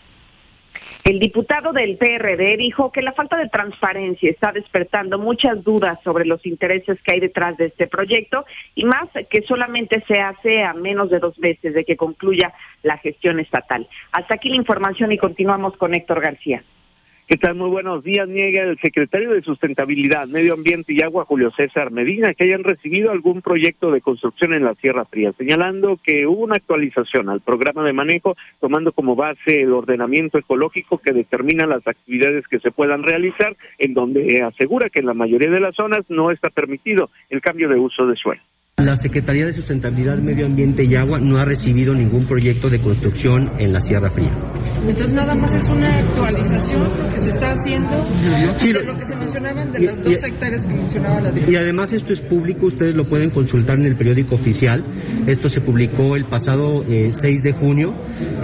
[SPEAKER 98] El diputado del PRD dijo que la falta de transparencia está despertando muchas dudas sobre los intereses que hay detrás de este proyecto y más que solamente se hace a menos de dos meses de que concluya la gestión estatal. Hasta aquí la información y continuamos con Héctor García.
[SPEAKER 4] ¿Qué tal? Muy buenos días. Niega el secretario de Sustentabilidad, Medio Ambiente y Agua, Julio César Medina, que hayan recibido algún proyecto de construcción en la Sierra Fría, señalando que hubo una actualización al programa de manejo, tomando como base el ordenamiento ecológico que determina las actividades que se puedan realizar, en donde asegura que en la mayoría de las zonas no está permitido el cambio de uso de suelo.
[SPEAKER 101] La Secretaría de Sustentabilidad, Medio Ambiente y Agua no ha recibido ningún proyecto de construcción en la Sierra Fría.
[SPEAKER 102] Entonces nada más es una actualización lo que se está haciendo
[SPEAKER 101] Sí,
[SPEAKER 102] de
[SPEAKER 101] lo-
[SPEAKER 102] lo que se mencionaban de
[SPEAKER 101] y-
[SPEAKER 102] las
[SPEAKER 101] y-
[SPEAKER 102] dos hectáreas que mencionaba la
[SPEAKER 101] Y
[SPEAKER 102] directora.
[SPEAKER 101] además esto es público, ustedes lo pueden consultar en el periódico oficial. Esto se publicó el pasado eh, 6 de junio.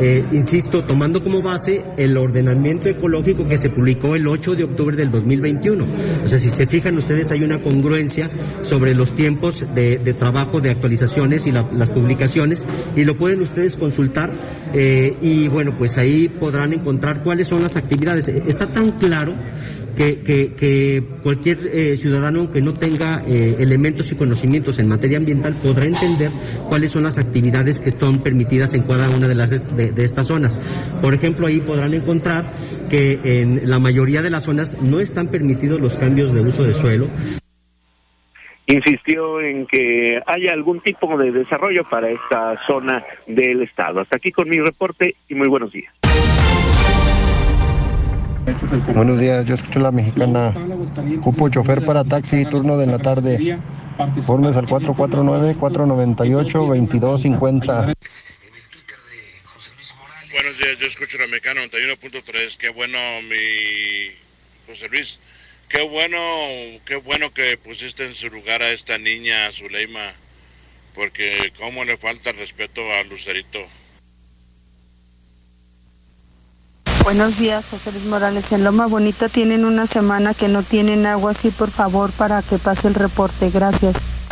[SPEAKER 101] Eh, insisto, tomando como base el ordenamiento ecológico que se publicó el 8 de octubre del 2021. O sea, si se fijan ustedes hay una congruencia sobre los tiempos de, de trabajo de actualizaciones y la- las publicaciones y lo pueden ustedes consultar eh, y bueno, pues ahí podrán encontrar cuáles son las actividades. Eh, Está tan claro que, que- que cualquier eh, ciudadano que no tenga elementos y conocimientos en materia ambiental podrá entender cuáles son las actividades que están permitidas en cada una de, las de estas zonas. Por ejemplo, ahí podrán encontrar que en la mayoría de las zonas no están permitidos los cambios de uso de suelo.
[SPEAKER 4] Insistió en que haya algún tipo de desarrollo para esta zona del estado. Hasta aquí con mi reporte y muy buenos días.
[SPEAKER 81] Buenos días, yo escucho la mexicana. Cupo chofer para taxi, turno de la tarde. Formes al 449-498-2250.
[SPEAKER 103] Buenos días, yo escucho la mexicana 91.3. Qué bueno, mi José Luis. Qué bueno, qué bueno que pusiste en su lugar a esta niña, Zuleima, porque cómo le falta respeto a Lucerito.
[SPEAKER 104] Buenos días, José Luis Morales. En Loma Bonita tienen una semana que no tienen agua, sí, por favor, para que pase el reporte. Gracias.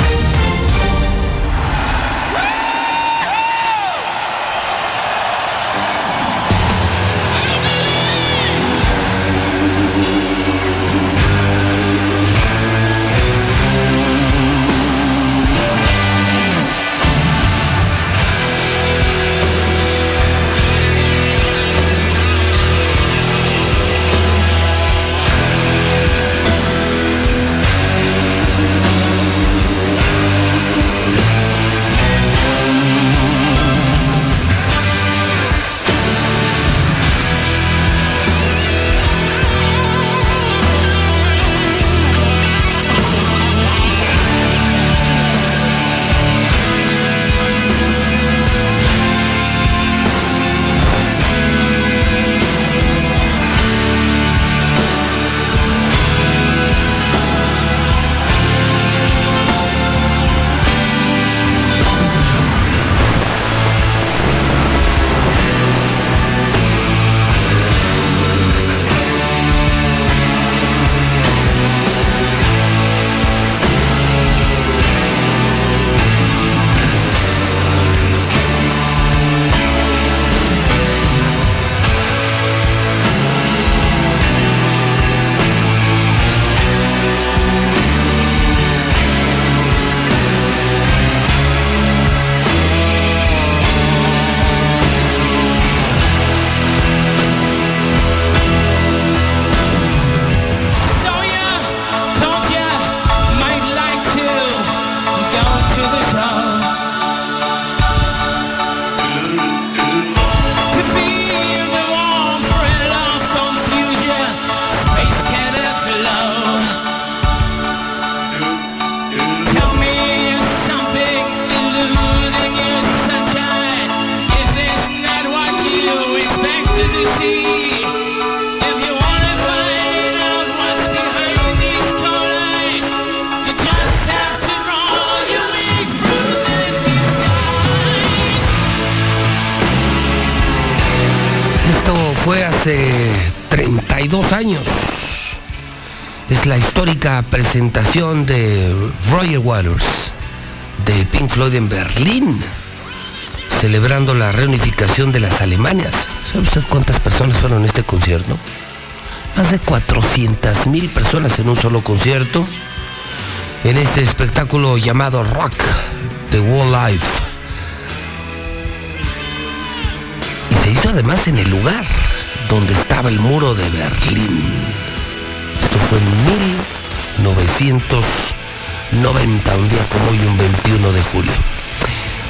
[SPEAKER 2] Presentación de Roger Waters de Pink Floyd en Berlín, celebrando la reunificación de las Alemanias. ¿Sabe usted cuántas personas fueron en este concierto? Más de 400 mil personas en un solo concierto, en este espectáculo llamado Rock The World Life. Y se hizo además en el lugar donde estaba el muro de Berlín. Esto fue en 1990, un día como hoy, un 21 de julio.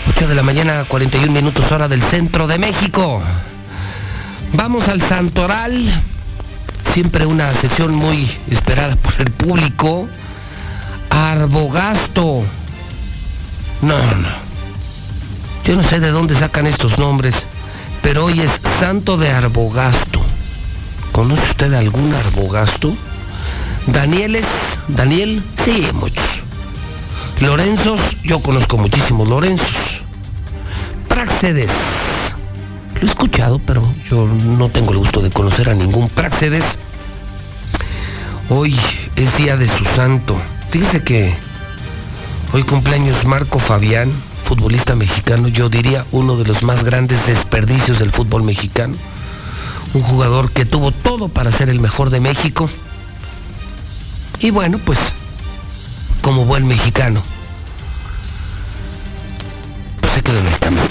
[SPEAKER 2] 8 de la mañana, 41 minutos hora del centro de México. Vamos al Santoral. Siempre una sección muy esperada por el público. Arbogasto. No, no. Yo no sé de dónde sacan estos nombres, pero hoy es Santo de Arbogasto. ¿Conoce usted algún Arbogasto? Danieles, Daniel, sí, muchos. Lorenzos, yo conozco muchísimos Lorenzos. Praxedes, lo he escuchado, pero yo no tengo el gusto de conocer a ningún Praxedes. Hoy es día de su santo. Fíjese que hoy cumpleaños Marco Fabián, futbolista mexicano, yo diría uno de los más grandes desperdicios del fútbol mexicano. Un jugador que tuvo todo para ser el mejor de México. Y bueno, pues como buen mexicano, pues se quedó en el camino.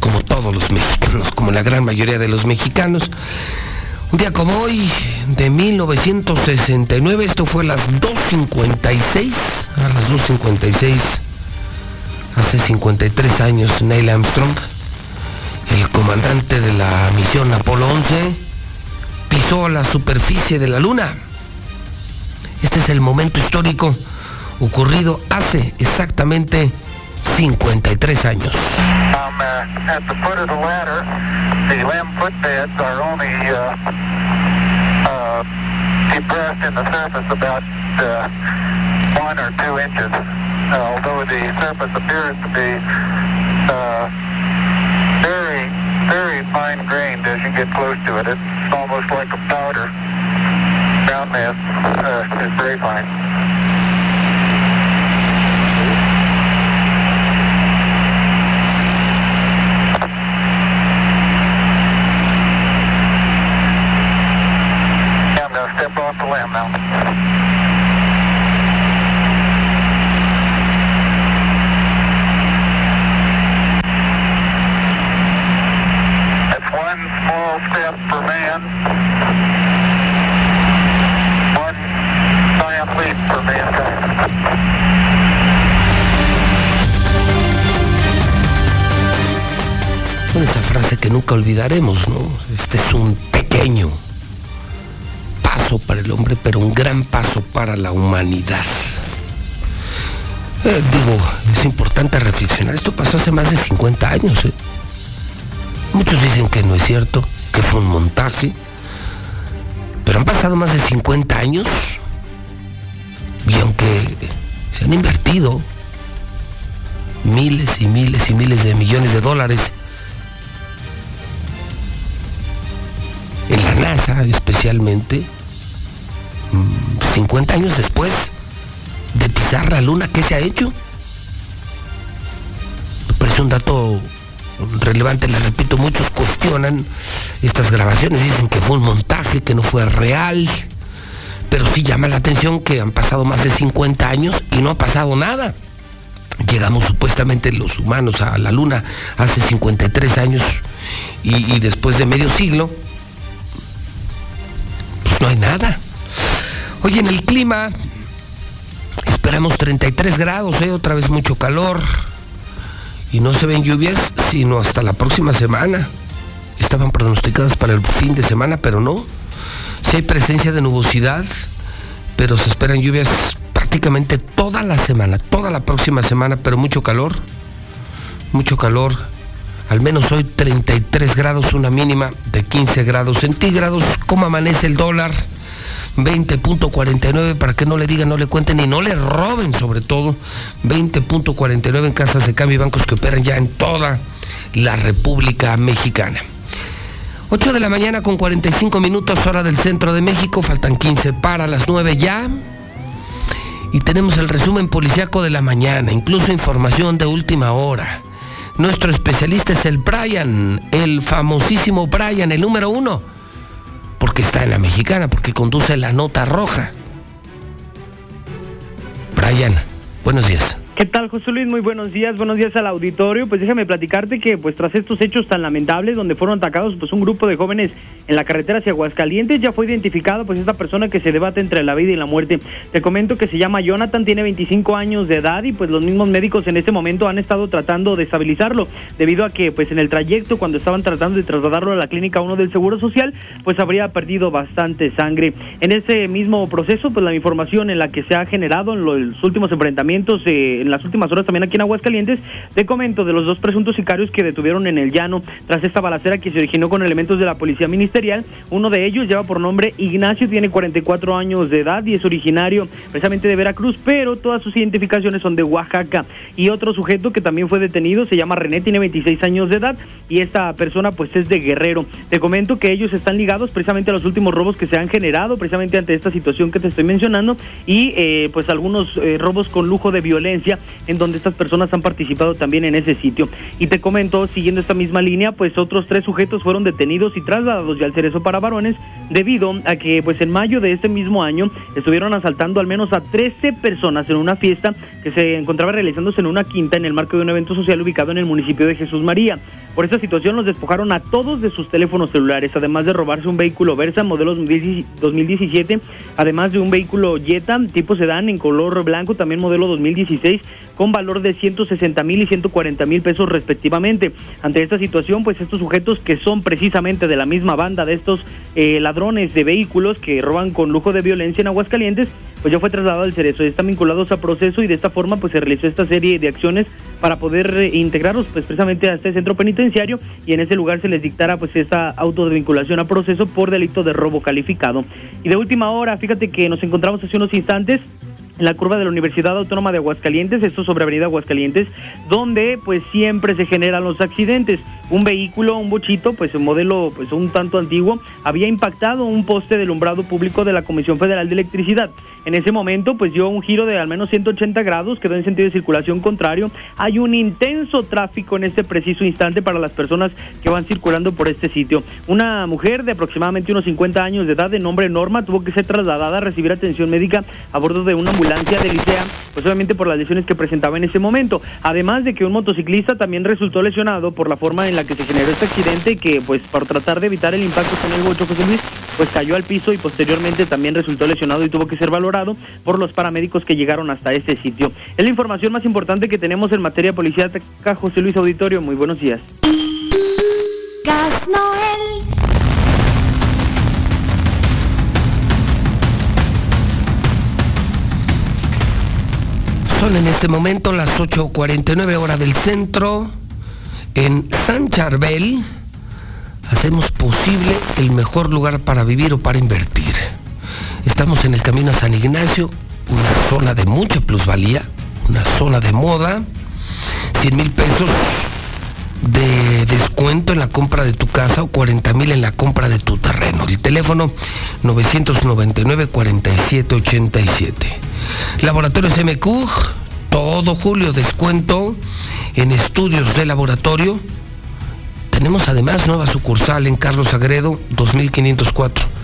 [SPEAKER 2] Como todos los mexicanos, como la gran mayoría de los mexicanos. Un día como hoy, de 1969, esto fue a las 2.56, a las 2.56, hace 53 años, Neil Armstrong, el comandante de la misión Apolo 11, pisó la superficie de la Luna. Este es el momento histórico ocurrido hace exactamente 53 años.
[SPEAKER 105] Um, uh, only uh, uh, surface inches, surface very fine grained as you get close to it. It's almost like a powder. Ground mass uh, very fine. I'm going to step off the limb now.
[SPEAKER 2] Que nunca olvidaremos, ¿no? Este es un pequeño paso para el hombre, pero un gran paso para la humanidad. Eh, digo, es importante reflexionar. Esto pasó hace más de 50 años. ¿eh? Muchos dicen que no es cierto, que fue un montaje. Pero han pasado más de 50 años. Y aunque se han invertido miles y miles y miles de millones de dólares Especialmente, mm, 50 años después de pisar la luna, ¿qué se ha hecho? Me parece un dato relevante, le repito, muchos cuestionan estas grabaciones, dicen que fue un montaje, que no fue real, pero sí llama la atención que han pasado más de 50 años y no ha pasado nada. Llegamos supuestamente los humanos a la luna hace 53 años y, después de medio siglo, no hay nada. Oye, en el clima esperamos 33 grados, ¿eh? otra vez mucho calor. Y no se ven lluvias sino hasta la próxima semana. Estaban pronosticadas para el fin de semana, pero no. Sí hay presencia de nubosidad, pero se esperan lluvias prácticamente toda la semana, toda la próxima semana, pero mucho calor. Mucho calor. Al menos hoy 33 grados, una mínima de 15 grados centígrados. ¿Cómo amanece el dólar? 20.49 para que no le digan, no le cuenten y no le roben sobre todo. 20.49 en casas de cambio y bancos que operan ya en toda la República Mexicana. 8 de la mañana con 45 minutos hora del centro de México, faltan 15 para las 9 ya. Y tenemos el resumen policiaco de la mañana, incluso información de última hora. Nuestro especialista es el Brian, el famosísimo Brian, el número uno, porque está en la mexicana, porque conduce la nota roja. Brian, buenos días.
[SPEAKER 27] ¿Qué tal, José Luis? Muy buenos días, buenos días al auditorio. Pues déjame platicarte que pues tras estos hechos tan lamentables donde fueron atacados pues un grupo de jóvenes en la carretera hacia Aguascalientes ya fue identificado pues esta persona que se debate entre la vida y la muerte. Te comento que se llama Jonathan, tiene 25 años de edad y pues los mismos médicos en este momento han estado tratando de estabilizarlo debido a que pues en el trayecto cuando estaban tratando de trasladarlo a la clínica 1 del Seguro Social pues habría perdido bastante sangre. En ese mismo proceso pues la información en la que se ha generado en los últimos enfrentamientos eh, en las últimas horas también aquí en Aguascalientes, te comento de los dos presuntos sicarios que detuvieron en el llano tras esta balacera que se originó con elementos de la policía ministerial. Uno de ellos lleva por nombre Ignacio, tiene 44 años de edad y es originario precisamente de Veracruz, pero todas sus identificaciones son de Oaxaca. Y otro sujeto que también fue detenido se llama René, tiene 26 años de edad y esta persona pues es de Guerrero. Te comento que ellos están ligados precisamente a los últimos robos que se han generado precisamente ante esta situación que te estoy mencionando y eh, pues algunos eh, robos con lujo de violencia en donde estas personas han participado también en ese sitio. Y te comento, siguiendo esta misma línea, pues otros tres sujetos fueron detenidos y trasladados ya al cerezo para varones debido a que pues en mayo de este mismo año estuvieron asaltando al menos a 13 personas en una fiesta que se encontraba realizándose en una quinta en el marco de un evento social ubicado en el municipio de Jesús María. Por esta situación los despojaron a todos de sus teléfonos celulares, además de robarse un vehículo Versa modelo 2017, además de un vehículo Jetta tipo sedán en color blanco, también modelo 2016, con valor de 160 mil y 140 mil pesos respectivamente. Ante esta situación, pues estos sujetos que son precisamente de la misma banda de estos eh, ladrones de vehículos que roban con lujo de violencia en Aguascalientes, pues ya fue trasladado al Cerezo, están vinculados a proceso y de esta forma pues se realizó esta serie de acciones para poder eh, integrarlos pues precisamente a este centro penitenciario y en ese lugar se les dictara pues esta auto de vinculación a proceso por delito de robo calificado. Y de última hora, fíjate que nos encontramos hace unos instantes en la curva de la Universidad Autónoma de Aguascalientes, esto sobre Avenida Aguascalientes, donde pues siempre se generan los accidentes. Un vehículo, un bochito, pues un modelo pues un tanto antiguo, había impactado un poste de alumbrado público de la Comisión Federal de Electricidad. En ese momento, pues dio un giro de al menos 180 grados, quedó en sentido de circulación contrario. Hay un intenso tráfico en este preciso instante para las personas que van circulando por este sitio. Una mujer de aproximadamente unos 50 años de edad, de nombre Norma, tuvo que ser trasladada a recibir atención médica a bordo de una ambulancia de Licea, pues obviamente por las lesiones que presentaba en ese momento. Además de que un motociclista también resultó lesionado por la forma en la que se generó este accidente, que pues por tratar de evitar el impacto con el bocho José Luis, pues cayó al piso y posteriormente también resultó lesionado y tuvo que ser valorado por los paramédicos que llegaron hasta este sitio. Es la información más importante que tenemos en materia policial. José Luis Auditorio, muy buenos días.
[SPEAKER 106] Gas Noel.
[SPEAKER 2] Son en este momento las 8.49 horas del centro. En San Charbel hacemos posible el mejor lugar para vivir o para invertir. Estamos en el camino a San Ignacio, una zona de mucha plusvalía, una zona de moda, 100 mil pesos de descuento en la compra de tu casa o 40 mil en la compra de tu terreno. El teléfono 999-4787. Laboratorios MQ, todo julio descuento en estudios de laboratorio. Tenemos además nueva sucursal en Carlos Agredo 2504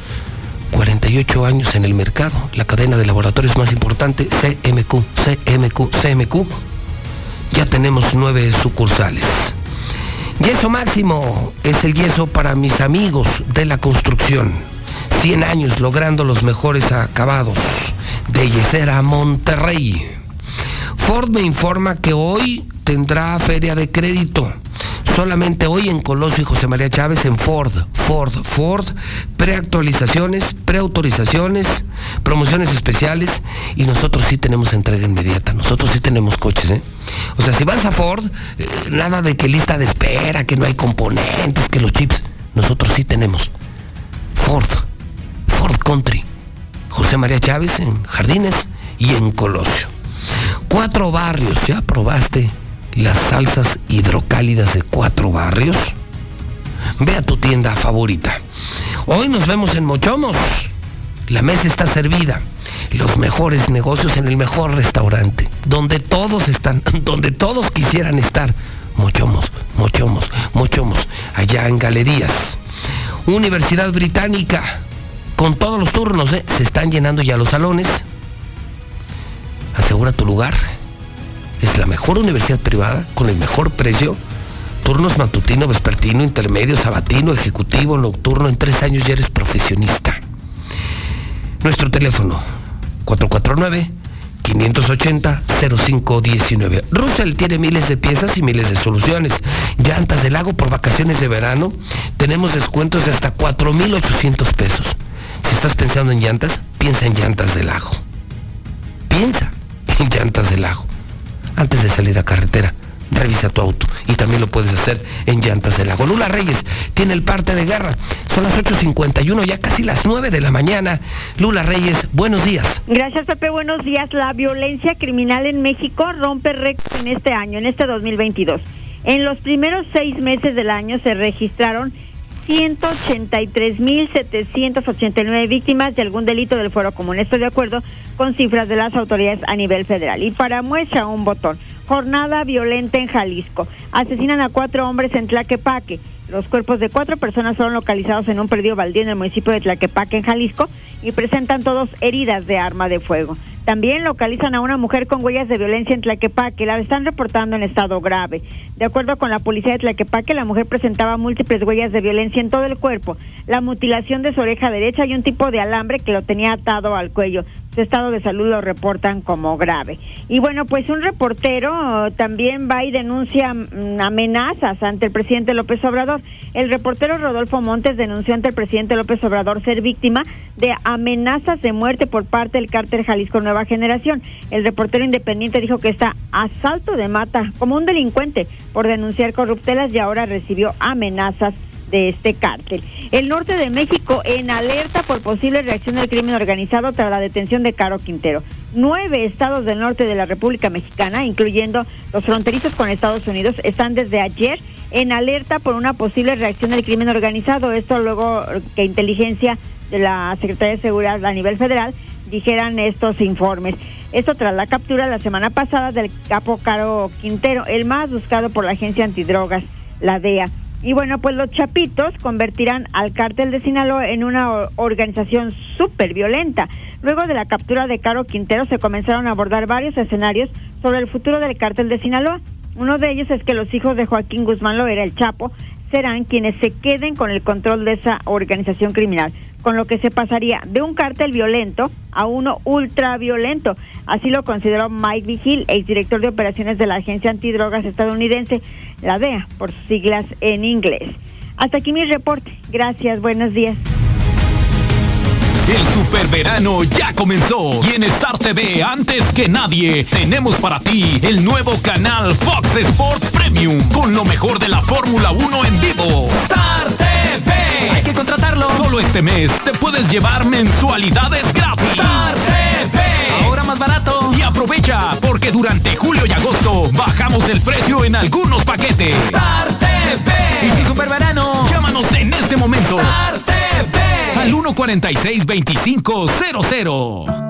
[SPEAKER 2] 48 años en el mercado, la cadena de laboratorios más importante, CMQ, CMQ, CMQ. Ya tenemos nueve sucursales. Yeso máximo es el yeso para mis amigos de la construcción. 100 años logrando los mejores acabados. De Yesera Monterrey. Ford me informa que hoy tendrá feria de crédito. Solamente hoy en Colosio y José María Chávez en Ford, Ford, Ford, preactualizaciones, preautorizaciones, promociones especiales y nosotros sí tenemos entrega inmediata, nosotros sí tenemos coches, ¿eh? O sea, si vas a Ford, eh, nada de que lista de espera, que no hay componentes, que los chips, nosotros sí tenemos. Ford, Ford Country, José María Chávez en Jardines y en Colosio. Cuatro barrios, ¿ya probaste las salsas hidrocálidas de cuatro barrios? Ve a tu tienda favorita. Hoy nos vemos en Mochomos. La mesa está servida. Los mejores negocios en el mejor restaurante. Donde todos están, donde todos quisieran estar. Mochomos, Mochomos, Mochomos. Allá en Galerías. Universidad Británica. Con todos los turnos, ¿eh? se están llenando ya los salones. Asegura tu lugar. Es la mejor universidad privada con el mejor precio. Turnos matutino, vespertino, intermedio, sabatino, ejecutivo, nocturno. En tres años ya eres profesionista. Nuestro teléfono 449-580-0519. Russell tiene miles de piezas y miles de soluciones. Llantas del lago por vacaciones de verano. Tenemos descuentos de hasta 4,800 pesos. Si estás pensando en llantas, piensa en llantas del lago. Piensa en llantas del lago. Antes de salir a carretera, revisa tu auto y también lo puedes hacer en Llantas del Lago. Lula Reyes tiene el parte de guerra. Son las 8.51, ya casi las 9 de la mañana. Lula Reyes, buenos días.
[SPEAKER 18] Gracias, Pepe. Buenos días. La violencia criminal en México rompe récord en este año, en este 2022. En los primeros seis meses del año se registraron 183.789 víctimas de algún delito del fuero común. Estoy de acuerdo con cifras de las autoridades a nivel federal. Y para muestra un botón. Jornada violenta en Jalisco. Asesinan a cuatro hombres en Tlaquepaque. Los cuerpos de cuatro personas fueron localizados en un perdido baldío en el municipio de Tlaquepaque, en Jalisco, y presentan todos heridas de arma de fuego. También localizan a una mujer con huellas de violencia en Tlaquepaque. La están reportando en estado grave. De acuerdo con la policía de Tlaquepaque, la mujer presentaba múltiples huellas de violencia en todo el cuerpo, la mutilación de su oreja derecha y un tipo de alambre que lo tenía atado al cuello. Su estado de salud lo reportan como grave. Y bueno, pues un reportero también va y denuncia mm, amenazas ante el presidente López Obrador. El reportero Rodolfo Montes denunció ante el presidente López Obrador ser víctima de amenazas de muerte por parte del cártel Jalisco Nueva Generación. El reportero independiente dijo que está asalto de mata como un delincuente por denunciar corruptelas y ahora recibió amenazas de este cártel. El norte de México en alerta por posible reacción del crimen organizado tras la detención de Caro Quintero. Nueve estados del norte de la República Mexicana, incluyendo los fronterizos con Estados Unidos, están desde ayer en alerta por una posible reacción del crimen organizado. Esto luego que inteligencia de la Secretaría de Seguridad a nivel federal dijeran estos informes. Esto tras la captura la semana pasada del capo Caro Quintero, el más buscado por la agencia antidrogas, la DEA. Y bueno, pues los chapitos convertirán al cártel de Sinaloa en una organización súper violenta. Luego de la captura de Caro Quintero se comenzaron a abordar varios escenarios sobre el futuro del cártel de Sinaloa. Uno de ellos es que los hijos de Joaquín Guzmán Loera, el Chapo, serán quienes se queden con el control de esa organización criminal, con lo que se pasaría de un cártel violento a uno ultraviolento. Así lo consideró Mike Vigil, exdirector de operaciones de la Agencia Antidrogas estadounidense, la DEA, por sus siglas en inglés. Hasta aquí mi reporte. Gracias, buenos días.
[SPEAKER 35] El superverano ya comenzó y en Star TV antes que nadie tenemos para ti el nuevo canal Fox Sports Con lo mejor de la Fórmula 1 en vivo. Star TV. Hay que contratarlo. Solo este mes te puedes llevar mensualidades gratis. Star TV. Ahora más barato. Y aprovecha porque durante julio y agosto bajamos el precio en algunos paquetes. Star TV. Y si superverano, llámanos en este momento. Star TV. Al 146-2500.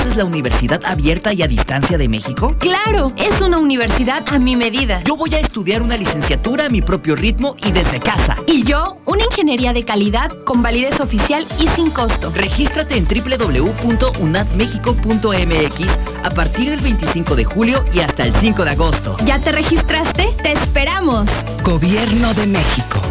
[SPEAKER 107] conoces la Universidad Abierta y a Distancia de México?
[SPEAKER 38] Claro, es una universidad a mi medida.
[SPEAKER 107] Yo voy a estudiar una licenciatura a mi propio ritmo y desde casa.
[SPEAKER 38] Y yo, una ingeniería de calidad con validez oficial y sin costo.
[SPEAKER 107] Regístrate en www.unadmexico.mx a partir del 25 de julio y hasta el 5 de agosto.
[SPEAKER 38] ¿Ya te registraste? ¡Te esperamos!
[SPEAKER 40] Gobierno de México.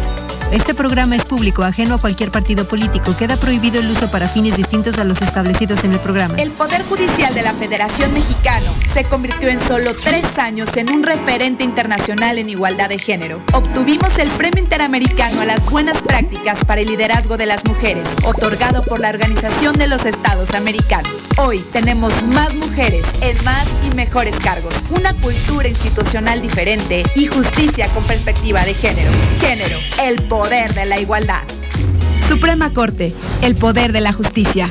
[SPEAKER 108] Este programa es público, ajeno a cualquier partido político. Queda prohibido el uso para fines distintos a los establecidos en el programa.
[SPEAKER 109] El Poder Judicial de la Federación Mexicano se convirtió en solo tres años en un referente internacional en igualdad de género. Obtuvimos el Premio Interamericano a las Buenas Prácticas para el Liderazgo de las Mujeres, otorgado por la Organización de los Estados Americanos. Hoy tenemos más mujeres en más y mejores cargos, una cultura institucional diferente y justicia con perspectiva de género. Género, el poder de la igualdad. Suprema Corte, el poder de la justicia.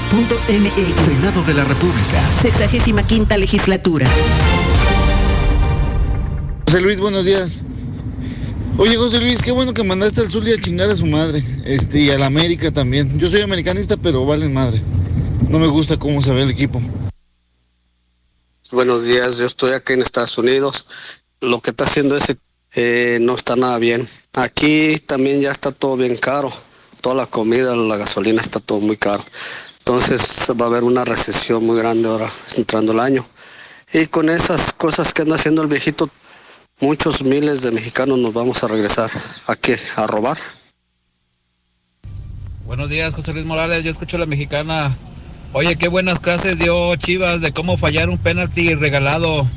[SPEAKER 67] Senado de la República.
[SPEAKER 40] Sexagésima quinta legislatura.
[SPEAKER 110] José Luis, buenos días. Oye, José Luis, qué bueno que mandaste al Zulia a chingar a su madre. Este, y a la América también. Yo soy americanista, pero valen madre. No me gusta cómo se ve el equipo.
[SPEAKER 111] Buenos días, yo estoy aquí en Estados Unidos. Lo que está haciendo ese eh, no está nada bien. Aquí también ya está todo bien caro. Toda la comida, la gasolina está todo muy caro. Entonces va a haber una recesión muy grande ahora entrando el año. Y con esas cosas que anda haciendo el viejito, muchos miles de mexicanos nos vamos a regresar aquí a robar.
[SPEAKER 112] Buenos días, José Luis Morales. Yo escucho a la mexicana. Oye, qué buenas clases dio Chivas de cómo fallar un penalti regalado.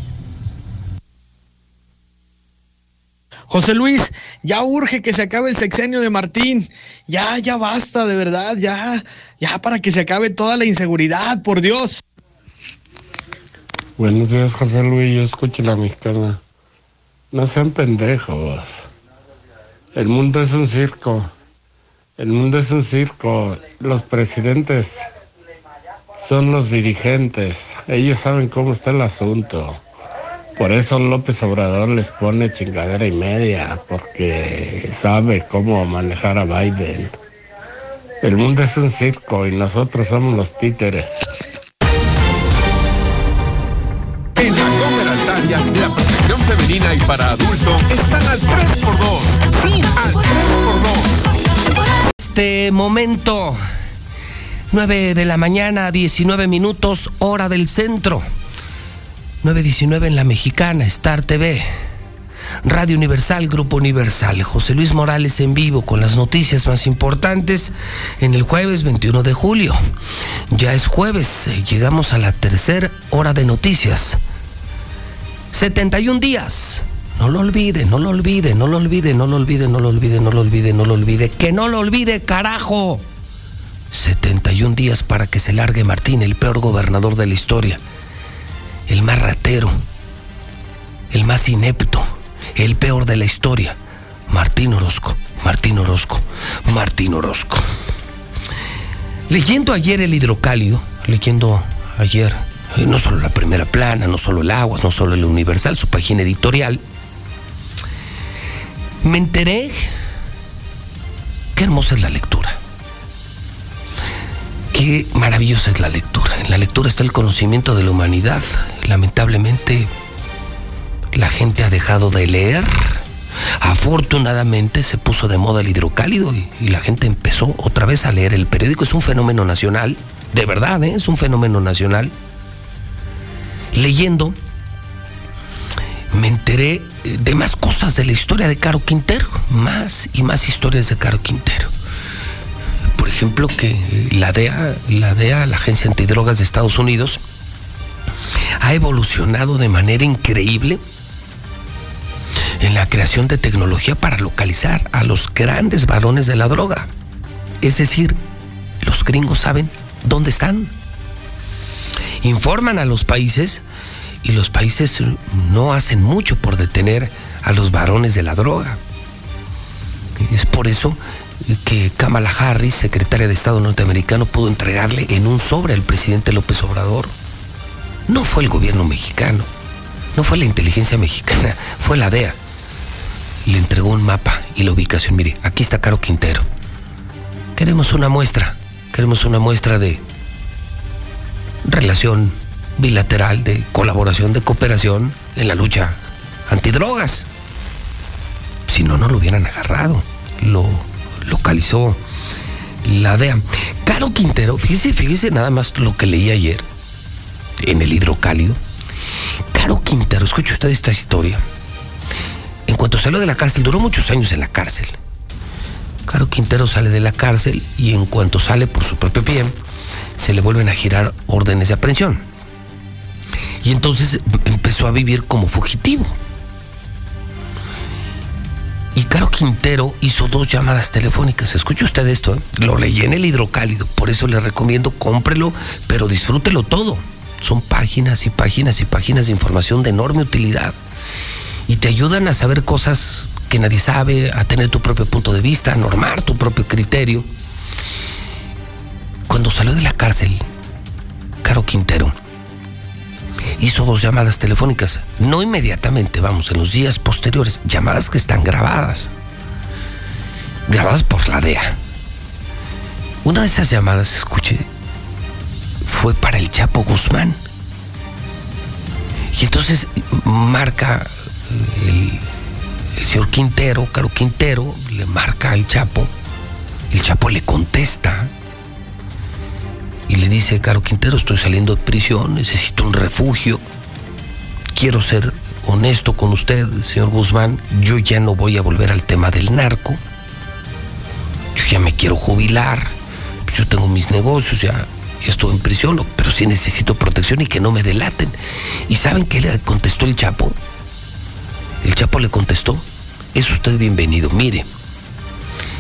[SPEAKER 113] José Luis, ya urge que se acabe el sexenio de Martín. Ya, ya basta, de verdad, ya, ya para que se acabe toda la inseguridad, por Dios.
[SPEAKER 114] Buenos días, José Luis. Yo escucho la mexicana. No sean pendejos. El mundo es un circo. El mundo es un circo. Los presidentes son los dirigentes. Ellos saben cómo está el asunto. Por eso López Obrador les pone chingadera y media, porque sabe cómo manejar a Biden. El mundo es un circo y nosotros somos los títeres.
[SPEAKER 115] En la Comer Altaria, la protección femenina y para adulto están al 3x2. Sí, al 3x2.
[SPEAKER 2] Este momento, 9 de la mañana, 19 minutos, hora del centro. 9.19 en la mexicana, Star TV. Radio Universal, Grupo Universal. José Luis Morales en vivo con las noticias más importantes en el jueves 21 de julio. Ya es jueves, eh, llegamos a la tercera hora de noticias. 71 días. No lo olvide, no lo olvide, no lo olvide, no lo olvide, no lo olvide, no lo olvide, no lo olvide. Que no lo olvide, carajo. 71 días para que se largue Martín, el peor gobernador de la historia. El más ratero. El más inepto. El peor de la historia. Martín Orozco. Martín Orozco. Martín Orozco. Leyendo ayer el hidrocálido, leyendo ayer Eh, no solo la primera plana, no solo el Aguas, no solo el Universal, su página editorial. Me enteré qué hermosa es la lectura. Qué maravillosa es la lectura. En la lectura está el conocimiento de la humanidad. Lamentablemente, la gente ha dejado de leer. Afortunadamente se puso de moda el hidrocálido y, la gente empezó otra vez a leer el periódico. Es un fenómeno nacional, de verdad, ¿eh? es un fenómeno nacional. Leyendo, me enteré de más cosas de la historia de Caro Quintero, más y más historias de Caro Quintero por ejemplo, que la DEA, la DEA, la Agencia Antidrogas de Estados Unidos, ha evolucionado de manera increíble en la creación de tecnología para localizar a los grandes varones de la droga. Es decir, los gringos saben dónde están. Informan a los países y los países no hacen mucho por detener a los varones de la droga. Es por eso que Kamala Harris, secretaria de Estado norteamericano, pudo entregarle en un sobre al presidente López Obrador. No fue el gobierno mexicano, no fue la inteligencia mexicana, fue la DEA. Le entregó un mapa y la ubicación. Mire, aquí está Caro Quintero. Queremos una muestra, queremos una muestra de relación bilateral, de colaboración, de cooperación en la lucha antidrogas. Si no, no lo hubieran agarrado. Localizó la DEA. Caro Quintero, fíjese, fíjese nada más lo que leí ayer en el hidrocálido. Caro Quintero, escuche usted esta historia. En cuanto salió de la cárcel, duró muchos años en la cárcel. Caro Quintero sale de la cárcel y en cuanto sale por su propio pie, se le vuelven a girar órdenes de aprehensión. Y entonces empezó a vivir como fugitivo. Y Caro Quintero hizo dos llamadas telefónicas. Escuche usted esto, ¿eh? lo leí en el hidrocálido, por eso le recomiendo cómprelo, pero disfrútelo todo. Son páginas y páginas y páginas de información de enorme utilidad. Y te ayudan a saber cosas que nadie sabe, a tener tu propio punto de vista, a normar tu propio criterio. Cuando salió de la cárcel, Caro Quintero hizo dos llamadas telefónicas, no inmediatamente, vamos, en los días posteriores, llamadas que están grabadas, grabadas por la DEA. Una de esas llamadas, escuche, fue para el Chapo Guzmán. Y entonces marca eh, el, el señor Quintero, Caro Quintero, le marca al Chapo, el Chapo le contesta y le dice, Caro Quintero, estoy saliendo de prisión, necesito un refugio, quiero ser honesto con usted, señor Guzmán, yo ya no voy a volver al tema del narco, yo ya me quiero jubilar, pues yo tengo mis negocios, ya, ya estoy en prisión, pero sí necesito protección y que no me delaten. ¿Y saben qué le contestó el Chapo? El Chapo le contestó, es usted bienvenido, mire,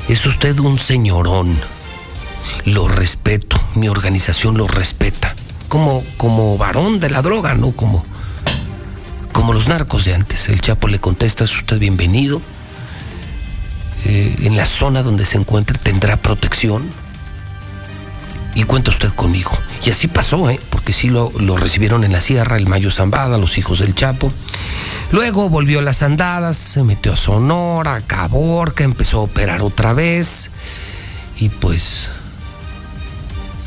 [SPEAKER 2] es usted un señorón lo respeto, mi organización lo respeta. Como, como varón de la droga, ¿no? Como, como los narcos de antes. El Chapo le contesta, es usted bienvenido. Eh, en la zona donde se encuentre tendrá protección. Y cuenta usted conmigo. Y así pasó, ¿eh? Porque sí lo, lo recibieron en la sierra, el Mayo Zambada, los hijos del Chapo. Luego volvió a las andadas, se metió a Sonora, a Caborca, empezó a operar otra vez. Y pues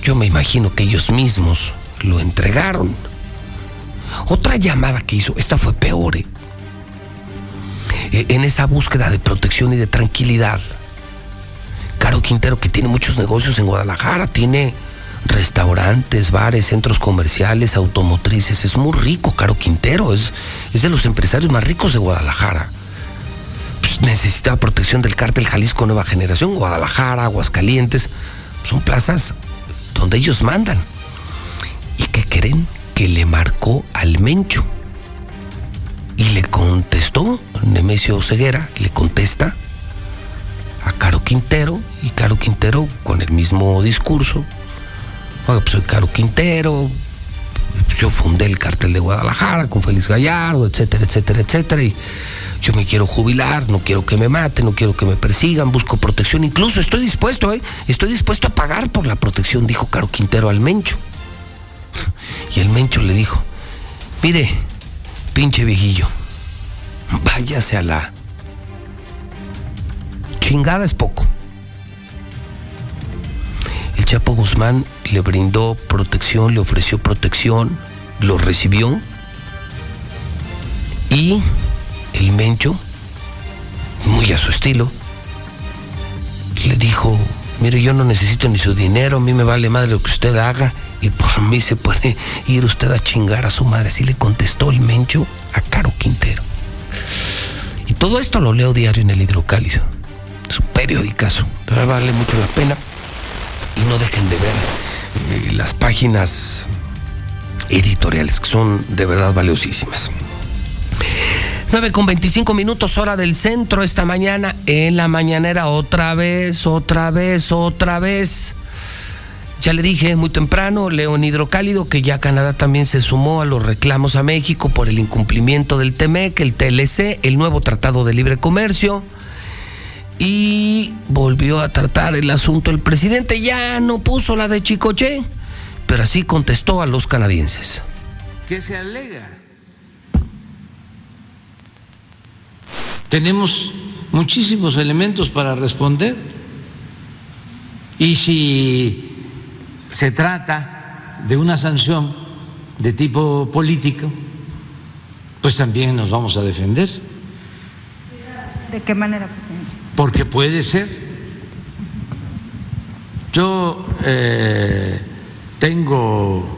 [SPEAKER 2] yo me imagino que ellos mismos lo entregaron. Otra llamada que hizo, esta fue peor, ¿eh? en esa búsqueda de protección y de tranquilidad. Caro Quintero, que tiene muchos negocios en Guadalajara, tiene restaurantes, bares, centros comerciales, automotrices, es muy rico, Caro Quintero, es, es de los empresarios más ricos de Guadalajara. Pues necesitaba protección del cártel Jalisco Nueva Generación, Guadalajara, Aguascalientes, son plazas donde ellos mandan. ¿Y qué creen? Que le marcó al Mencho. Y le contestó, Nemesio Ceguera, le contesta a Caro Quintero, y Caro Quintero con el mismo discurso. Oiga, pues soy Caro Quintero, yo fundé el cartel de Guadalajara con Félix Gallardo, etcétera, etcétera, etcétera. Y yo me quiero jubilar, no quiero que me maten, no quiero que me persigan, busco protección, incluso estoy dispuesto, ¿eh? Estoy dispuesto a pagar por la protección, dijo Caro Quintero al Mencho. Y el Mencho le dijo, mire, pinche viejillo, váyase a la... Chingada es poco. El Chapo Guzmán le brindó protección, le ofreció protección, lo recibió y el Mencho, muy a su estilo, le dijo, mire, yo no necesito ni su dinero, a mí me vale más lo que usted haga y por mí se puede ir usted a chingar a su madre. Así le contestó el Mencho a Caro Quintero. Y todo esto lo leo diario en el Hidrocálido, su periodicazo, pero vale mucho la pena y no dejen de ver eh, las páginas editoriales que son de verdad valiosísimas. 9 con 25 minutos hora del centro esta mañana en la mañanera otra vez, otra vez, otra vez. Ya le dije muy temprano, León Hidrocálido, que ya Canadá también se sumó a los reclamos a México por el incumplimiento del TEMEC, el TLC, el nuevo Tratado de Libre Comercio. Y volvió a tratar el asunto el presidente. Ya no puso la de Chicoche, pero así contestó a los canadienses.
[SPEAKER 5] ¿Qué se alega? Tenemos muchísimos elementos para responder. Y si se trata de una sanción de tipo político, pues también nos vamos a defender.
[SPEAKER 108] ¿De qué manera, presidente?
[SPEAKER 5] Porque puede ser. Yo eh, tengo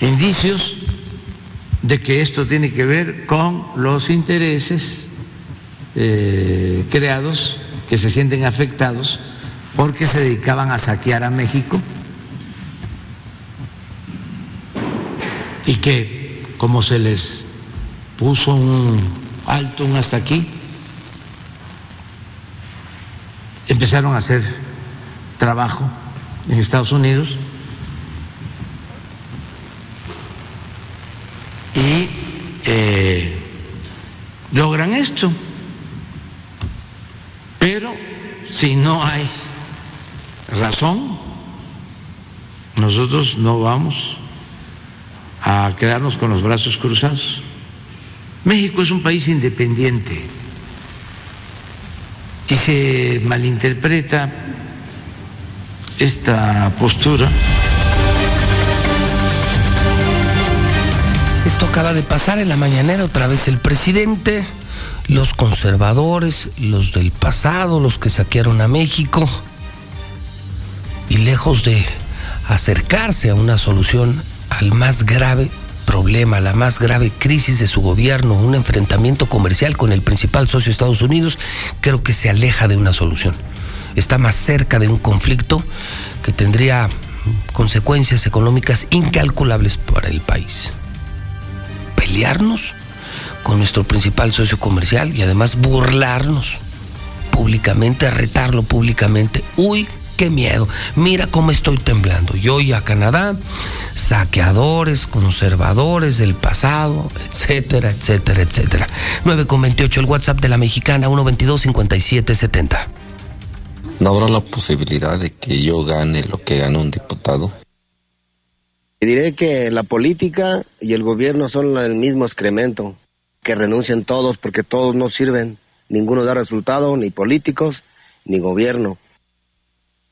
[SPEAKER 5] indicios de que esto tiene que ver con los intereses eh, creados que se sienten afectados porque se dedicaban a saquear a México y que como se les puso un alto, un hasta aquí, empezaron a hacer trabajo en Estados Unidos y eh, logran esto. Pero si no hay razón, nosotros no vamos a quedarnos con los brazos cruzados. México es un país independiente y se malinterpreta esta postura.
[SPEAKER 2] Esto acaba de pasar en la mañanera otra vez el presidente, los conservadores, los del pasado, los que saquearon a México, y lejos de acercarse a una solución al más grave problema, la más grave crisis de su gobierno, un enfrentamiento comercial con el principal socio de Estados Unidos, creo que se aleja de una solución. Está más cerca de un conflicto que tendría consecuencias económicas incalculables para el país. Pelearnos con nuestro principal socio comercial y además burlarnos públicamente, retarlo públicamente. Uy, qué miedo. Mira cómo estoy temblando. Yo y a Canadá, saqueadores, conservadores del pasado, etcétera, etcétera, etcétera. 9 con 28, el WhatsApp de la mexicana, 122 5770.
[SPEAKER 116] ¿No habrá la posibilidad de que yo gane lo que gana un diputado?
[SPEAKER 117] Diré que la política y el gobierno son el mismo excremento, que renuncian todos porque todos no sirven. Ninguno da resultado, ni políticos, ni gobierno.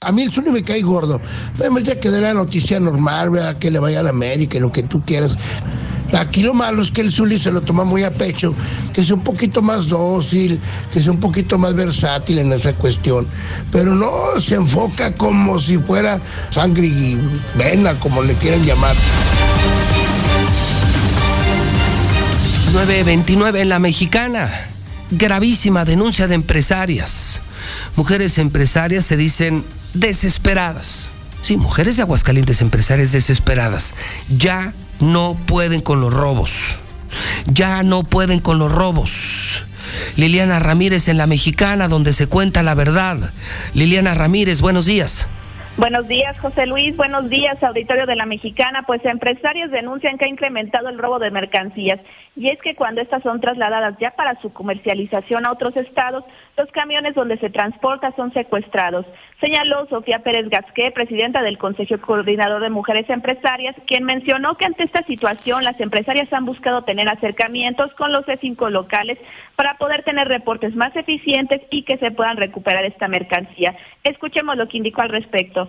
[SPEAKER 118] A mí el Zuli me cae gordo. Además ya que de la noticia normal, ¿verdad? que le vaya a la América, lo que tú quieras. Aquí lo malo es que el Zuli se lo toma muy a pecho, que sea un poquito más dócil, que sea un poquito más versátil en esa cuestión. Pero no se enfoca como si fuera sangre y vena, como le quieran llamar.
[SPEAKER 2] 929 en la mexicana. Gravísima denuncia de empresarias. Mujeres empresarias se dicen desesperadas. Sí, mujeres de Aguascalientes empresarias desesperadas. Ya no pueden con los robos. Ya no pueden con los robos. Liliana Ramírez en La Mexicana, donde se cuenta la verdad. Liliana Ramírez, buenos días.
[SPEAKER 119] Buenos días, José Luis. Buenos días, auditorio de la Mexicana. Pues empresarios denuncian que ha incrementado el robo de mercancías. Y es que cuando estas son trasladadas ya para su comercialización a otros estados, los camiones donde se transporta son secuestrados. Señaló Sofía Pérez Gasqué, presidenta del Consejo Coordinador de Mujeres Empresarias, quien mencionó que ante esta situación las empresarias han buscado tener acercamientos con los C5 locales para poder tener reportes más eficientes y que se puedan recuperar esta mercancía. Escuchemos lo que indicó al respecto.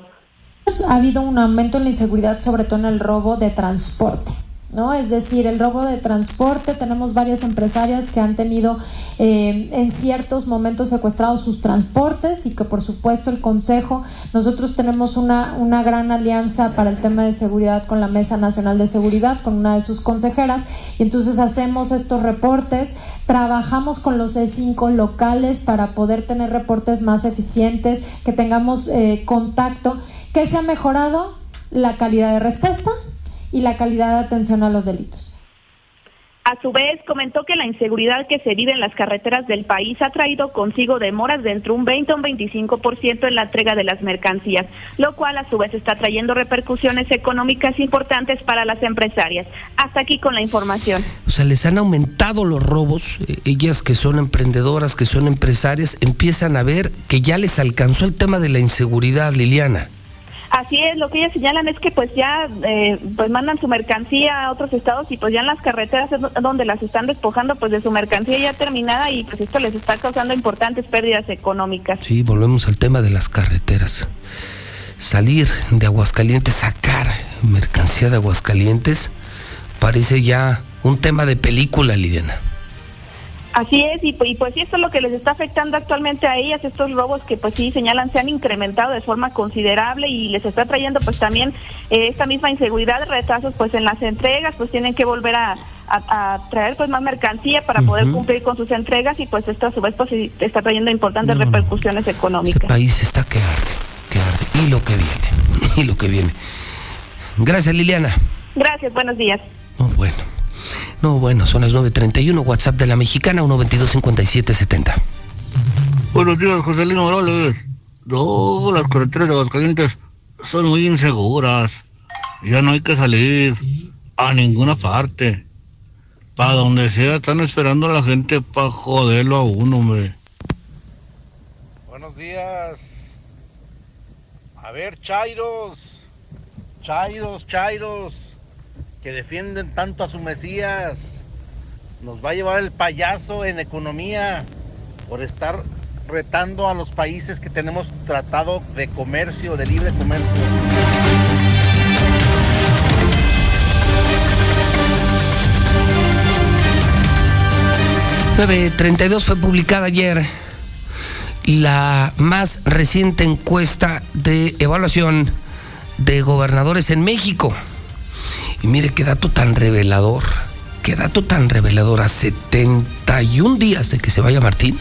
[SPEAKER 120] Ha habido un aumento en la inseguridad, sobre todo en el robo de transporte. ¿No? Es decir, el robo de transporte, tenemos varias empresarias que han tenido eh, en ciertos momentos secuestrados sus transportes y que por supuesto el Consejo, nosotros tenemos una, una gran alianza para el tema de seguridad con la Mesa Nacional de Seguridad, con una de sus consejeras, y entonces hacemos estos reportes, trabajamos con los E5 locales para poder tener reportes más eficientes, que tengamos eh, contacto ¿Qué se ha mejorado? La calidad de respuesta y la calidad de atención a los delitos.
[SPEAKER 119] A su vez, comentó que la inseguridad que se vive en las carreteras del país ha traído consigo demoras de entre un 20 a un 25% en la entrega de las mercancías, lo cual a su vez está trayendo repercusiones económicas importantes para las empresarias. Hasta aquí con la información.
[SPEAKER 2] O sea, les han aumentado los robos. Eh, Ellas que son emprendedoras, que son empresarias, empiezan a ver que ya les alcanzó el tema de la inseguridad, Liliana.
[SPEAKER 119] Así es, lo que ellas señalan es que pues ya eh, pues mandan su mercancía a otros estados y pues ya en las carreteras es donde las están despojando pues de su mercancía ya terminada y pues esto les está causando importantes pérdidas económicas.
[SPEAKER 2] Sí, volvemos al tema de las carreteras. Salir de Aguascalientes, sacar mercancía de Aguascalientes, parece ya un tema de película, Liliana.
[SPEAKER 119] Así es, y, y, pues sí, esto es lo que les está afectando actualmente a ellas, estos robos que pues sí señalan se han incrementado de forma considerable y les está trayendo pues también eh, esta misma inseguridad, retrasos pues en las entregas, pues tienen que volver a, traer pues más mercancía para poder cumplir con sus entregas y pues esto a su vez pues está trayendo importantes repercusiones económicas.
[SPEAKER 2] Este país está que arde, que arde, y lo que viene, y lo que viene. Gracias Liliana.
[SPEAKER 119] Gracias, buenos días.
[SPEAKER 2] bueno. No, bueno, son las 9.31, WhatsApp de la mexicana, 122-5770.
[SPEAKER 121] Buenos días, Joselino Morales. No, las carreteras de Aguascalientes son muy inseguras. Ya no hay que salir a ninguna parte. Para donde sea, están esperando a la gente para joderlo a uno, hombre.
[SPEAKER 122] Buenos días. A ver, Chairos. Chairos, Chairos que defienden tanto a su Mesías. Nos va a llevar el payaso en economía por estar retando a los países que tenemos tratado de comercio, de libre comercio.
[SPEAKER 2] 932 fue publicada ayer la más reciente encuesta de evaluación de gobernadores en México. Y mire qué dato tan revelador, qué dato tan revelador. A 71 días de que se vaya Martín,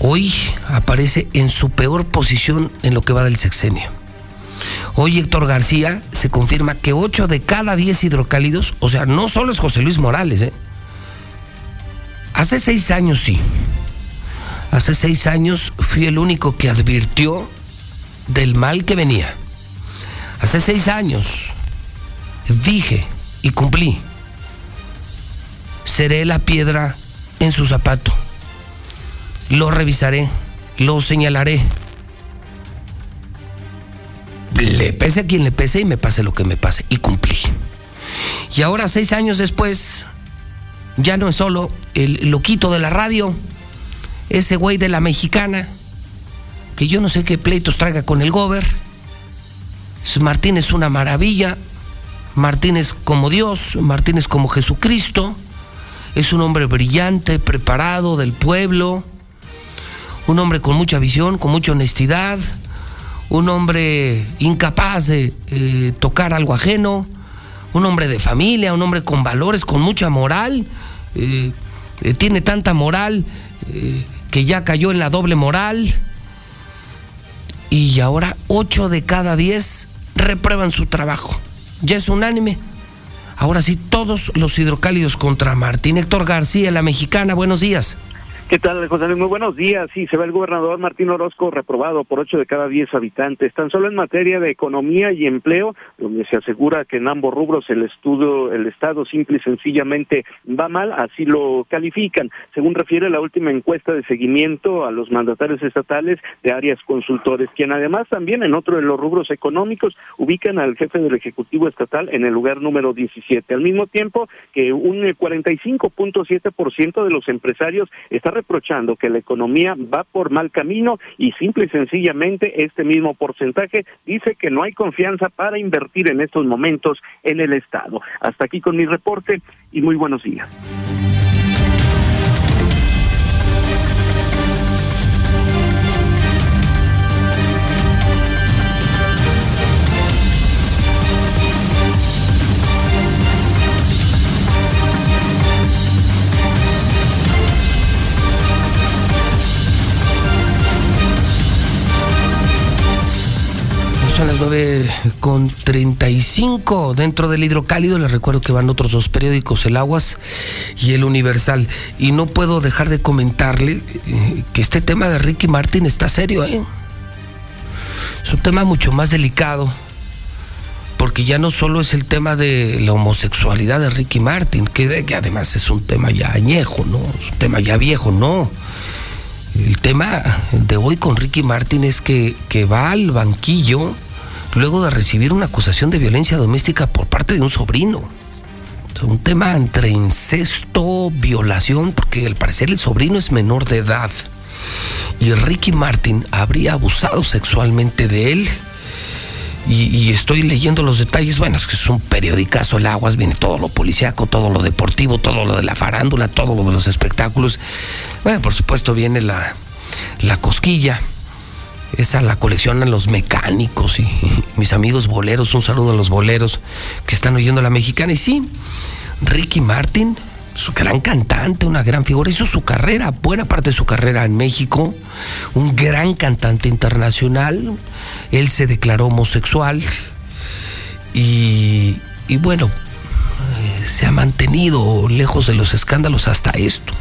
[SPEAKER 2] hoy aparece en su peor posición en lo que va del sexenio. Hoy Héctor García se confirma que 8 de cada 10 hidrocálidos, o sea, no solo es José Luis Morales, ¿eh? Hace seis años sí. Hace seis años fui el único que advirtió del mal que venía. Hace seis años dije y cumplí. Seré la piedra en su zapato. Lo revisaré, lo señalaré. Le pese a quien le pese y me pase lo que me pase. Y cumplí. Y ahora, seis años después, ya no es solo el loquito de la radio, ese güey de la mexicana, que yo no sé qué pleitos traiga con el gober. Martín es una maravilla, Martínez como Dios, Martínez como Jesucristo. Es un hombre brillante, preparado del pueblo, un hombre con mucha visión, con mucha honestidad, un hombre incapaz de eh, tocar algo ajeno, un hombre de familia, un hombre con valores, con mucha moral. Eh, eh, tiene tanta moral que ya cayó en la doble moral. Y ahora ocho de cada diez reprueban su trabajo ya es unánime. Ahora sí, todos los hidrocálidos contra Martín. Héctor García, la mexicana, buenos días.
[SPEAKER 4] ¿Qué tal, José Luis? Muy buenos días. Sí, se ve el gobernador Martín Orozco reprobado por ocho de cada diez habitantes, tan solo en materia de economía y empleo, donde se asegura que en ambos rubros el estudio, el Estado simple y sencillamente va mal, así lo califican, según refiere la última encuesta de seguimiento a los mandatarios estatales de áreas consultores, quien además también en otro de los rubros económicos ubican al jefe del Ejecutivo Estatal en el lugar número 17, al mismo tiempo que un 45.7% de los empresarios está reprochando que la economía va por mal camino y simple y sencillamente este mismo porcentaje dice que no hay confianza para invertir en estos momentos en el Estado. Hasta aquí con mi reporte y muy buenos días.
[SPEAKER 2] 9 con 35 dentro del hidrocálido. Les recuerdo que van otros dos periódicos, El Aguas y El Universal. Y no puedo dejar de comentarle eh, que este tema de Ricky Martin está serio, ¿eh? Es un tema mucho más delicado. Porque ya no solo es el tema de la homosexualidad de Ricky Martin, que, además es un tema ya añejo, ¿no? Es un tema ya viejo, no. El tema de hoy con Ricky Martin es que, que va al banquillo luego de recibir una acusación de violencia doméstica por parte de un sobrino. Un tema entre incesto, violación, porque al parecer el sobrino es menor de edad. Y Ricky Martin habría abusado sexualmente de él. Y, estoy leyendo los detalles. Bueno, es que es un periodicazo el Aguas, viene todo lo policíaco, todo lo deportivo, todo lo de la farándula, todo lo de los espectáculos. Bueno, por supuesto viene la, la cosquilla. Esa la coleccionan los mecánicos y, mis amigos boleros. Un saludo a los boleros que están oyendo la mexicana. Y sí, Ricky Martin, su gran cantante, una gran figura, hizo su carrera, buena parte de su carrera en México, un gran cantante internacional. Él se declaró homosexual y, y bueno, eh, se ha mantenido lejos de los escándalos hasta esto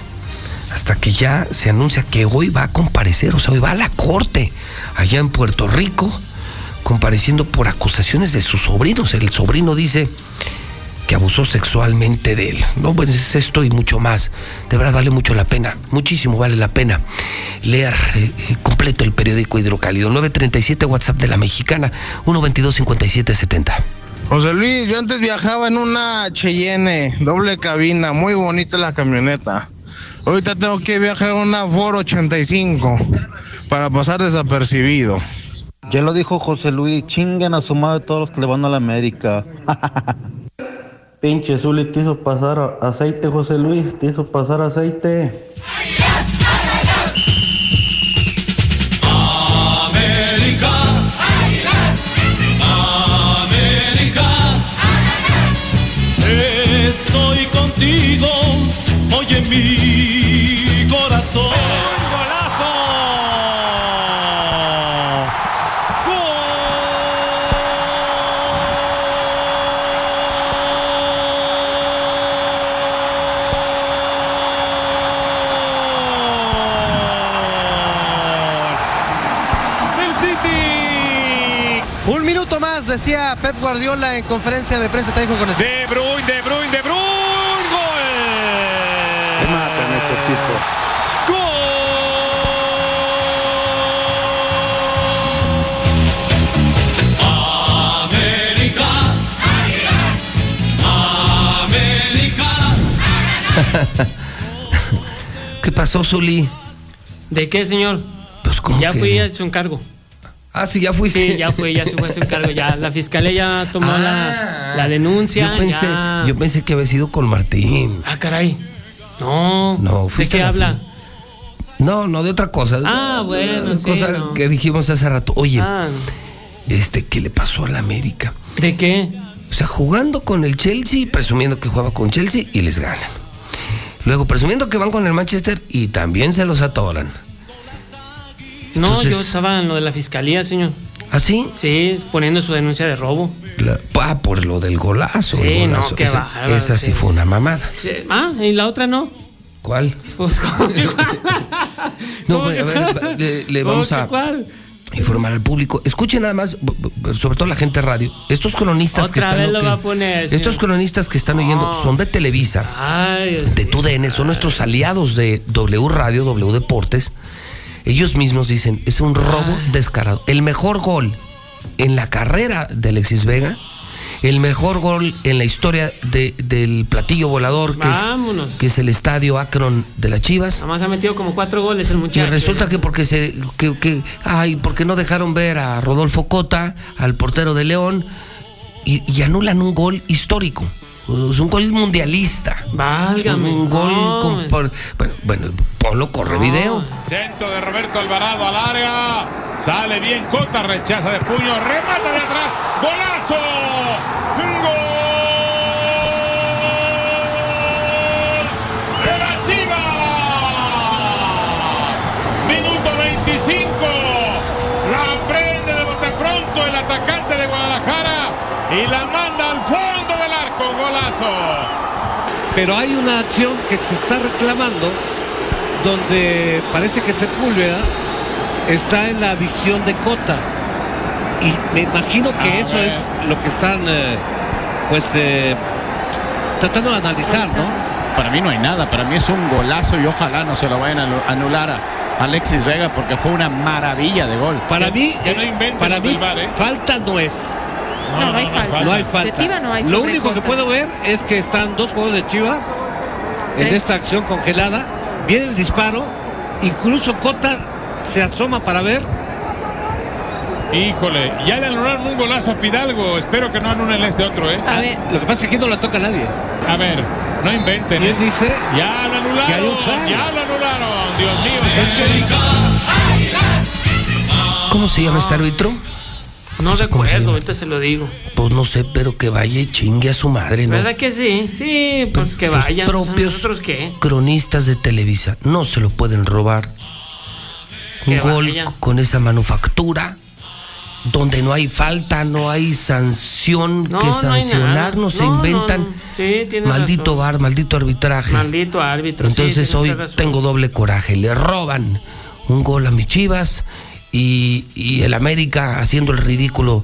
[SPEAKER 2] hasta que ya se anuncia que hoy va a comparecer, o sea, hoy va a la corte allá en Puerto Rico, compareciendo por acusaciones de sus sobrinos. El sobrino dice que abusó sexualmente de él. No, pues es esto y mucho más. De verdad vale mucho la pena, muchísimo vale la pena leer eh, completo el periódico Hidrocálido. 937 WhatsApp de la Mexicana, 122 5770.
[SPEAKER 111] José Luis, yo antes viajaba en una Cheyenne, doble cabina, muy bonita la camioneta. Ahorita tengo que viajar en una Ford 85 para pasar desapercibido.
[SPEAKER 123] Ya lo dijo José Luis, chinguen a su madre todos los que le van a la América.
[SPEAKER 122] Pinche Zuli te hizo pasar aceite, José Luis, te hizo pasar aceite.
[SPEAKER 124] América. América. Estoy contigo, oye mi corazón.
[SPEAKER 125] del City. Un minuto más, decía Pep Guardiola en conferencia de prensa técnico con este.
[SPEAKER 31] De Bruyne, De Bruyne, De Bruyne,
[SPEAKER 2] ¿Qué pasó, Zuli?
[SPEAKER 32] ¿De qué, señor?
[SPEAKER 2] Pues ¿cómo
[SPEAKER 32] Ya
[SPEAKER 2] que
[SPEAKER 32] fui a su encargo.
[SPEAKER 2] Ah, sí, ya fuiste.
[SPEAKER 32] Sí, ya fui, ya se fue a su encargo. Ya la fiscalía ya tomó la, la denuncia.
[SPEAKER 2] Ah. Yo pensé,
[SPEAKER 32] ya-
[SPEAKER 2] yo pensé que había sido con Martín.
[SPEAKER 32] Ah, caray. No.
[SPEAKER 2] No,
[SPEAKER 32] ¿De
[SPEAKER 2] fuiste
[SPEAKER 32] qué
[SPEAKER 2] a la
[SPEAKER 32] habla?
[SPEAKER 2] No, no, de otra cosa.
[SPEAKER 32] Ah, bueno, sí,
[SPEAKER 2] cosa
[SPEAKER 32] no.
[SPEAKER 2] que dijimos hace rato. Oye,
[SPEAKER 32] Ah,
[SPEAKER 2] este, ¿qué le pasó a la América?
[SPEAKER 32] ¿De qué?
[SPEAKER 2] O sea, jugando con el Chelsea, presumiendo que jugaba con Chelsea y les ganan. Luego presumiendo que van con el Manchester y también se los atoran.
[SPEAKER 32] No,
[SPEAKER 2] Entonces-
[SPEAKER 32] yo estaba en lo de la fiscalía, señor.
[SPEAKER 2] ¿Ah, sí?
[SPEAKER 32] Sí, poniendo su denuncia de robo.
[SPEAKER 2] La- ah, por lo del golazo.
[SPEAKER 32] Sí,
[SPEAKER 2] el
[SPEAKER 32] no, qué
[SPEAKER 2] Esa-
[SPEAKER 32] bárbaro,
[SPEAKER 2] Esa sí
[SPEAKER 32] sí.
[SPEAKER 2] fue una mamada.
[SPEAKER 32] Sí, Ah, y la otra no.
[SPEAKER 2] ¿Cuál?
[SPEAKER 32] Pues, ¿cómo que cuál?
[SPEAKER 2] No,
[SPEAKER 32] ¿Cómo
[SPEAKER 2] a ver, le, le
[SPEAKER 32] ¿Cómo
[SPEAKER 2] vamos a
[SPEAKER 32] cuál?
[SPEAKER 2] Informar al público. Escuchen nada más, sobre todo la gente de radio. Estos cronistas que están.
[SPEAKER 32] vez lo
[SPEAKER 2] que-
[SPEAKER 32] va a poner, señor.
[SPEAKER 2] estos cronistas que están oyendo
[SPEAKER 32] No.
[SPEAKER 2] son de Televisa,
[SPEAKER 32] Ay,
[SPEAKER 2] de TUDN, son nuestros aliados de W Radio, W Deportes. Ellos mismos dicen, es un robo descarado. El mejor gol en la carrera de Alexis Vega, el mejor gol en la historia de- del platillo volador, que es, que es el estadio Akron de las Chivas.
[SPEAKER 32] Nada más ha metido como cuatro goles el
[SPEAKER 2] Y
[SPEAKER 32] muchacho.
[SPEAKER 2] resulta que porque se que, que- ay, porque no dejaron ver a Rodolfo Cota, al portero de León, y, y anulan un gol histórico. Es un gol mundialista.
[SPEAKER 32] Válgame.
[SPEAKER 2] Un gol
[SPEAKER 32] no,
[SPEAKER 2] con- por- bueno, bueno, ponlo, corre video.
[SPEAKER 126] Centro de Roberto Alvarado al área. Sale bien Cota, rechaza de puño, remata de atrás. ¡Golazo! ¡Gol! ¡De la Chivas! Minuto 25. La prende de bote pronto el atacante de Guadalajara y la manda al fondo del arco. ¡Golazo!
[SPEAKER 125] Pero hay una acción que se está reclamando donde parece que Sepúlveda está en la visión de Cota. Y me imagino que
[SPEAKER 126] A
[SPEAKER 125] eso
[SPEAKER 126] ver.
[SPEAKER 125] es lo que están eh, pues eh, tratando de analizar, ¿no?
[SPEAKER 127] Para mí no hay nada, para mí es un golazo y ojalá no se lo vayan a anu- anular a Alexis Vega porque fue una maravilla de gol.
[SPEAKER 125] Para mí,
[SPEAKER 126] no
[SPEAKER 125] eh, para mí
[SPEAKER 126] ¿eh?
[SPEAKER 125] falta no es.
[SPEAKER 128] No, no hay falta.
[SPEAKER 125] No hay
[SPEAKER 128] De
[SPEAKER 125] falta.
[SPEAKER 128] Tiva no hay
[SPEAKER 125] Lo
[SPEAKER 128] sobre
[SPEAKER 125] único que puedo ver es que están dos jugadores de Chivas en
[SPEAKER 128] Tres.
[SPEAKER 125] esta acción congelada. Viene el disparo. Incluso Cota se asoma para ver.
[SPEAKER 126] Híjole, ya le anularon un golazo a Fidalgo. Espero que no anulen este otro, ¿eh?
[SPEAKER 128] A ver,
[SPEAKER 125] Lo que pasa es que aquí no la toca nadie.
[SPEAKER 126] A ver, no inventen.
[SPEAKER 125] Y
[SPEAKER 126] ¿eh?
[SPEAKER 125] él dice
[SPEAKER 126] Ya lo anularon, ya lo anularon. Dios mío.
[SPEAKER 2] ¿Cómo se llama este árbitro?
[SPEAKER 32] No
[SPEAKER 2] sé
[SPEAKER 32] recuerdo, ahorita se lo digo.
[SPEAKER 2] Pues no sé, pero que vaya y chingue a su madre, ¿no?
[SPEAKER 32] ¿Verdad que sí? Sí, pues que
[SPEAKER 2] Los
[SPEAKER 32] vayan. pues,
[SPEAKER 2] propios
[SPEAKER 32] ¿Nosotros qué?
[SPEAKER 2] cronistas de Televisa no se lo pueden robar. Un
[SPEAKER 32] Que
[SPEAKER 2] gol con esa manufactura, donde no hay falta, no hay sanción
[SPEAKER 32] No,
[SPEAKER 2] que sancionar, no, se
[SPEAKER 32] No,
[SPEAKER 2] inventan.
[SPEAKER 32] Sí,
[SPEAKER 2] Maldito
[SPEAKER 32] razón.
[SPEAKER 2] bar, maldito arbitraje.
[SPEAKER 32] Maldito árbitro.
[SPEAKER 2] Entonces hoy tengo doble coraje. Le roban un gol a mis chivas y, y el América haciendo el ridículo,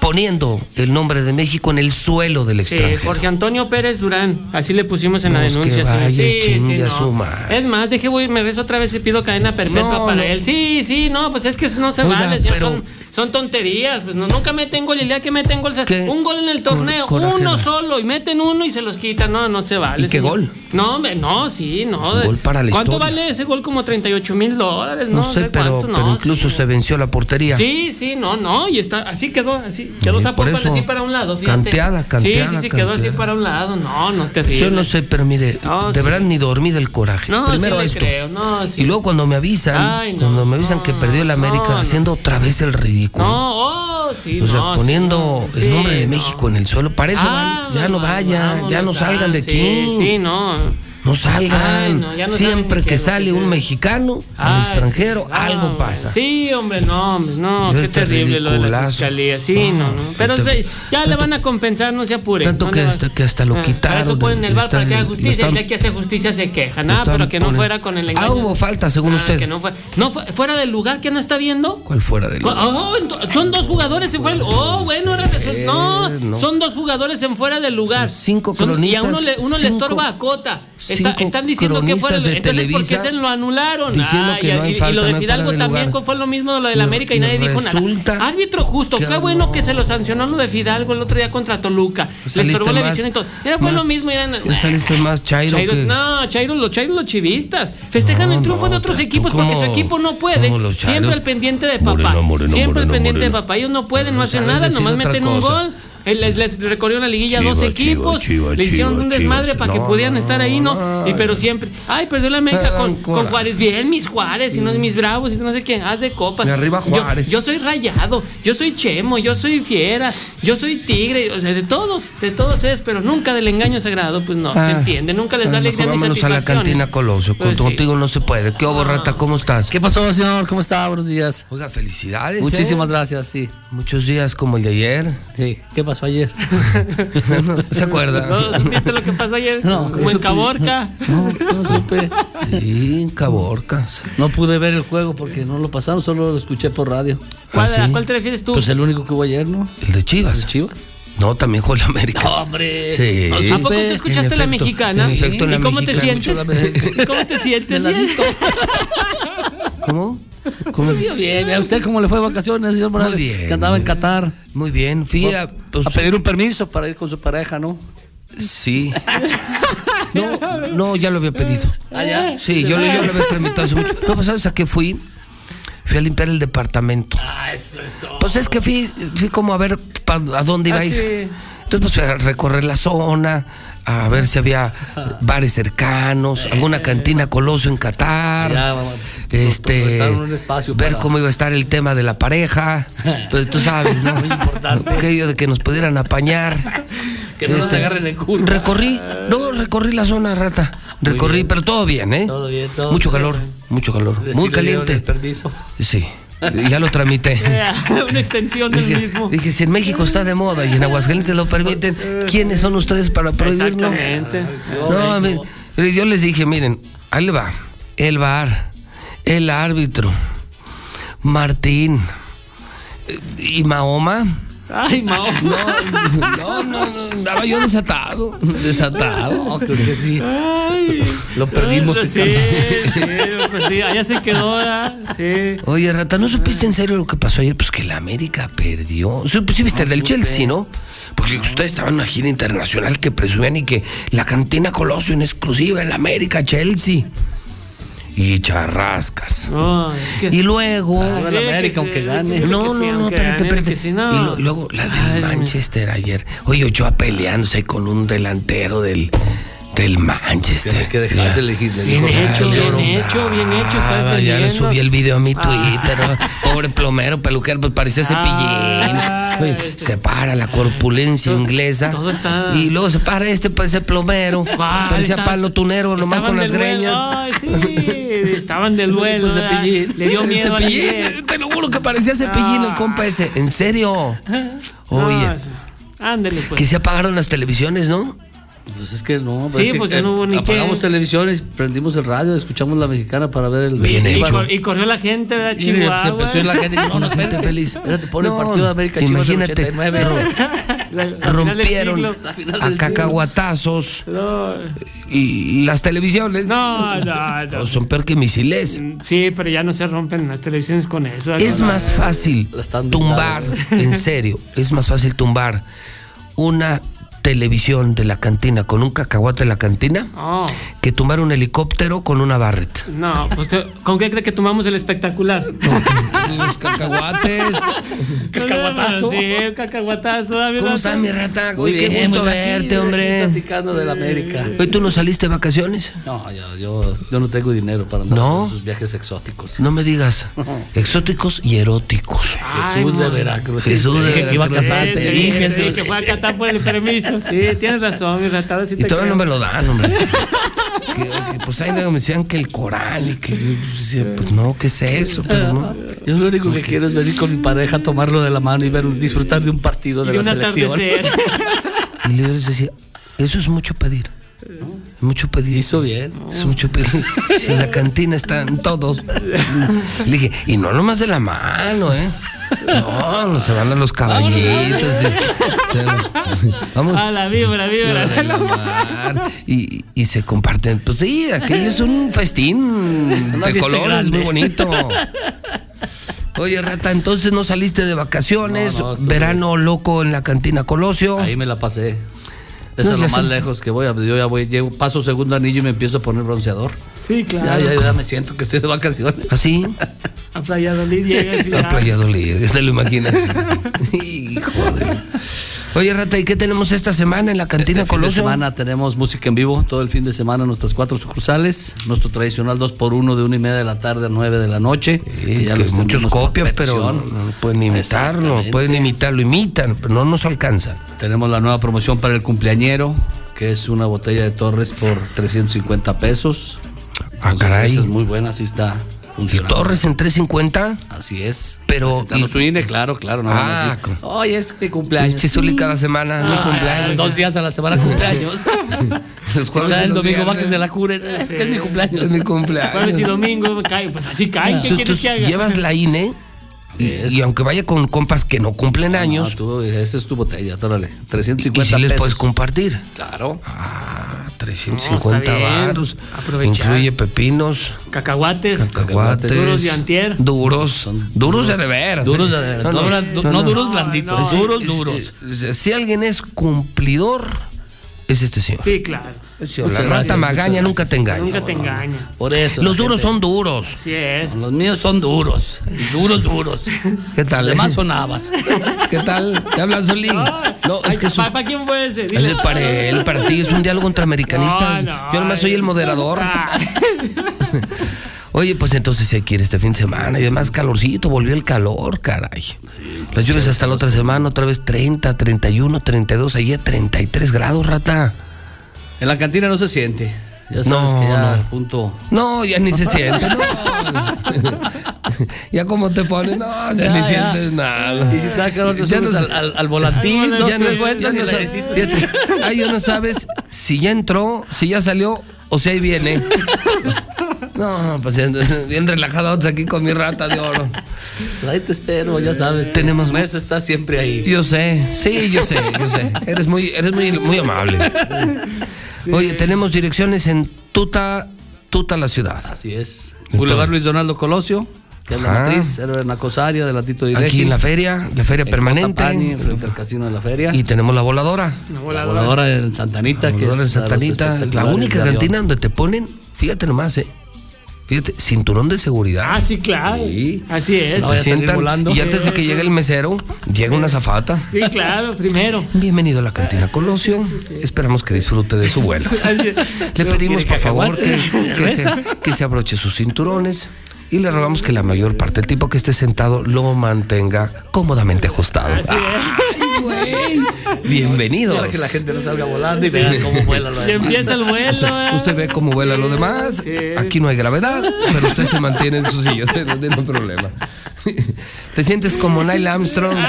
[SPEAKER 2] poniendo el nombre de México en el suelo del
[SPEAKER 32] Sí,
[SPEAKER 2] extranjero.
[SPEAKER 32] Jorge Antonio Pérez Durán, así le pusimos en la
[SPEAKER 2] No, es que
[SPEAKER 32] denuncia.
[SPEAKER 2] vaya,
[SPEAKER 32] sí, sí,
[SPEAKER 2] a
[SPEAKER 32] no. Es más, deje voy, me rezo otra vez y pido cadena perpetua
[SPEAKER 2] No,
[SPEAKER 32] para él. Sí, sí, no, pues es que eso no se vale, señor,
[SPEAKER 2] pero-
[SPEAKER 32] son, son tonterías. Pues no, nunca meten gol y el día que meten gol, un gol en el torneo,
[SPEAKER 2] Cor-
[SPEAKER 32] uno
[SPEAKER 2] no.
[SPEAKER 32] solo y meten uno y se los quitan. No, no se vale.
[SPEAKER 2] ¿Y qué
[SPEAKER 32] señor.
[SPEAKER 2] gol?
[SPEAKER 32] No, no, sí, no.
[SPEAKER 2] Gol para la
[SPEAKER 32] ¿Cuánto
[SPEAKER 2] historia.
[SPEAKER 32] vale ese gol? Como 38 mil dólares,
[SPEAKER 2] No,
[SPEAKER 32] ¿no?
[SPEAKER 2] sé, pero, pero
[SPEAKER 32] no,
[SPEAKER 2] incluso
[SPEAKER 32] sí.
[SPEAKER 2] se venció la portería.
[SPEAKER 32] Sí, sí, no, no, y está, así quedó, así, quedó
[SPEAKER 2] Sí,
[SPEAKER 32] Zapopan
[SPEAKER 2] por eso,
[SPEAKER 32] así para un lado, fíjate.
[SPEAKER 2] canteada, canteada,
[SPEAKER 32] Sí, sí, sí, quedó así para un lado, no, no, terrible.
[SPEAKER 2] Yo no sé, pero mire,
[SPEAKER 32] No,
[SPEAKER 2] de verdad ni dormí del coraje.
[SPEAKER 32] No,
[SPEAKER 2] Primero esto.
[SPEAKER 32] creo, no, sí.
[SPEAKER 2] Y luego cuando me avisan,
[SPEAKER 32] Ay,
[SPEAKER 2] cuando me avisan que perdió el América haciendo otra vez el ridículo.
[SPEAKER 32] No, oh, sí,
[SPEAKER 2] o sea,
[SPEAKER 32] no,
[SPEAKER 2] poniendo el
[SPEAKER 32] sí,
[SPEAKER 2] nombre de
[SPEAKER 32] no.
[SPEAKER 2] México en el suelo. Para eso
[SPEAKER 32] Ah,
[SPEAKER 2] van, ya no vayan, ya no salgan de aquí.
[SPEAKER 32] Sí, sí, no.
[SPEAKER 2] No salgan.
[SPEAKER 32] Ay, no, ya no saben
[SPEAKER 2] Siempre que sale un mexicano al extranjero,
[SPEAKER 32] sí,
[SPEAKER 2] algo pasa.
[SPEAKER 32] Sí, hombre, no, hombre, no, qué
[SPEAKER 2] este
[SPEAKER 32] terrible lo de la fiscalía. Sí, no, no. Pero se- ya le van a compensar, no se apure.
[SPEAKER 2] tanto que hasta- que hasta lo
[SPEAKER 32] Ah,
[SPEAKER 2] quitaron
[SPEAKER 32] Para eso ponen el bar para que haga justicia.
[SPEAKER 2] están-
[SPEAKER 32] y ya que hace justicia se quejan. Ah, pero que no fuera con el engaño.
[SPEAKER 2] Ah, hubo falta, según
[SPEAKER 32] Ah,
[SPEAKER 2] usted.
[SPEAKER 32] Que no fue, no fue, fuera del lugar que no está viendo.
[SPEAKER 2] ¿Cuál fuera del
[SPEAKER 32] Oh, ento- son dos jugadores en fuera del Oh, bueno, no, son dos jugadores en fuera del lugar.
[SPEAKER 2] cinco
[SPEAKER 32] Son- Y a uno
[SPEAKER 2] cronistas,
[SPEAKER 32] le, uno le estorba a Cota. Está- están diciendo que del
[SPEAKER 2] de
[SPEAKER 32] Entonces, ¿por qué
[SPEAKER 2] Televisa
[SPEAKER 32] se lo anularon?
[SPEAKER 2] diciendo
[SPEAKER 32] Ah,
[SPEAKER 2] que
[SPEAKER 32] y,
[SPEAKER 2] no hay
[SPEAKER 32] y- y
[SPEAKER 2] falta,
[SPEAKER 32] lo de Fidalgo también
[SPEAKER 2] lugar.
[SPEAKER 32] fue lo mismo de lo del América y
[SPEAKER 2] y
[SPEAKER 32] nadie dijo nada.
[SPEAKER 2] resulta
[SPEAKER 32] Árbitro justo, qué bueno
[SPEAKER 2] no.
[SPEAKER 32] que se lo sancionó lo de Fidalgo el otro día contra Toluca. Le
[SPEAKER 2] Saliste
[SPEAKER 32] estorbó la
[SPEAKER 2] más-
[SPEAKER 32] visión y todo. Era fue
[SPEAKER 2] más-
[SPEAKER 32] lo mismo. Eran,
[SPEAKER 2] saliste más chairo
[SPEAKER 32] Chairos,
[SPEAKER 2] que...
[SPEAKER 32] no, Chairo, los Chairos los chivistas. Festejan
[SPEAKER 2] No,
[SPEAKER 32] el triunfo
[SPEAKER 2] no,
[SPEAKER 32] de otros equipos porque su equipo no puede. Siempre al pendiente de papá.
[SPEAKER 2] Moreno, moreno,
[SPEAKER 32] Siempre al pendiente de papá. Ellos no pueden, no hacen nada, nomás meten un gol. Les, les recorrió la liguilla a dos equipos.
[SPEAKER 2] Chivas, Chivas,
[SPEAKER 32] le hicieron un desmadre
[SPEAKER 2] Chivas.
[SPEAKER 32] para que
[SPEAKER 2] No,
[SPEAKER 32] pudieran
[SPEAKER 2] no,
[SPEAKER 32] estar ahí, ¿no? Y pero siempre. Ay, perdió la América
[SPEAKER 2] Ah,
[SPEAKER 32] con, con Juárez. Bien, mis Juárez, y no mis Bravos, y no sé qué. Haz de copas.
[SPEAKER 2] Y arriba
[SPEAKER 32] Yo-
[SPEAKER 2] Juárez.
[SPEAKER 32] Yo, soy rayado, yo soy chemo, yo soy fiera, yo soy tigre. O sea, de todos, de todos es, pero nunca del engaño sagrado, pues no, se
[SPEAKER 2] Ah,
[SPEAKER 32] entiende. Nunca les da
[SPEAKER 2] Ah,
[SPEAKER 32] alegría ni
[SPEAKER 2] vámonos a la cantina Colosio. Con-
[SPEAKER 32] Pues sí.
[SPEAKER 2] Contigo no se puede. ¿Qué hubo, rata? ¿Cómo estás?
[SPEAKER 129] ¿Qué pasó, señor? ¿Cómo está? Buenos días.
[SPEAKER 2] Oiga, felicidades.
[SPEAKER 129] Muchísimas
[SPEAKER 2] ¿eh?
[SPEAKER 129] gracias, sí.
[SPEAKER 2] Muchos días como el de ayer.
[SPEAKER 129] Sí, ¿qué pasó?
[SPEAKER 130] Pasó ayer.
[SPEAKER 2] no, ¿Se acuerda?
[SPEAKER 32] ¿No supiste lo que pasó ayer?
[SPEAKER 130] No,
[SPEAKER 32] Como en. Caborca.
[SPEAKER 130] No, no supe.
[SPEAKER 2] Sí, en Caborcas.
[SPEAKER 130] No pude ver el juego porque no lo pasaron, solo lo escuché por radio.
[SPEAKER 32] ¿Cuál,
[SPEAKER 2] ¿Ah,
[SPEAKER 32] ¿A cuál te refieres tú?
[SPEAKER 130] Pues el único que hubo ayer, ¿no?
[SPEAKER 2] El de Chivas.
[SPEAKER 130] ¿El de Chivas?
[SPEAKER 2] No, también jugó el América.
[SPEAKER 130] ¡Hombre!
[SPEAKER 2] Sí.
[SPEAKER 130] No
[SPEAKER 32] ¿A poco te escuchaste
[SPEAKER 2] En
[SPEAKER 32] la
[SPEAKER 2] efecto.
[SPEAKER 32] mexicana?
[SPEAKER 2] En efecto, en la
[SPEAKER 32] ¿Y cómo te sientes?
[SPEAKER 2] La mexicana.
[SPEAKER 32] ¿Y ¿Cómo te sientes?
[SPEAKER 2] ¿Cómo? ¿Cómo?
[SPEAKER 130] Muy bien, ¿a usted cómo le fue de vacaciones, señor Morales?
[SPEAKER 2] Muy bien,
[SPEAKER 130] Que andaba en Qatar.
[SPEAKER 2] Muy bien, fui a, pues,
[SPEAKER 130] A pedir un permiso para ir con su pareja, ¿no?
[SPEAKER 2] Sí. No, no, ya lo había pedido.
[SPEAKER 130] ¿Ah, ya?
[SPEAKER 2] Sí, yo, lo- yo lo había tramitado hace mucho. No, pues ¿sabes a qué fui? Fui a limpiar el departamento.
[SPEAKER 32] Ah, eso es todo.
[SPEAKER 2] Pues es que fui, fui como a ver pa- a dónde iba
[SPEAKER 32] Ah,
[SPEAKER 2] a ir.
[SPEAKER 32] sí.
[SPEAKER 2] Entonces pues fui a recorrer la zona, a ver si había bares cercanos, alguna cantina coloso en Qatar.
[SPEAKER 130] Ya, vamos,
[SPEAKER 2] este
[SPEAKER 130] un espacio
[SPEAKER 2] ver
[SPEAKER 130] para-
[SPEAKER 2] cómo iba a estar el tema de la pareja. Pues tú sabes, ¿no?
[SPEAKER 130] Muy importante.
[SPEAKER 2] Aquello de que nos pudieran apañar.
[SPEAKER 130] Que no nos
[SPEAKER 2] Este,
[SPEAKER 130] agarren en curva.
[SPEAKER 2] Recorrí, no, recorrí la zona rata. Recorrí, pero todo bien, ¿eh?
[SPEAKER 130] Todo bien, todo
[SPEAKER 2] Mucho
[SPEAKER 130] bien.
[SPEAKER 2] calor, mucho calor. Muy caliente.
[SPEAKER 130] el permiso.
[SPEAKER 2] Sí, ya lo tramité.
[SPEAKER 32] Una extensión del
[SPEAKER 2] Dije,
[SPEAKER 32] mismo.
[SPEAKER 2] dije, si en México está de moda y en Aguascalientes lo permiten, ¿quiénes son ustedes para prohibirlo?
[SPEAKER 32] Exactamente.
[SPEAKER 2] No, mí- yo les dije, miren, ahí le va. El bar, el árbitro, Martín eh, y Mahoma.
[SPEAKER 32] Ay, Mao.
[SPEAKER 2] No, no, no, no, andaba yo desatado, desatado.
[SPEAKER 130] No, creo que sí.
[SPEAKER 32] Ay.
[SPEAKER 130] Lo perdimos en
[SPEAKER 32] Sí,
[SPEAKER 130] casa.
[SPEAKER 32] sí, pues sí, allá se quedó. Sí.
[SPEAKER 2] Oye, Rata, ¿no supiste en serio lo que pasó ayer? Pues que la América perdió. Sí, pues sí viste el del Chelsea, ¿no? Porque ustedes estaban en una gira internacional que presumían y que la cantina Colosio en exclusiva en la América Chelsea. Y charrascas. Y luego.
[SPEAKER 130] Arriba la
[SPEAKER 32] Sí,
[SPEAKER 130] América,
[SPEAKER 32] que
[SPEAKER 130] aunque
[SPEAKER 32] sí,
[SPEAKER 130] gane.
[SPEAKER 32] que
[SPEAKER 2] No, no, no, espérate, espérate.
[SPEAKER 32] sí, no.
[SPEAKER 2] Y lo- luego la del Manchester ayer. Oye, Ochoa peleándose con un delantero del, del Manchester.
[SPEAKER 130] Tiene que dejarse elegir. le
[SPEAKER 32] Bien hecho,
[SPEAKER 130] "Ay,
[SPEAKER 32] bien
[SPEAKER 130] lloro".
[SPEAKER 32] hecho, bien hecho, está
[SPEAKER 2] Ah, ya le subí el video a mi
[SPEAKER 32] Ah.
[SPEAKER 2] Twitter. ¿no? Pobre plomero, peluquero, pues parecía cepillín.
[SPEAKER 32] Ah,
[SPEAKER 2] Oye, se para la corpulencia inglesa.
[SPEAKER 32] todo está-
[SPEAKER 2] Y luego se para este, parece plomero.
[SPEAKER 32] ¿Cuál?
[SPEAKER 2] Parecía
[SPEAKER 32] Está-
[SPEAKER 2] palo tunero, nomás con las greñas.
[SPEAKER 32] Ay, sí, estaban del vuelo.
[SPEAKER 130] Cepillín.
[SPEAKER 32] Le dio
[SPEAKER 2] El
[SPEAKER 32] miedo a
[SPEAKER 2] cepillín, te lo juro que parecía cepillín el
[SPEAKER 32] Ah.
[SPEAKER 2] compa ese. En serio. Oye,
[SPEAKER 32] Ándale, pues.
[SPEAKER 2] que se apagaron las televisiones, ¿no?
[SPEAKER 130] Pues es que no.
[SPEAKER 32] Sí,
[SPEAKER 130] es que,
[SPEAKER 32] pues ya
[SPEAKER 130] eh,
[SPEAKER 32] no hubo ni
[SPEAKER 130] Apagamos
[SPEAKER 32] qué.
[SPEAKER 130] televisiones, prendimos el radio, escuchamos la mexicana para ver el.
[SPEAKER 2] Bien
[SPEAKER 32] y,
[SPEAKER 2] hecho.
[SPEAKER 32] cor- y corrió la gente, ¿verdad?
[SPEAKER 130] Y se
[SPEAKER 32] Chihuahua.
[SPEAKER 130] empezó la gente. No, no,
[SPEAKER 2] Gente feliz.
[SPEAKER 130] Espérate, el
[SPEAKER 2] No,
[SPEAKER 130] partido de América Chivas
[SPEAKER 2] imagínate,
[SPEAKER 130] 89.
[SPEAKER 2] ro-
[SPEAKER 32] La- la
[SPEAKER 2] rompieron a cacahuatazos
[SPEAKER 32] No,
[SPEAKER 2] y las televisiones.
[SPEAKER 32] no, no, no.
[SPEAKER 2] No, son peor que misiles.
[SPEAKER 32] Sí, pero ya no se rompen las televisiones con eso.
[SPEAKER 2] Es más fácil
[SPEAKER 130] La están
[SPEAKER 2] tumbar, en serio, es más fácil tumbar una televisión de la cantina con un cacahuate de la cantina
[SPEAKER 32] No,
[SPEAKER 2] que tumbar un helicóptero con una Barrett.
[SPEAKER 32] no, pues te- ¿con qué cree que tomamos el espectacular?
[SPEAKER 2] Los cacahuates.
[SPEAKER 130] Cacahuatazo.
[SPEAKER 32] Sí, un cacahuatazo. ¿verdad?
[SPEAKER 2] ¿Cómo está mi rata?
[SPEAKER 130] Muy
[SPEAKER 2] Uy, qué
[SPEAKER 130] bien,
[SPEAKER 2] gusto
[SPEAKER 130] pues,
[SPEAKER 2] verte,
[SPEAKER 130] aquí
[SPEAKER 2] hombre.
[SPEAKER 130] Platicando de la América.
[SPEAKER 2] Hoy tú no saliste de vacaciones.
[SPEAKER 130] No, yo, yo, yo no tengo dinero para andar
[SPEAKER 2] ¿No?
[SPEAKER 130] en sus viajes exóticos.
[SPEAKER 2] No me digas. Exóticos y eróticos.
[SPEAKER 32] Ay,
[SPEAKER 130] Jesús de. Veracruz.
[SPEAKER 2] Jesús de
[SPEAKER 130] dije que iba a
[SPEAKER 2] Veracruz.
[SPEAKER 130] casar, te dije.
[SPEAKER 32] sí, que fue a Qatar por el permiso. Sí, tienes razón, ahora sí
[SPEAKER 2] Y
[SPEAKER 32] te
[SPEAKER 2] todavía
[SPEAKER 32] creo.
[SPEAKER 2] no me lo dan, hombre. que, que, pues ahí me decían que el Corán y que yo decía, pues no, ¿qué es eso? Pero no.
[SPEAKER 130] Yo lo único que quiero es venir con mi pareja, tomarlo de la mano y ver, disfrutar de un partido de
[SPEAKER 32] Y un
[SPEAKER 130] la selección.
[SPEAKER 32] atardecer.
[SPEAKER 2] Y yo les decía, eso es mucho pedir. Mucho pedir.
[SPEAKER 130] Hizo bien.
[SPEAKER 2] Es mucho pedir. Si en la cantina están todos. Le dije, y no nomás de la mano, ¿eh? No, se van a los caballitos. y- vamos.
[SPEAKER 32] A la vibra.
[SPEAKER 2] de la mar, y, y se comparten. Pues sí, aquello es un festín de colores muy bonito. Oye, Rata, entonces no saliste de vacaciones,
[SPEAKER 130] No, no, estuve-
[SPEAKER 2] verano loco en la cantina Colosio.
[SPEAKER 130] Ahí me la pasé. Eso
[SPEAKER 2] No,
[SPEAKER 130] es lo más lejos que voy. Yo ya voy, paso segundo anillo y me empiezo a poner bronceador.
[SPEAKER 32] Sí, claro.
[SPEAKER 130] Ya, ya, ya me siento que estoy de vacaciones.
[SPEAKER 2] ¿Así?
[SPEAKER 32] A Playa Dolid llegas y
[SPEAKER 2] A
[SPEAKER 32] ya.
[SPEAKER 2] Playa Dolid, ya te lo imaginas. Hijo de- Oye, Rata, ¿y qué tenemos esta semana en la cantina
[SPEAKER 130] Este fin de
[SPEAKER 2] Colosio?
[SPEAKER 130] semana tenemos música en vivo todo el fin de semana en nuestras cuatro sucursales. Nuestro tradicional 2x1 de una y media de la tarde a 9 de la noche.
[SPEAKER 2] Sí,
[SPEAKER 130] ya
[SPEAKER 2] que muchos copian, pero no, pueden imitarlo, pueden imitarlo, imitan, pero no nos alcanzan.
[SPEAKER 130] Tenemos la nueva promoción para el cumpleañero, que es una botella de Torres por 350 pesos.
[SPEAKER 2] Ah,
[SPEAKER 130] Entonces,
[SPEAKER 2] caray.
[SPEAKER 130] esa es muy buena, así está.
[SPEAKER 2] Torres en 350.
[SPEAKER 130] Así es.
[SPEAKER 2] Pero.
[SPEAKER 130] Presentando su INE, claro, claro. No van a
[SPEAKER 2] Ah,
[SPEAKER 130] decir,
[SPEAKER 2] con-
[SPEAKER 130] Hoy es mi cumpleaños.
[SPEAKER 2] Chizuli cada semana, mi
[SPEAKER 130] Ah,
[SPEAKER 2] cumpleaños.
[SPEAKER 130] Dos días a la semana cumpleaños.
[SPEAKER 2] Los jueves y
[SPEAKER 130] el
[SPEAKER 2] los
[SPEAKER 130] domingo va que se la curen. Es que es mi cumpleaños.
[SPEAKER 2] Es mi cumpleaños.
[SPEAKER 32] Jueves y domingo cae, pues así cae. ¿Qué quieres que haga?
[SPEAKER 2] llevas la INE y, y aunque vaya con compas que no cumplen años,
[SPEAKER 130] No, tú, esa es tu botella, tórale.
[SPEAKER 2] y
[SPEAKER 130] 350
[SPEAKER 2] si les
[SPEAKER 130] pesos.
[SPEAKER 2] puedes compartir.
[SPEAKER 130] Claro.
[SPEAKER 2] Ah, 350
[SPEAKER 32] está bien.
[SPEAKER 2] varos.
[SPEAKER 32] Aprovechar.
[SPEAKER 2] Incluye pepinos,
[SPEAKER 32] Cacahuates.
[SPEAKER 2] cacahuates.
[SPEAKER 32] Duros de antier.
[SPEAKER 2] Duros. duros de de veras.
[SPEAKER 130] Duros
[SPEAKER 2] ¿eh?
[SPEAKER 130] de veras. No, no, no duros blanditos, duros, duros.
[SPEAKER 2] Si alguien es cumplidor, es este señor.
[SPEAKER 32] Sí, claro.
[SPEAKER 2] La rata magaña nunca te engaña.
[SPEAKER 32] Nunca te engaña.
[SPEAKER 130] Por eso.
[SPEAKER 2] Los duros
[SPEAKER 130] gente-
[SPEAKER 2] son duros.
[SPEAKER 32] Así es.
[SPEAKER 130] Los míos son duros. Duros, duros.
[SPEAKER 2] ¿Qué tal?
[SPEAKER 130] Los
[SPEAKER 2] eh?
[SPEAKER 130] demás son habas.
[SPEAKER 2] ¿Qué tal? ¿Te hablan, Solín? No, es que es un-
[SPEAKER 32] ¿Para quién fue ese? Dile.
[SPEAKER 2] de para él, para ti, es un diálogo entre americanistas.
[SPEAKER 32] No, no,
[SPEAKER 2] Yo nomás soy el moderador. Oye, pues entonces hay que ir este fin de semana y además calorcito, volvió el calor, caray. Las lluvias hasta la otra semana, otra vez 30, 31, 32, ayer 33 grados, rata.
[SPEAKER 130] En la cantina no se siente. Ya sabes
[SPEAKER 2] No,
[SPEAKER 130] que ya
[SPEAKER 2] no.
[SPEAKER 130] punto.
[SPEAKER 2] No, ya ni se siente. no. ya como te ponen, no, ya,
[SPEAKER 130] Ya,
[SPEAKER 2] ni
[SPEAKER 130] ya.
[SPEAKER 2] sientes nada.
[SPEAKER 130] Y si da calor, te
[SPEAKER 2] Ya
[SPEAKER 130] subes
[SPEAKER 2] no
[SPEAKER 130] al, al, al volantín,
[SPEAKER 2] ya no-
[SPEAKER 130] tres vueltas y
[SPEAKER 2] ya no sabes si ya entró, si ya salió o si ahí viene. No, pues bien relajados aquí con mi rata de oro.
[SPEAKER 130] Ahí te espero, ya sabes.
[SPEAKER 2] Tenemos-
[SPEAKER 130] Mes está siempre ahí.
[SPEAKER 2] Yo sé, sí, yo sé, yo sé. Eres muy, eres muy, muy amable. Oye, tenemos direcciones en Tuta, Tuta la ciudad.
[SPEAKER 130] Así es. Boulevard Luis Donaldo Colosio, que es la
[SPEAKER 2] Ajá.
[SPEAKER 130] matriz, héroe de Nacosaria, del Latito de Ilegi.
[SPEAKER 2] Aquí en la feria, la feria
[SPEAKER 130] En
[SPEAKER 2] permanente.
[SPEAKER 130] Cotapani, frente al casino de la feria.
[SPEAKER 2] Y tenemos la voladora.
[SPEAKER 130] la voladora en Santanita, que
[SPEAKER 2] Voladora
[SPEAKER 130] es
[SPEAKER 2] en Santanita, la
[SPEAKER 130] espectaculares
[SPEAKER 2] única
[SPEAKER 130] de avión.
[SPEAKER 2] cantina donde te ponen, fíjate nomás, eh. Fíjate, cinturón de seguridad.
[SPEAKER 32] Ah, sí, claro.
[SPEAKER 2] Sí.
[SPEAKER 32] Así es.
[SPEAKER 130] No
[SPEAKER 2] Se sientan
[SPEAKER 130] volando.
[SPEAKER 2] y antes de que llegue el mesero, llega una zafata.
[SPEAKER 32] Sí, claro, primero.
[SPEAKER 2] Bienvenido a la cantina Colosio. Esperamos que disfrute de su vuelo.
[SPEAKER 32] Así es.
[SPEAKER 2] Le pedimos por favor que se, que se abroche sus cinturones y le rogamos que la mayor parte del tipo que esté sentado lo mantenga cómodamente ajustado.
[SPEAKER 32] Así es.
[SPEAKER 2] ¡Ay, güey! Bienvenidos.
[SPEAKER 130] Para que la gente no salga volando y vea cómo vuela lo
[SPEAKER 32] Y
[SPEAKER 130] demás.
[SPEAKER 32] empieza el vuelo. ¿eh?
[SPEAKER 2] Usted ve cómo vuela lo demás.
[SPEAKER 32] Sí.
[SPEAKER 2] Aquí no hay gravedad, pero usted se mantiene en su silla, usted no tiene problema. Te sientes como Neil Armstrong.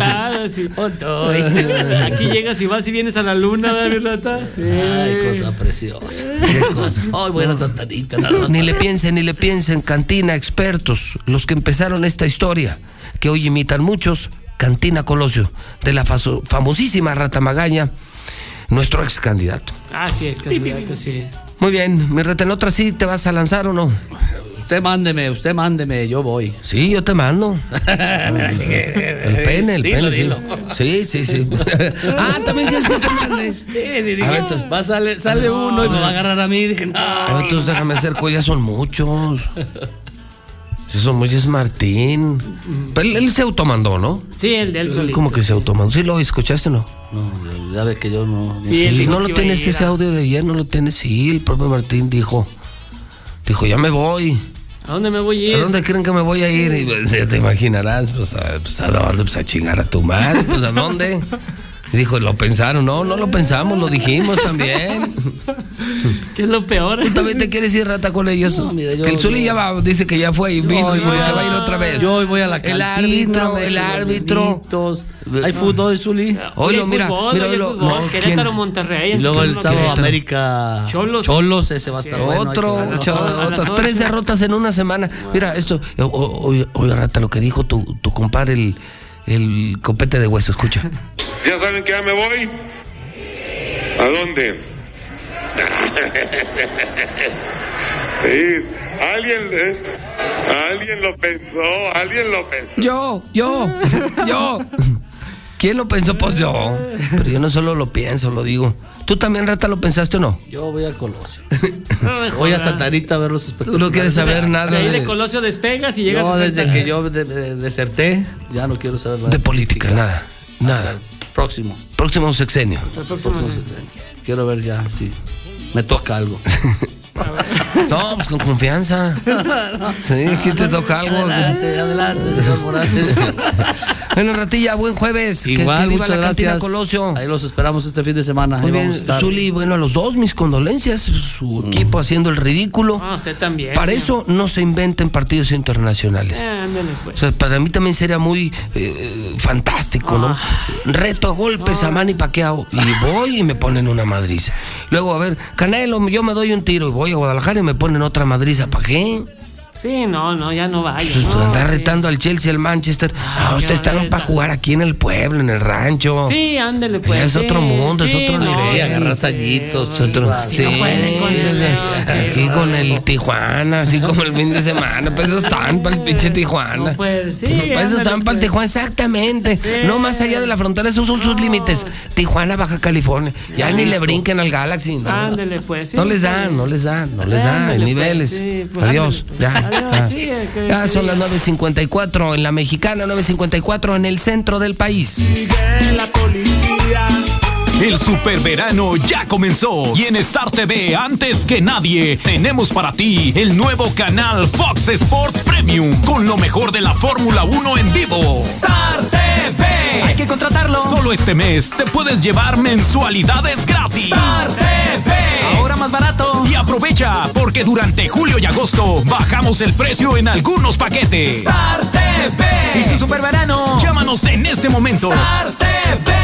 [SPEAKER 32] Ah, sí, claro, sí. Aquí llegas y vas y vienes a la luna, ¿verdad, mi rata? Sí.
[SPEAKER 130] Ay, cosa preciosa. Qué cosa. Ay, buena Santanita.
[SPEAKER 2] Ni le piensen, ni le piensen, cantina, expertos, los que empezaron esta historia, que hoy imitan muchos, Cantina Colosio, de la faso- famosísima Rata Magaña, nuestro ex candidato.
[SPEAKER 32] Ah, sí, el candidato, sí.
[SPEAKER 2] Muy bien, mi rata, ¿en otra sí te vas a lanzar o no?
[SPEAKER 130] Usted mándeme, usted mándeme, yo voy.
[SPEAKER 2] Sí, yo te mando. El pene, el
[SPEAKER 130] Dilo,
[SPEAKER 2] pene, sí.
[SPEAKER 130] dilo.
[SPEAKER 2] Sí, sí, sí. ah, también quieres que te mande.
[SPEAKER 130] Sí, sí, dije,
[SPEAKER 2] A ver, entonces-
[SPEAKER 130] va, sale, sale uno y me va a agarrar a mí. Dije, no.
[SPEAKER 2] A ver, entonces déjame hacer, ya son muchos. Sí, son muchos, Martín. Pero él, él se automandó, ¿no?
[SPEAKER 32] Sí, el de él solito.
[SPEAKER 2] ¿Cómo que se automandó? ¿Sí lo escuchaste o no?
[SPEAKER 130] No, ya ve que yo no.
[SPEAKER 32] Sí,
[SPEAKER 2] Sí, no lo tienes ese audio de ayer, no lo tienes. Sí, el propio Martín dijo. Dijo, ya me voy.
[SPEAKER 32] ¿A dónde me voy a ir?
[SPEAKER 2] ¿A dónde creen que me voy a ir? Y pues, ya te imaginarás, pues a, pues, ¿a dónde? Pues a chingar a tu madre, pues a dónde. Y dijo, lo pensaron, no, no lo pensamos, lo dijimos también.
[SPEAKER 32] ¿Qué es lo peor?
[SPEAKER 2] ¿Tú también te quieres ir rata con ellos?
[SPEAKER 130] No, mira, yo-
[SPEAKER 2] que el Zuli
[SPEAKER 130] yo-
[SPEAKER 2] ya va, dice que ya fue y vino y
[SPEAKER 130] voy
[SPEAKER 2] que
[SPEAKER 130] a-
[SPEAKER 2] va a ir otra vez.
[SPEAKER 130] Yo hoy voy a la
[SPEAKER 2] El
[SPEAKER 130] cantina.
[SPEAKER 2] árbitro, el
[SPEAKER 130] echo los
[SPEAKER 2] árbitro.
[SPEAKER 130] Hay fútbol, Zuli.
[SPEAKER 2] Oye,
[SPEAKER 32] Hoy
[SPEAKER 2] mira,
[SPEAKER 32] fútbol,
[SPEAKER 2] mira,
[SPEAKER 32] hoy
[SPEAKER 2] lo-
[SPEAKER 32] fútbol,
[SPEAKER 2] no,
[SPEAKER 32] Querétaro,
[SPEAKER 2] ¿quién?
[SPEAKER 32] Monterrey.
[SPEAKER 130] Y luego el sábado
[SPEAKER 2] Querétaro.
[SPEAKER 130] América.
[SPEAKER 32] Cholos.
[SPEAKER 130] Cholos, ese va a estar bueno.
[SPEAKER 2] Otro,
[SPEAKER 32] A las
[SPEAKER 2] tres derrotas en una semana. Mira, esto, oye, oye, rata, lo que dijo tu, tu compadre, el, el copete de hueso, escucha.
[SPEAKER 131] ¿Ya saben que ya me voy? ¿A dónde? Sí, alguien, eh, alguien lo pensó, alguien lo pensó.
[SPEAKER 2] Yo, yo, yo. ¿Quién lo pensó? Pues yo. Pero yo no solo lo pienso, lo digo. ¿Tú también, rata, lo pensaste o no?
[SPEAKER 130] Yo voy a Colosio.
[SPEAKER 32] No
[SPEAKER 130] Voy a
[SPEAKER 32] jodas.
[SPEAKER 130] Santanita a ver los
[SPEAKER 2] Tú
[SPEAKER 130] espectáculos.
[SPEAKER 2] no quieres saber nada
[SPEAKER 32] De ahí de
[SPEAKER 2] de,
[SPEAKER 32] Colosio despegas y llegas
[SPEAKER 130] No,
[SPEAKER 32] a
[SPEAKER 130] desde que yo de- de- deserté, ya no quiero saber nada.
[SPEAKER 2] de política, nada. Nada.
[SPEAKER 130] Próximo.
[SPEAKER 2] Próximo sexenio.
[SPEAKER 32] Hasta el próximo.
[SPEAKER 130] Próximo sexenio. Quiero ver ya, sí. Me toca algo.
[SPEAKER 2] No, pues con confianza. Sí, aquí te toca algo.
[SPEAKER 130] Adelante, adelante, señor Morales.
[SPEAKER 2] Bueno, Ratilla, buen jueves. Que-
[SPEAKER 130] Igual,
[SPEAKER 2] que, viva
[SPEAKER 130] muchas
[SPEAKER 2] la cantina
[SPEAKER 130] gracias.
[SPEAKER 2] Colosio.
[SPEAKER 130] Ahí los esperamos este fin de semana.
[SPEAKER 2] Muy
[SPEAKER 130] Ahí
[SPEAKER 2] bien,
[SPEAKER 130] vamos a estar.
[SPEAKER 2] Zuli, bueno, a los dos mis condolencias. Su equipo haciendo el ridículo.
[SPEAKER 32] Ah, usted también.
[SPEAKER 2] Para
[SPEAKER 32] señor.
[SPEAKER 2] eso no se inventen partidos internacionales.
[SPEAKER 32] Eh, ándale, pues.
[SPEAKER 2] O sea, para mí también sería muy eh, fantástico, ¿no? Reto a golpes a Manny Pacquiao y voy y me ponen una madriza. Luego, a ver, Canelo, yo me doy un tiro y voy a Guadalajara y me ponen otra madriza. ¿Para qué?
[SPEAKER 32] Sí, no, no, ya no vaya.
[SPEAKER 2] Pues,
[SPEAKER 32] no,
[SPEAKER 2] andar
[SPEAKER 32] sí.
[SPEAKER 2] retando al Chelsea, al Manchester. Ah,
[SPEAKER 32] ya
[SPEAKER 2] ustedes están para jugar aquí en el pueblo, en el rancho.
[SPEAKER 32] Sí, ándele pues.
[SPEAKER 2] es
[SPEAKER 32] sí,
[SPEAKER 2] otro mundo,
[SPEAKER 32] sí,
[SPEAKER 2] es otro
[SPEAKER 32] no,
[SPEAKER 2] nivel.
[SPEAKER 32] sí,
[SPEAKER 130] agarrar sallitos,
[SPEAKER 2] Es otro- sí,
[SPEAKER 32] no con
[SPEAKER 2] aquí con el Tijuana, así como el fin de semana. Pues eso están para el pinche Tijuana.
[SPEAKER 32] No puede, sí,
[SPEAKER 2] Pues eso están para el
[SPEAKER 32] pues.
[SPEAKER 2] Tijuana, exactamente. No más allá de la frontera, esos son sus límites. Tijuana, Baja California. Ya ni le brinquen al Galaxy. No,
[SPEAKER 32] Ándele pues.
[SPEAKER 2] No les dan, no les dan, no les dan.
[SPEAKER 32] Pues,
[SPEAKER 2] niveles.
[SPEAKER 32] sí, pues,
[SPEAKER 2] Adiós. Ya.
[SPEAKER 32] Sí, que- que
[SPEAKER 2] son las 9.54 en la mexicana, 9.54 en el centro del país.
[SPEAKER 35] El superverano ya comenzó y en Star TV antes que nadie tenemos para ti el nuevo canal Fox Sports Premium con lo mejor de la Fórmula 1 en vivo. Star TV. Hay que contratarlo. Solo este mes te puedes llevar mensualidades gratis. Star TV. Ahora más barato. Y aprovecha porque durante julio y agosto bajamos el precio en algunos paquetes. Star TV. Y su superverano. Llámanos en este momento. Star TV.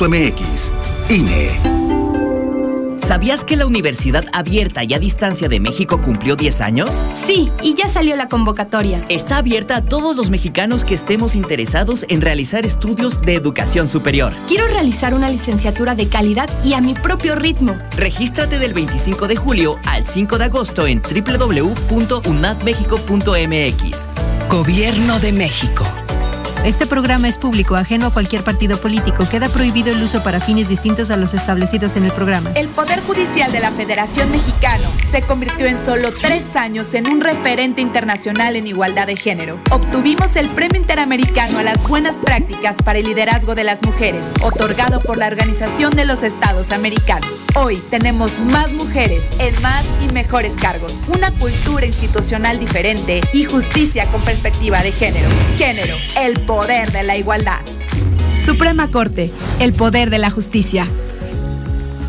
[SPEAKER 132] INE.mx. INE.
[SPEAKER 133] ¿Sabías que la Universidad Abierta y a Distancia de México cumplió 10 años?
[SPEAKER 38] Sí, y ya salió la convocatoria.
[SPEAKER 133] Está abierta a todos los mexicanos que estemos interesados en realizar estudios de educación superior.
[SPEAKER 38] Quiero realizar una licenciatura de calidad y a mi propio ritmo.
[SPEAKER 133] Regístrate del 25 de julio al 5 de agosto en www.unadmexico.mx.
[SPEAKER 134] Gobierno de México.
[SPEAKER 135] Este programa es público, ajeno a cualquier partido político. Queda prohibido el uso para fines distintos a los establecidos en el programa.
[SPEAKER 136] El Poder Judicial de la Federación Mexicano se convirtió en solo tres años en un referente internacional en igualdad de género. Obtuvimos el Premio Interamericano a las Buenas Prácticas para el Liderazgo de las Mujeres, otorgado por la Organización de los Estados Americanos. Hoy tenemos más mujeres en más y mejores cargos, una cultura institucional diferente y justicia con perspectiva de género. Género, el poder de la igualdad.
[SPEAKER 38] Suprema Corte, el poder de la justicia.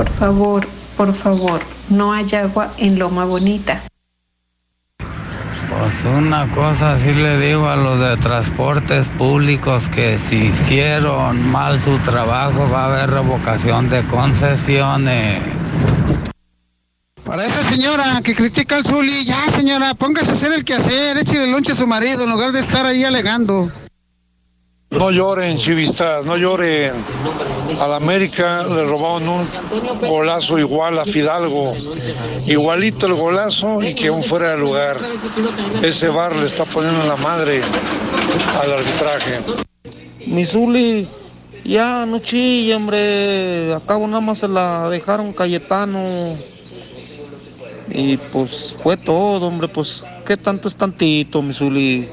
[SPEAKER 137] Por favor, por favor, no hay agua en Loma Bonita.
[SPEAKER 138] Pues una cosa sí le digo a los de transportes públicos que si hicieron mal su trabajo va a haber revocación de concesiones.
[SPEAKER 139] Para esa señora que critica al Zuli, ya señora, póngase a hacer el quehacer, échale lonche a su marido en lugar de estar ahí alegando.
[SPEAKER 140] No lloren, chivistas, no lloren. Al América le robaron un golazo igual a Fidalgo. Igualito el golazo y que aún fuera de lugar. Ese bar le está poniendo la madre al arbitraje.
[SPEAKER 141] Mi Zuli, ya no chille, hombre. Acabo nada más se la dejaron Cayetano. Y pues fue todo, hombre. Pues, ¿qué tanto es tantito, mi Zuli?